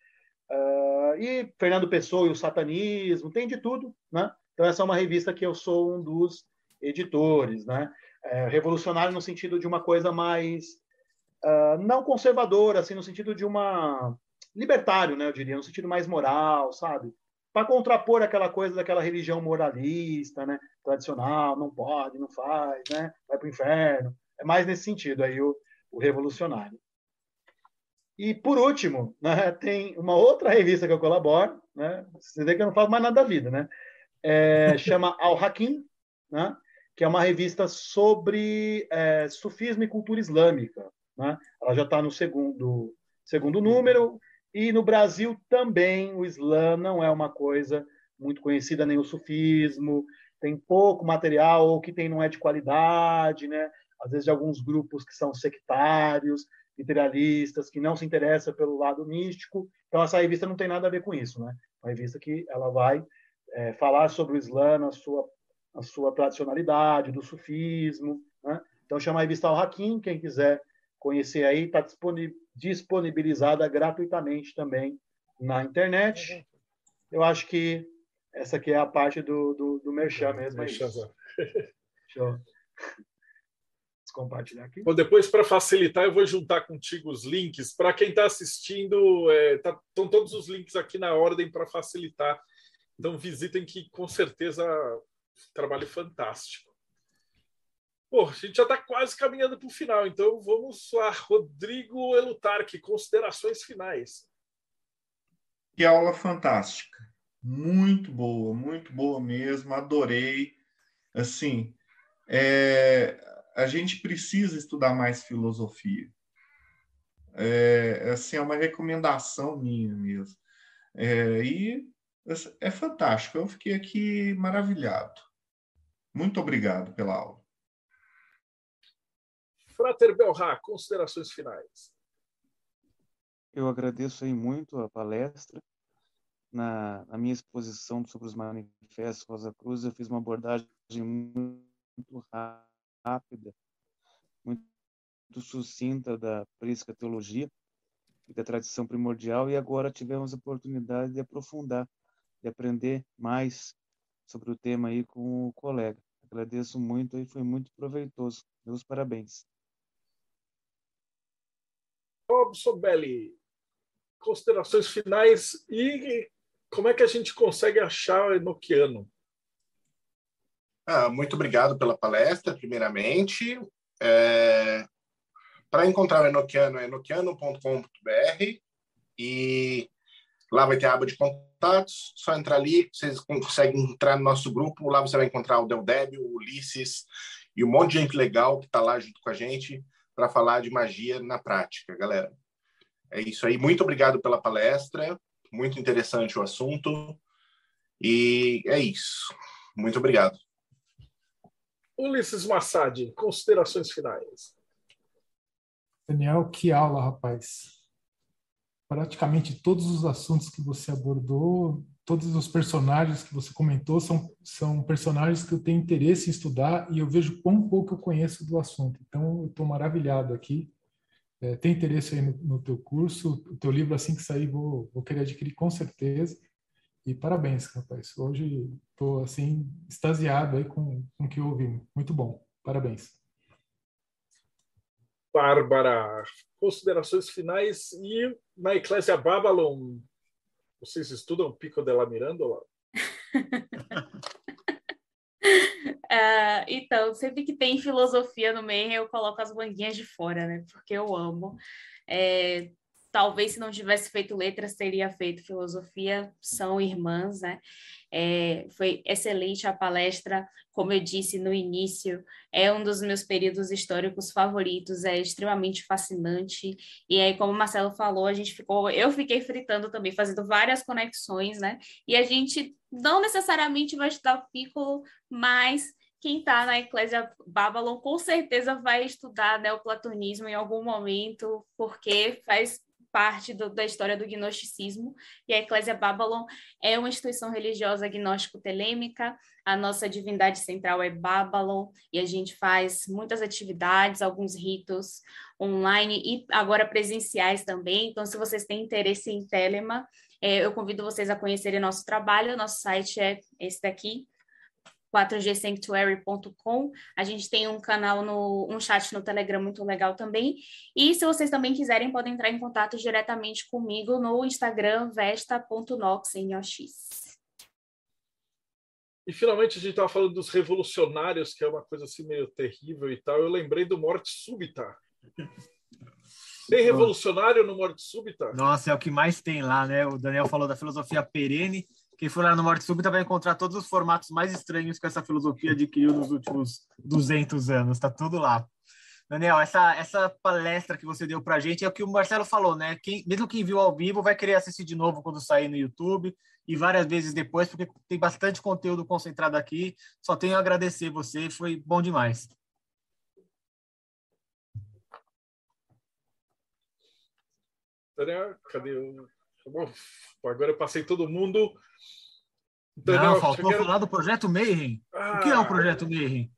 uh, e Fernando Pessoa e o satanismo, tem de tudo, né? Então essa é uma revista que eu sou um dos editores, né? É, revolucionário no sentido de uma coisa mais uh, não conservadora, assim, no sentido de uma libertário, né? Eu diria, no sentido mais moral, sabe? Para contrapor aquela coisa daquela religião moralista, né? Tradicional, não pode, não faz, né? Vai para o inferno. É mais nesse sentido aí o, o revolucionário. E por último, né, tem uma outra revista que eu colaboro, né? Você vê que eu não falo mais nada da vida, né? É, chama Al Hakim, né? Que é uma revista sobre é, sufismo e cultura islâmica. Né? Ela já está no segundo, segundo número, e no Brasil também o Islã não é uma coisa muito conhecida, nem o sufismo, tem pouco material, ou que tem não é de qualidade, né? às vezes de alguns grupos que são sectários, imperialistas, que não se interessam pelo lado místico. Então, essa revista não tem nada a ver com isso. Né? Uma revista que ela vai é, falar sobre o Islã na sua a sua tradicionalidade, do sufismo. Né? Então, chama a revista Al-Hakim, quem quiser conhecer aí, está disponibilizada gratuitamente também na internet. Eu acho que essa aqui é a parte do, do, do Merchan mesmo. É Deixa eu compartilhar aqui. Bom, depois, para facilitar, eu vou juntar contigo os links. Para quem está assistindo, é, tá, estão todos os links aqui na ordem para facilitar. Então, visitem que com certeza trabalho fantástico. Pô, a gente já está quase caminhando para o final, então vamos lá. Rodrigo Elutarque, considerações finais. Que aula fantástica. Muito boa, muito boa mesmo. Adorei. Assim, é, a gente precisa estudar mais filosofia. É, assim, é uma recomendação minha mesmo. É, e é fantástico. Eu fiquei aqui maravilhado. Muito obrigado pela aula. Frater Belrá, considerações finais. Eu agradeço aí muito a palestra. Na, na, minha exposição sobre os manifestos Rosa Cruz, eu fiz uma abordagem muito rápida, muito sucinta da Prisca Teologia, da tradição primordial e agora tivemos a oportunidade de aprofundar, de aprender mais sobre o tema aí com o colega. Agradeço muito e foi muito proveitoso. Meus parabéns. Robson Belli, considerações finais e como é que a gente consegue achar o Enoquiano? Ah, muito obrigado pela palestra, primeiramente. É... Para encontrar o Enoquiano, é enoquiano.com.br e lá vai ter a aba de contatos. Só entrar ali, vocês conseguem entrar no nosso grupo. Lá você vai encontrar o Del Débio, o Ulisses e um monte de gente legal que está lá junto com a gente para falar de magia na prática, galera. É isso aí. Muito obrigado pela palestra. Muito interessante o assunto. E é isso. Muito obrigado. Ulisses Massad, considerações finais. Daniel, que aula, rapaz. Praticamente todos os assuntos que você abordou, todos os personagens que você comentou são, são personagens que eu tenho interesse em estudar e eu vejo quão pouco eu conheço do assunto. Então, eu estou maravilhado aqui. É, tem interesse aí no, no teu curso, o teu livro, assim que sair, vou, vou querer adquirir com certeza. E parabéns, rapaz. Hoje estou assim extasiado aí com, com o que eu ouvi. Muito bom. Parabéns. Bárbara, considerações finais e na Eclésia Babylon, vocês estudam Pico de la Mirandola? Uh, então, sempre que tem filosofia no meio, eu coloco as manguinhas de fora, né? Porque eu amo. É, talvez se não tivesse feito letras, teria feito filosofia, são irmãs, né? É, foi excelente a palestra, como eu disse no início, é um dos meus períodos históricos favoritos, é extremamente fascinante. E aí, como o Marcelo falou, a gente ficou, eu fiquei fritando também, fazendo várias conexões, né? E a gente não necessariamente vai estudar Piccolo, mas quem está na Eclésia Babylon com certeza vai estudar neoplatonismo em algum momento, porque faz parte do, da história do gnosticismo, e a Eclésia Babylon é uma instituição religiosa gnóstico-telêmica, a nossa divindade central é Babylon, e a gente faz muitas atividades, alguns ritos online e agora presenciais também, então se vocês têm interesse em Telema, é, eu convido vocês a conhecerem nosso trabalho, nosso site é esse daqui, 4gsanctuary.com. A gente tem um canal no um chat no Telegram muito legal também. E se vocês também quiserem, podem entrar em contato diretamente comigo no Instagram vesta.nox em OX. E finalmente a gente estava falando dos revolucionários, que é uma coisa assim meio terrível e tal. Eu lembrei do Morte Súbita. Tem revolucionário no Morte Súbita? Nossa, é o que mais tem lá, né? O Daniel falou da filosofia perene quem for lá no Morte Súbita vai encontrar todos os formatos mais estranhos que essa filosofia adquiriu nos últimos 200 anos. Está tudo lá. Daniel, essa, essa palestra que você deu para a gente é o que o Marcelo falou, né? Quem, mesmo quem viu ao vivo vai querer assistir de novo quando sair no YouTube e várias vezes depois, porque tem bastante conteúdo concentrado aqui. Só tenho a agradecer você, foi bom demais. Daniel, cadê o. Agora eu passei todo mundo. Daniel, Não, faltou quero... falar do Projeto Mayhem. Ah, o que é o Projeto Mayhem?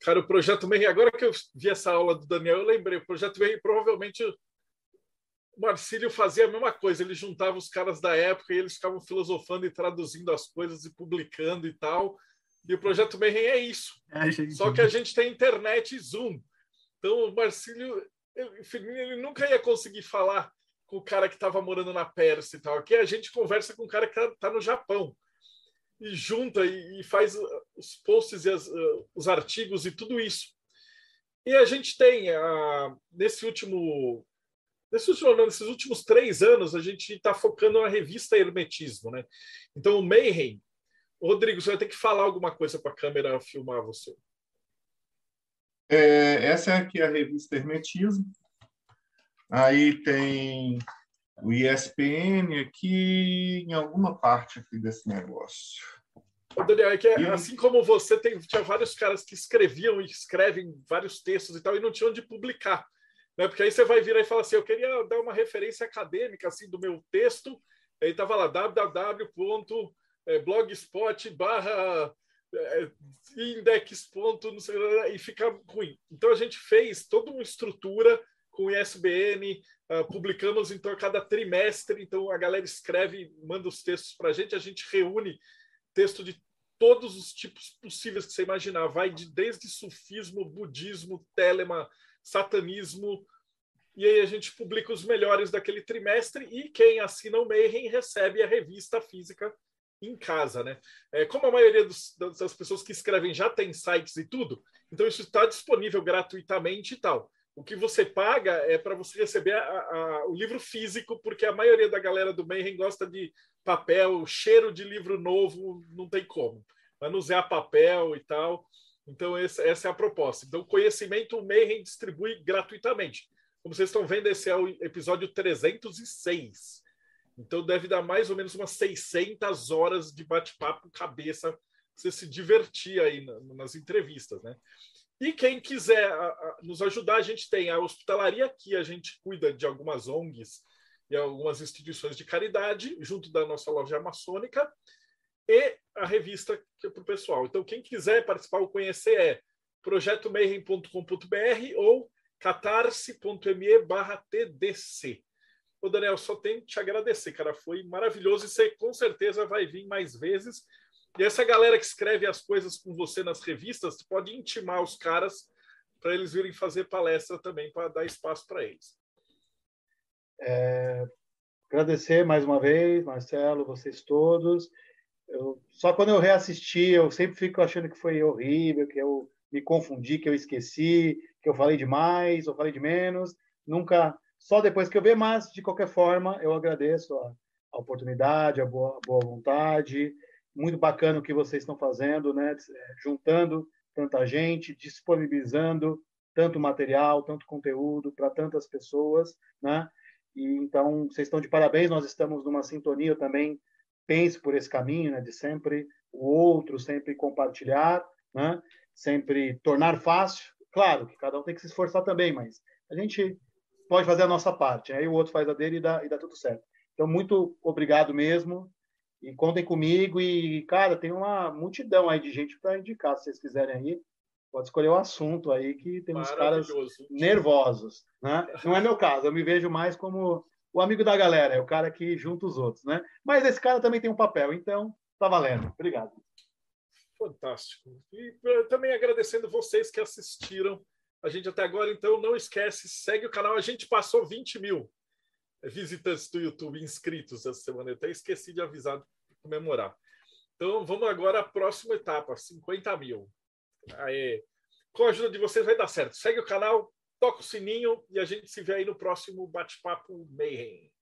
Cara, o Projeto Mayhem, agora que eu vi essa aula do Daniel, eu lembrei. O Projeto Mayhem, provavelmente, o Marcílio fazia a mesma coisa. Ele juntava os caras da época e eles ficavam filosofando e traduzindo as coisas e publicando e tal. E o Projeto Mayhem é isso. É, Só que a gente tem internet e Zoom. Então, o Marcílio, ele nunca ia conseguir falar com o cara que estava morando na Pérsia e tal. Aqui a gente conversa com o cara que está no Japão e junta e, e faz uh, os posts e as, uh, os artigos e tudo isso. E a gente tem, uh, nesse último nesse último nesses últimos três anos, a gente está focando na revista Hermetismo. Né? Então, o Mayhem, Rodrigo, você vai ter que falar alguma coisa para a câmera filmar você. É, essa é aqui a revista Hermetismo. Aí tem o ISPN aqui em alguma parte aqui desse negócio. Daniel, é que é, assim como você tem, tinha vários caras que escreviam e escrevem vários textos e tal e não tinham de publicar, né? Porque aí você vai vir e fala assim, eu queria dar uma referência acadêmica assim do meu texto, aí tava lá www.blogspot barra é, index. Sei, e fica ruim. Então a gente fez toda uma estrutura com o ISBN, uh, publicamos então a cada trimestre, então a galera escreve, manda os textos para a gente, a gente reúne texto de todos os tipos possíveis que você imaginar, vai de, desde sufismo, budismo, telema, satanismo, e aí a gente publica os melhores daquele trimestre e quem assina o Mayhem recebe a revista física em casa, né? É, como a maioria dos, das pessoas que escrevem já tem sites e tudo, então isso está disponível gratuitamente e tal. O que você paga é para você receber a, a, o livro físico, porque a maioria da galera do Mayhem gosta de papel, cheiro de livro novo, não tem como. Manusear papel e tal. Então, essa, essa é a proposta. Então, conhecimento o Mayhem distribui gratuitamente. Como vocês estão vendo, esse é o episódio 306. Então, deve dar mais ou menos umas 600 horas de bate-papo cabeça, você se divertir aí nas entrevistas, né? E quem quiser nos ajudar, a gente tem a hospitalaria, que a gente cuida de algumas ONGs e algumas instituições de caridade, junto da nossa loja maçônica, e a revista é para o pessoal. Então, quem quiser participar ou conhecer é projetomayhem.com.br ou catarse.me barra TDC. Ô, Daniel, só tenho que te agradecer, cara. Foi maravilhoso e você com certeza vai vir mais vezes. E essa galera que escreve as coisas com você nas revistas, pode intimar os caras para eles virem fazer palestra também, para dar espaço para eles. É, agradecer mais uma vez, Marcelo, vocês todos. Eu, só quando eu reassisti, eu sempre fico achando que foi horrível, que eu me confundi, que eu esqueci, que eu falei demais ou falei de menos. Nunca, só depois que eu ver, mas de qualquer forma, eu agradeço a, a oportunidade, a boa, a boa vontade muito bacana o que vocês estão fazendo, né? Juntando tanta gente, disponibilizando tanto material, tanto conteúdo para tantas pessoas, né? E então vocês estão de parabéns. Nós estamos numa sintonia eu também. Pense por esse caminho, né? De sempre o outro, sempre compartilhar, né? Sempre tornar fácil. Claro que cada um tem que se esforçar também, mas a gente pode fazer a nossa parte, aí né? o outro faz a dele e dá, e dá tudo certo. Então, muito obrigado mesmo. E contem comigo. E, cara, tem uma multidão aí de gente para indicar, se vocês quiserem aí. Pode escolher o assunto aí, que tem uns caras nervosos. Né? Não é meu caso, eu me vejo mais como o amigo da galera, é o cara que junta os outros. Né? Mas esse cara também tem um papel, então tá valendo. Obrigado. Fantástico. E eh, também agradecendo vocês que assistiram a gente até agora. Então, não esquece, segue o canal. A gente passou 20 mil visitantes do YouTube inscritos essa semana. Eu até esqueci de avisar para comemorar. Então, vamos agora à próxima etapa, 50 mil. Aê. Com a ajuda de vocês vai dar certo. Segue o canal, toca o sininho e a gente se vê aí no próximo Bate-Papo Mayhem.